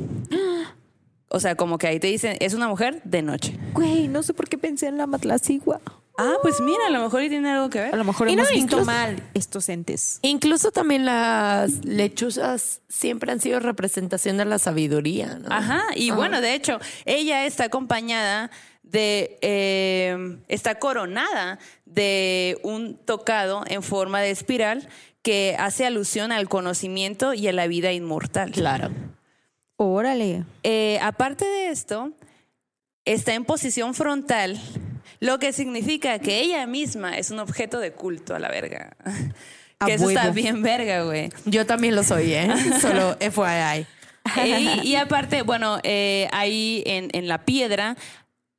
O sea, como que ahí te dicen, es una mujer de noche. Güey, no sé por qué pensé en la matlacigua. Ah, pues mira, a lo mejor y tiene algo que A ver. lo mejor Y no, hemos visto incluso- mal estos entes. Incluso también las lechuzas siempre han sido representación de la sabiduría, ¿no? Ajá, y bueno, de hecho, ella está acompañada de, eh, está coronada de un tocado en forma de espiral que hace alusión al conocimiento y a la vida inmortal. Claro. Órale. Eh, aparte de esto, está en posición frontal Lo que significa que ella misma es un objeto de culto a la verga. (laughs) A que eso está bien verga, güey. Yo también lo soy, ¿eh? (laughs) Solo FYI. y, y aparte, bueno, eh, ahí en, en la piedra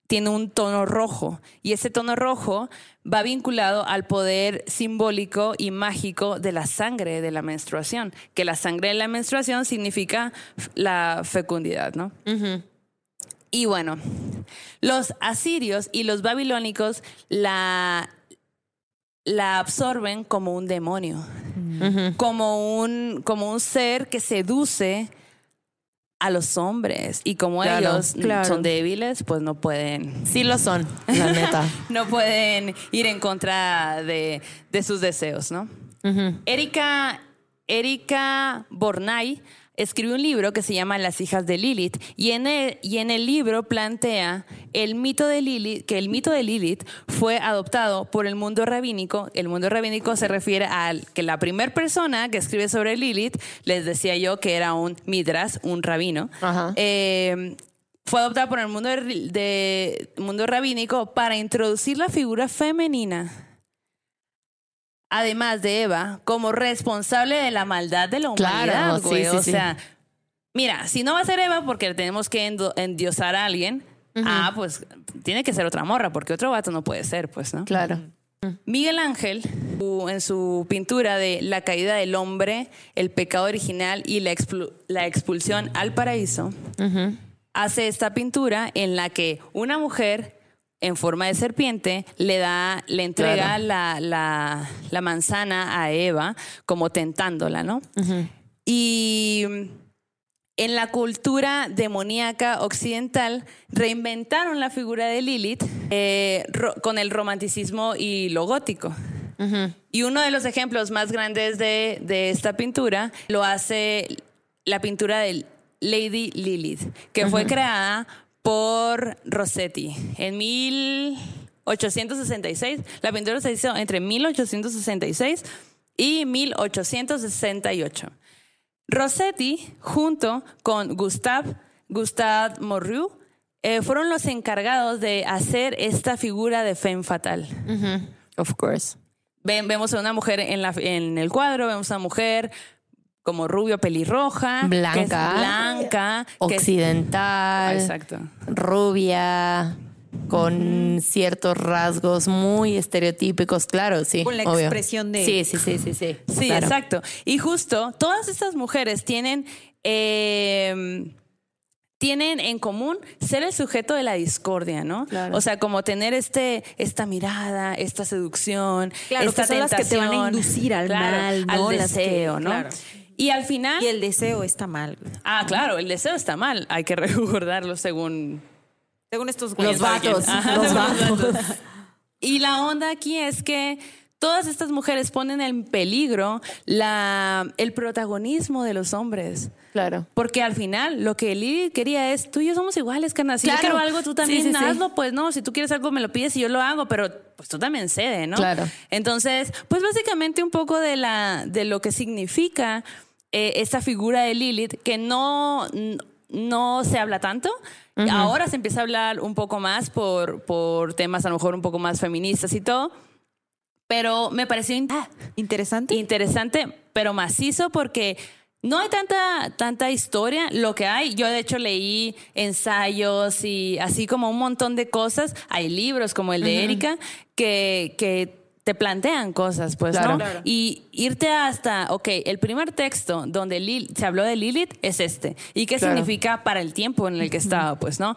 tiene un tono rojo y ese tono rojo va vinculado al poder simbólico y mágico de la sangre de la menstruación, que la sangre de la menstruación significa la fecundidad, ¿no? Y bueno, los asirios y los babilónicos la, la absorben como un demonio, como, un, como un ser que seduce a los hombres y como Claro, ellos claro. son débiles, pues no pueden Sí lo son, la neta. (laughs) no pueden ir en contra de, de sus deseos, ¿no? Erika, Erika Bornay escribió un libro que se llama Las hijas de Lilith y en el, y en el libro plantea el mito de Lilith, que el mito de Lilith fue adoptado por el mundo rabínico. El mundo rabínico se refiere al que la primera persona que escribe sobre Lilith, les decía yo que era un midras, un rabino, eh, fue adoptada por el mundo, de, de- mundo rabínico para introducir la figura femenina, además de Eva, como responsable de la maldad de la Claro, humanidad. sí, güey. sí, o sí. sea, mira, si no va a ser Eva porque tenemos que endiosar a alguien, ah, pues tiene que ser otra morra, porque otro vato no puede ser, pues, ¿no? Claro. Miguel Ángel, en su pintura de La caída del hombre, el pecado original y la expulsión al paraíso, hace esta pintura en la que una mujer en forma de serpiente le da, le entrega Claro. la, la- la manzana a Eva como tentándola, ¿no? Y en la cultura demoníaca occidental reinventaron la figura de Lilith eh, con el romanticismo y lo gótico. Y uno de los ejemplos más grandes de, de esta pintura lo hace la pintura de Lady Lilith, que fue creada por Rossetti en 1866. La pintura se hizo entre 1866 y 1868. Rossetti, junto con Gustave, Gustave Morrieu, eh, fueron los encargados de hacer esta figura de femme fatal. Of course. Ven- vemos a una mujer en, la, en el cuadro, vemos a una mujer como rubio pelirroja, que es Blanca. blanca, que es- Occidental. exacto. Rubia. Con ciertos rasgos muy estereotípicos, claro, sí. Con la obvio. expresión de- Sí, sí, sí, sí, sí. Sí, claro. exacto. Y justo todas estas mujeres tienen eh, tienen en común ser el sujeto de la discordia, ¿no? Claro. O sea, como tener este esta mirada, esta seducción, Claro, esta que son las que te van a inducir al claro, mal, ¿no? al deseo, ¿no? Y al final Y el deseo está mal. Ah, claro, el deseo está mal, hay que (laughs) recordarlo según Según estos Los güeyes. vatos. Ajá, los según los vatos. vatos. Y la onda aquí es que todas estas mujeres ponen en peligro la, el protagonismo de los hombres. Claro. Porque al final lo que Lili quería es, tú y yo somos iguales, carnal. Si Claro. yo quiero algo, tú también Sí, sí, sí. hazlo. Pues no, si tú quieres algo, me lo pides y yo lo hago, pero pues tú también cede, ¿no? Claro. Entonces, pues básicamente un poco de, la, de lo que significa eh, esta figura de Lilith, que no, no se habla tanto. Ahora se empieza a hablar un poco más por, por temas a lo mejor un poco más feministas y todo. Pero me pareció in- Interesante. interesante, pero macizo porque no hay tanta, tanta historia. Lo que hay, yo de hecho leí ensayos y así como un montón de cosas. Hay libros como el de Erika que, que te plantean cosas, pues, Claro. ¿no? Claro. Y irte hasta, ok, el primer texto donde Lil- se habló de Lilith es este. ¿Y qué Claro. significa para el tiempo en el que estaba, pues, no?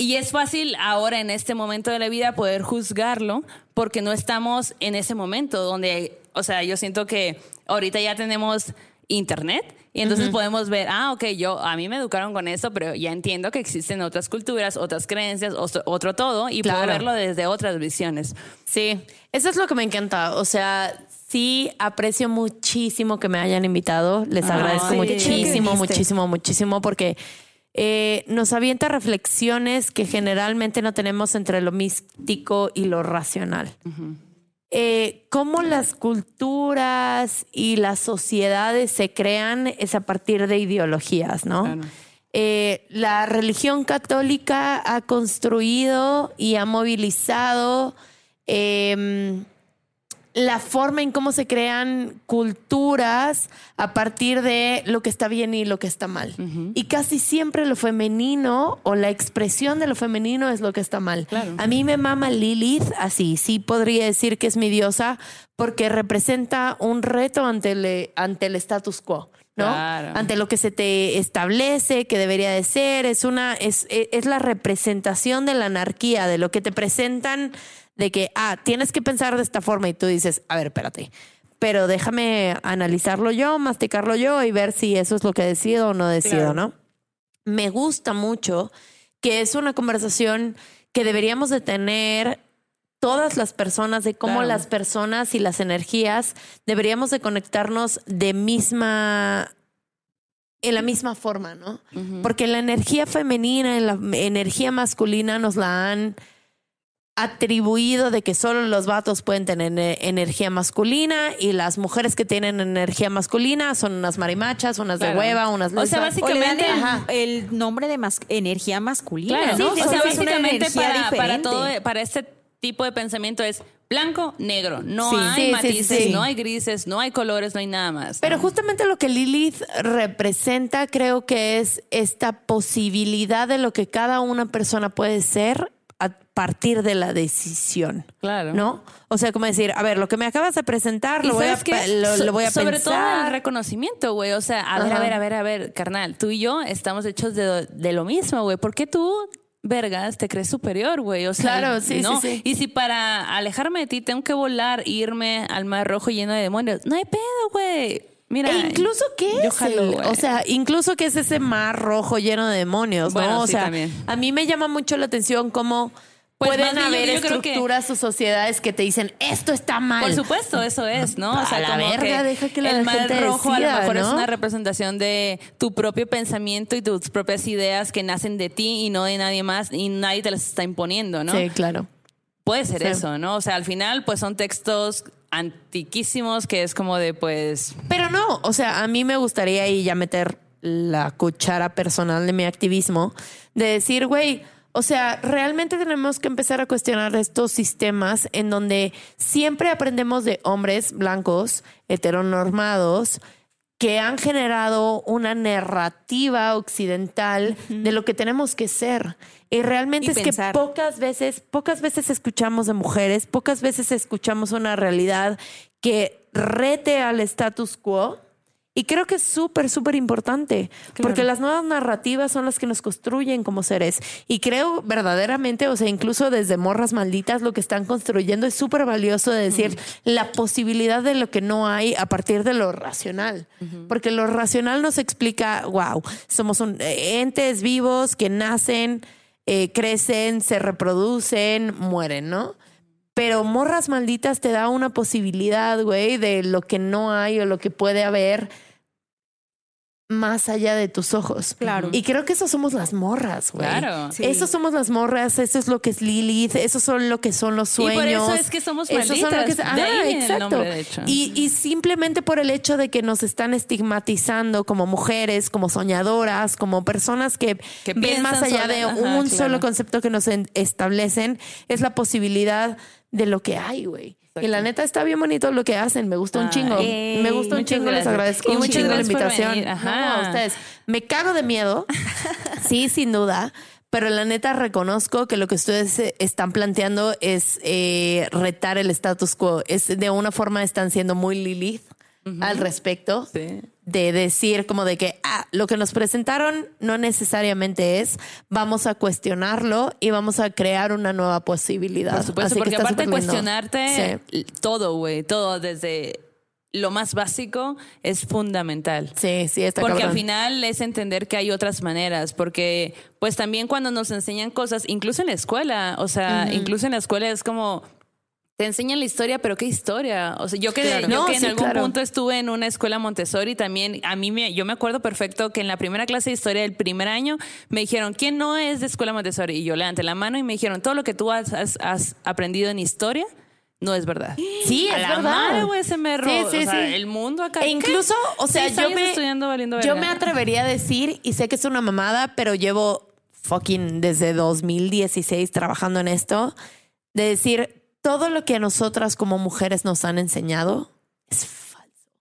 Y es fácil ahora en este momento de la vida poder juzgarlo porque no estamos en ese momento donde, o sea, yo siento que ahorita ya tenemos internet y entonces podemos ver, ah, ok, yo, a mí me educaron con eso, pero ya entiendo que existen otras culturas, otras creencias, otro, todo y puedo Claro. verlo desde otras visiones. Sí, eso es lo que me encanta. O sea, sí aprecio muchísimo que me hayan invitado. Les agradezco muchísimo, muchísimo, muchísimo, porque eh, nos avienta reflexiones que generalmente no tenemos entre lo místico y lo racional. Eh, cómo las culturas y las sociedades se crean es a partir de ideologías, ¿no? Claro. eh, la religión católica ha construido y ha movilizado em, la forma en cómo se crean culturas a partir de lo que está bien y lo que está mal. Y casi siempre lo femenino o la expresión de lo femenino es lo que está mal. Claro. A mí me mama Lilith así, sí podría decir que es mi diosa porque representa un reto ante el, ante el status quo. ¿no? Claro. Ante lo que se te establece, que debería de ser, es una, es, es la representación de la anarquía, de lo que te presentan de que, ah, tienes que pensar de esta forma y tú dices, a ver, espérate, pero déjame analizarlo yo, masticarlo yo y ver si eso es lo que decido o no decido, Claro. ¿no? Me gusta mucho que es una conversación que deberíamos de tener todas las personas, de cómo Claro. las personas y las energías deberíamos de conectarnos de misma en la misma forma, ¿no? Porque la energía femenina y la energía masculina nos la han atribuido de que solo los vatos pueden tener energía masculina y las mujeres que tienen energía masculina son unas marimachas, unas de hueva, unas O sea. O Básicamente, el, nombre de mas- energía masculina. Claro, ¿no? o sea, Solo es una básicamente para, todo, para este tipo de pensamiento es blanco, negro. No Sí. hay Sí, sí, matices, sí. no hay grises, no hay colores, no hay nada más. Pero ¿no? justamente lo que Lilith representa creo que es esta posibilidad de lo que cada una persona puede ser a partir de la decisión. Claro. ¿No? O sea, como decir, a ver, lo que me acabas de presentar ¿Y lo voy, a, lo, So- lo voy a Sobre pensar. todo el reconocimiento, güey. O sea, a ver, a ver, a ver, a ver, carnal, tú y yo estamos hechos de, de lo mismo, güey. ¿Por qué tú, vergas, te crees superior, güey? O sea, Claro, sí, ¿no? sí, sí. Y si para alejarme de ti tengo que volar, irme al mar rojo lleno de demonios, no hay pedo, güey. Mira. E incluso qué yo es jalo, el- güey. o sea, incluso que es ese mar rojo lleno de demonios, ¿no? O sí, sea, también. a mí me llama mucho la atención cómo Pues pueden haber creo que- estructuras o sociedades que te dicen esto está mal. Por supuesto, eso es, ¿no? O A sea, la como verga, que deja que la el mar gente rojo a lo mejor es una representación de tu propio pensamiento y tus propias ideas que nacen de ti y no de nadie más y nadie te las está imponiendo, ¿no? Sí, claro. Puede ser Sí. eso, ¿no? O sea, al final, pues son textos antiquísimos que es como de, pues, Pero no, o sea, a mí me gustaría ahí ya meter la cuchara personal de mi activismo, de decir, güey, o sea, realmente tenemos que empezar a cuestionar estos sistemas en donde siempre aprendemos de hombres blancos, heteronormados, que han generado una narrativa occidental de lo que tenemos que ser. Y realmente Y es pensar. que pocas veces, pocas veces escuchamos de mujeres, pocas veces escuchamos una realidad que rete al status quo. Y creo que es súper, súper importante, porque las nuevas narrativas son las que nos construyen como seres. Y creo verdaderamente, o sea, incluso desde morras malditas, lo que están construyendo es súper valioso de decir la posibilidad de lo que no hay a partir de lo racional. Porque lo racional nos explica, wow, somos un, eh, entes vivos que nacen, eh, crecen, se reproducen, mueren, ¿no? Pero Morras Malditas te da una posibilidad, güey, de lo que no hay o lo que puede haber más allá de tus ojos. Claro. Y creo que eso somos las morras, güey. Claro. Sí. Eso somos las morras, eso es lo que es Lilith, eso son lo que son los Y por sueños. eso es que somos Eso son lo malditas. que- De Ajá, ahí viene el exacto. nombre, de hecho. Y, y simplemente por el hecho de que nos están estigmatizando como mujeres, como soñadoras, como personas que, Que ven más allá de un solo concepto que nos en- establecen, es la posibilidad de lo que hay, güey. Y la neta está bien bonito lo que hacen, me gusta un chingo. eh, me gusta un chingo, les agradezco Y un chingo la invitación. venir, ajá. No, a ustedes. Me cago de miedo, (laughs) sí, sin duda, pero la neta reconozco que lo que ustedes eh, están planteando es eh, retar el status quo. Es de una forma están siendo muy Lilith al respecto Sí. De decir como de que ah, lo que nos presentaron no necesariamente es, vamos a cuestionarlo y vamos a crear una nueva posibilidad. Por supuesto, Así porque aparte de cuestionarte Sí. todo, güey, todo desde lo más básico es fundamental. Sí, sí, está Porque al final es entender que hay otras maneras, porque pues también cuando nos enseñan cosas, incluso en la escuela, o sea, incluso en la escuela es como te enseñan la historia, pero qué historia. O sea, yo que, Claro. yo No, que en sí, algún claro. punto estuve en una escuela Montessori también, a mí me, yo me acuerdo perfecto que en la primera clase de historia del primer año me dijeron, ¿quién no es de escuela Montessori? Y yo levanté la mano y me dijeron, todo lo que tú has, has- has aprendido en historia, no es verdad. Sí, A es la verdad. madre, ese me Sí, sí, o sea, sí. el mundo acá. E ¿qué? incluso, o sea, yo me, estudiando valiendo yo me atrevería a decir, y sé que es una mamada, pero llevo fucking desde 2016 trabajando en esto, de decir, todo lo que a nosotras como mujeres nos han enseñado es.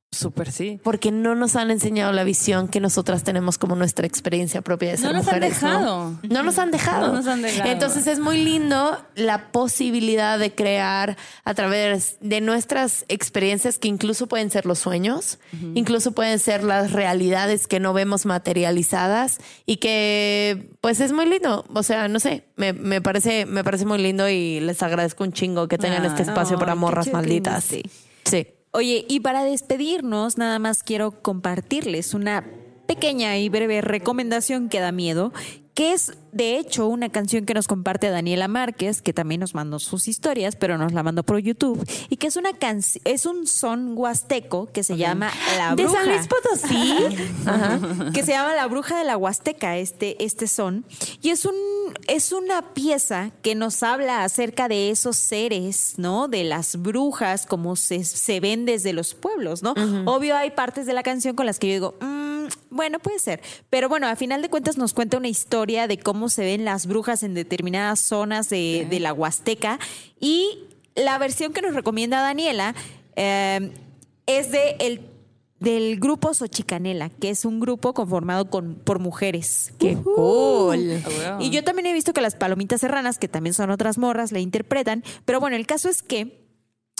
Súper sí. Porque no nos han enseñado la visión que nosotras tenemos como nuestra experiencia propia de ser No nos han mujeres. dejado. ¿no? No nos han dejado. No nos han dejado. Entonces es muy lindo la posibilidad de crear a través de nuestras experiencias que incluso pueden ser los sueños, incluso pueden ser las realidades que no vemos materializadas y que pues es muy lindo. O sea, no sé, me, me parece, me parece muy lindo y les agradezco un chingo que tengan este espacio Ay, para morras malditas. viniste. Sí. Oye, y para despedirnos, nada más quiero compartirles una pequeña y breve recomendación que da miedo, que es de hecho una canción que nos comparte Daniela Márquez, que también nos mandó sus historias, pero nos la mandó por YouTube, y que es una canción, es un son huasteco que se llama La De Bruja. San Luis Potosí. (laughs) Ajá. que se llama La Bruja de la Huasteca, este, este son. Y es un, es una pieza que nos habla acerca de esos seres, ¿no? De las brujas, como se, se ven desde los pueblos, ¿no? Obvio, hay partes de la canción con las que yo digo, "Mm, bueno, puede ser. Pero bueno, a final de cuentas nos cuenta una historia de cómo se ven las brujas en determinadas zonas de, de la Huasteca. Y la versión que nos recomienda Daniela eh, es de el del grupo Xochicanela, que es un grupo conformado con, por mujeres. Qué cool. Ah, Y yo también he visto que las palomitas serranas, que también son otras morras, la interpretan. Pero bueno, el caso es que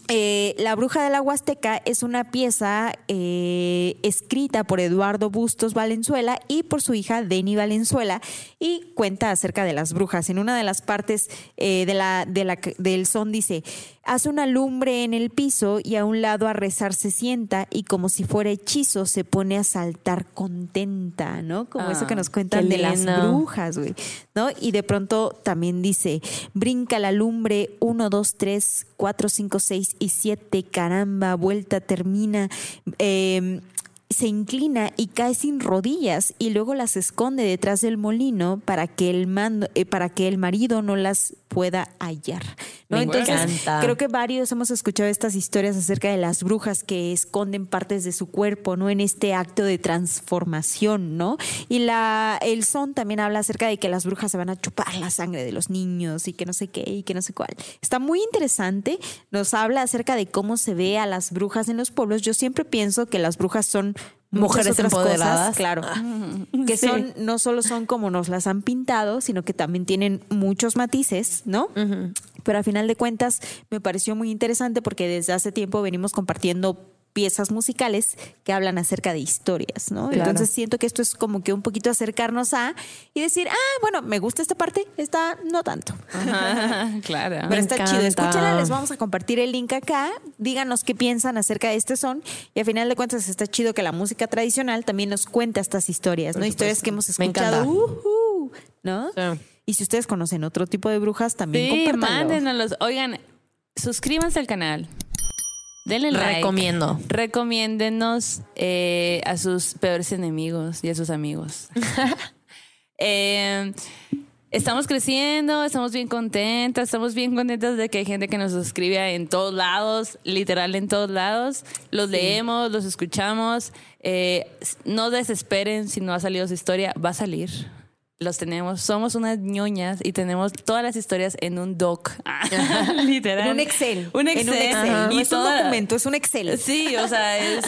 eh, La Bruja de la Huasteca es una pieza eh, escrita por Eduardo Bustos Valenzuela y por su hija Deni Valenzuela y cuenta acerca de las brujas. En una de las partes eh, de la, de la- del son dice, hace una lumbre en el piso y a un lado a rezar se sienta y como si fuera hechizo se pone a saltar contenta, ¿no? Como eso que nos cuentan de las brujas güey, ¿no? Y de pronto también dice, brinca la lumbre, uno, dos, tres, cuatro, cinco, seis y siete, caramba, vuelta, termina, eh, se inclina y cae sin rodillas y luego las esconde detrás del molino para que el mando, eh, para que el marido no las pueda hallar. ¿no? Me Entonces, encanta. creo que varios hemos escuchado estas historias acerca de las brujas que esconden partes de su cuerpo, ¿no? En este acto de transformación, ¿no? Y la, el son también habla acerca de que las brujas se van a chupar la sangre de los niños y que no sé qué y que no sé cuál. Está muy interesante. Nos habla acerca de cómo se ve a las brujas en los pueblos. Yo siempre pienso que las brujas son Mujeres empoderadas. cosas, claro, que Sí. son no solo son como nos las han pintado, sino que también tienen muchos matices, ¿no? Pero a final de cuentas me pareció muy interesante porque desde hace tiempo venimos compartiendo piezas musicales que hablan acerca de historias, ¿no? Claro. Entonces siento que esto es como que un poquito acercarnos a y decir, ah, bueno, me gusta esta parte, esta no tanto. Ajá, (laughs) claro. Pero está chido. Escúchala, les vamos a compartir el link acá. Díganos qué piensan acerca de este son. Y al final de cuentas está chido que la música tradicional también nos cuenta estas historias, ¿no? Historias que hemos Me escuchado. encanta. ujú, ¿No? Sí. Y si ustedes conocen otro tipo de brujas, también Sí, mándenos. Oigan, suscríbanse al canal. Denle like. Recomiendo. Recomiéndenos eh, a sus peores enemigos y a sus amigos. (laughs) Eh, estamos creciendo, estamos bien contentas, estamos bien contentas de que hay gente que nos suscribe en todos lados, literal en todos lados. Los leemos, los escuchamos. Eh, no desesperen si no ha salido su historia, va a salir. Los tenemos, somos unas ñoñas y tenemos todas las historias en un doc. (laughs) literal. En un Excel. Un En Excel. un Excel. Y es un documento, es un Excel. Sí, o sea, es,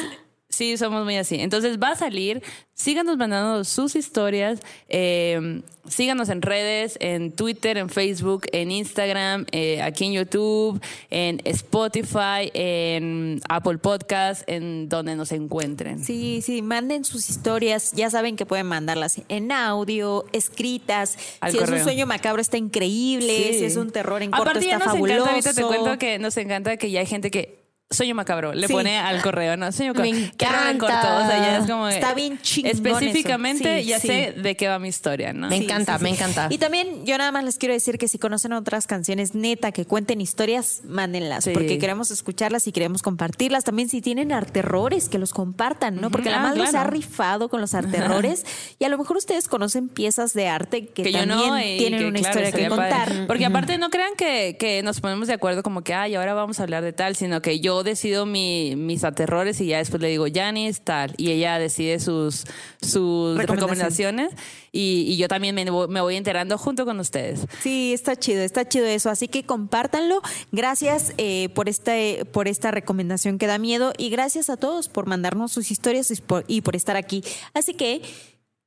sí, somos muy así. Entonces va a salir. Síganos mandando sus historias. eh, síganos en redes, en Twitter, en Facebook, en Instagram, eh, aquí en YouTube, en Spotify, en Apple Podcast, en donde nos encuentren. Sí, sí, manden sus historias. Ya saben que pueden mandarlas en audio, escritas. Al si es un sueño macabro, está increíble. Sí. Si es un terror en corto, Aparte, ya está nos fabuloso. encanta, ahorita te cuento que nos encanta que ya hay gente que Sueño macabro, le Sí. pone al correo, ¿no? Sueño (laughs) macabro. Me corto, encanta. o sea, ya es como Está bien chingón Específicamente eso. Sí, ya sí. sé de qué va mi historia, ¿no? Me encanta, me encanta. Y también yo nada más les quiero decir que si conocen otras canciones neta que cuenten historias, mándenlas, Sí. porque queremos escucharlas y queremos compartirlas. También si tienen arterrores, que los compartan, ¿no? Porque la Ah, madre se ha claro. rifado con los (laughs) arterrores y a lo mejor ustedes conocen piezas de arte que, que yo también no tienen que, una claro, historia que padre. contar. Porque aparte no crean que, que nos ponemos de acuerdo como que, ay, ahora vamos a hablar de tal, sino que yo decido mi, mis aterrores y ya después le digo, Janice, tal, y ella decide sus, sus Recomendaciones. y, y yo también me, voy- me voy enterando junto con ustedes. Sí, está chido, está chido eso. Así que compártanlo. Gracias eh, por, esta, por esta recomendación que da miedo y gracias a todos por mandarnos sus historias y por, y por estar aquí. Así que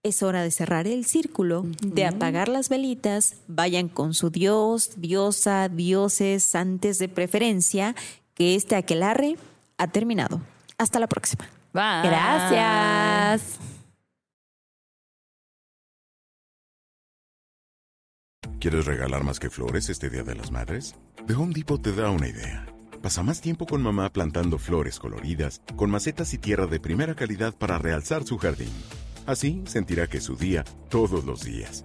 es hora de cerrar el círculo, de apagar las velitas. Vayan con su dios, diosa, dioses, antes de preferencia, que este aquelarre ha terminado. Hasta la próxima. Bye. Gracias. ¿Quieres regalar más que flores este Día de las Madres? The Home Depot te da una idea. Pasa más tiempo con mamá plantando flores coloridas, con macetas y tierra de primera calidad para realzar su jardín. Así sentirá que es su día todos los días.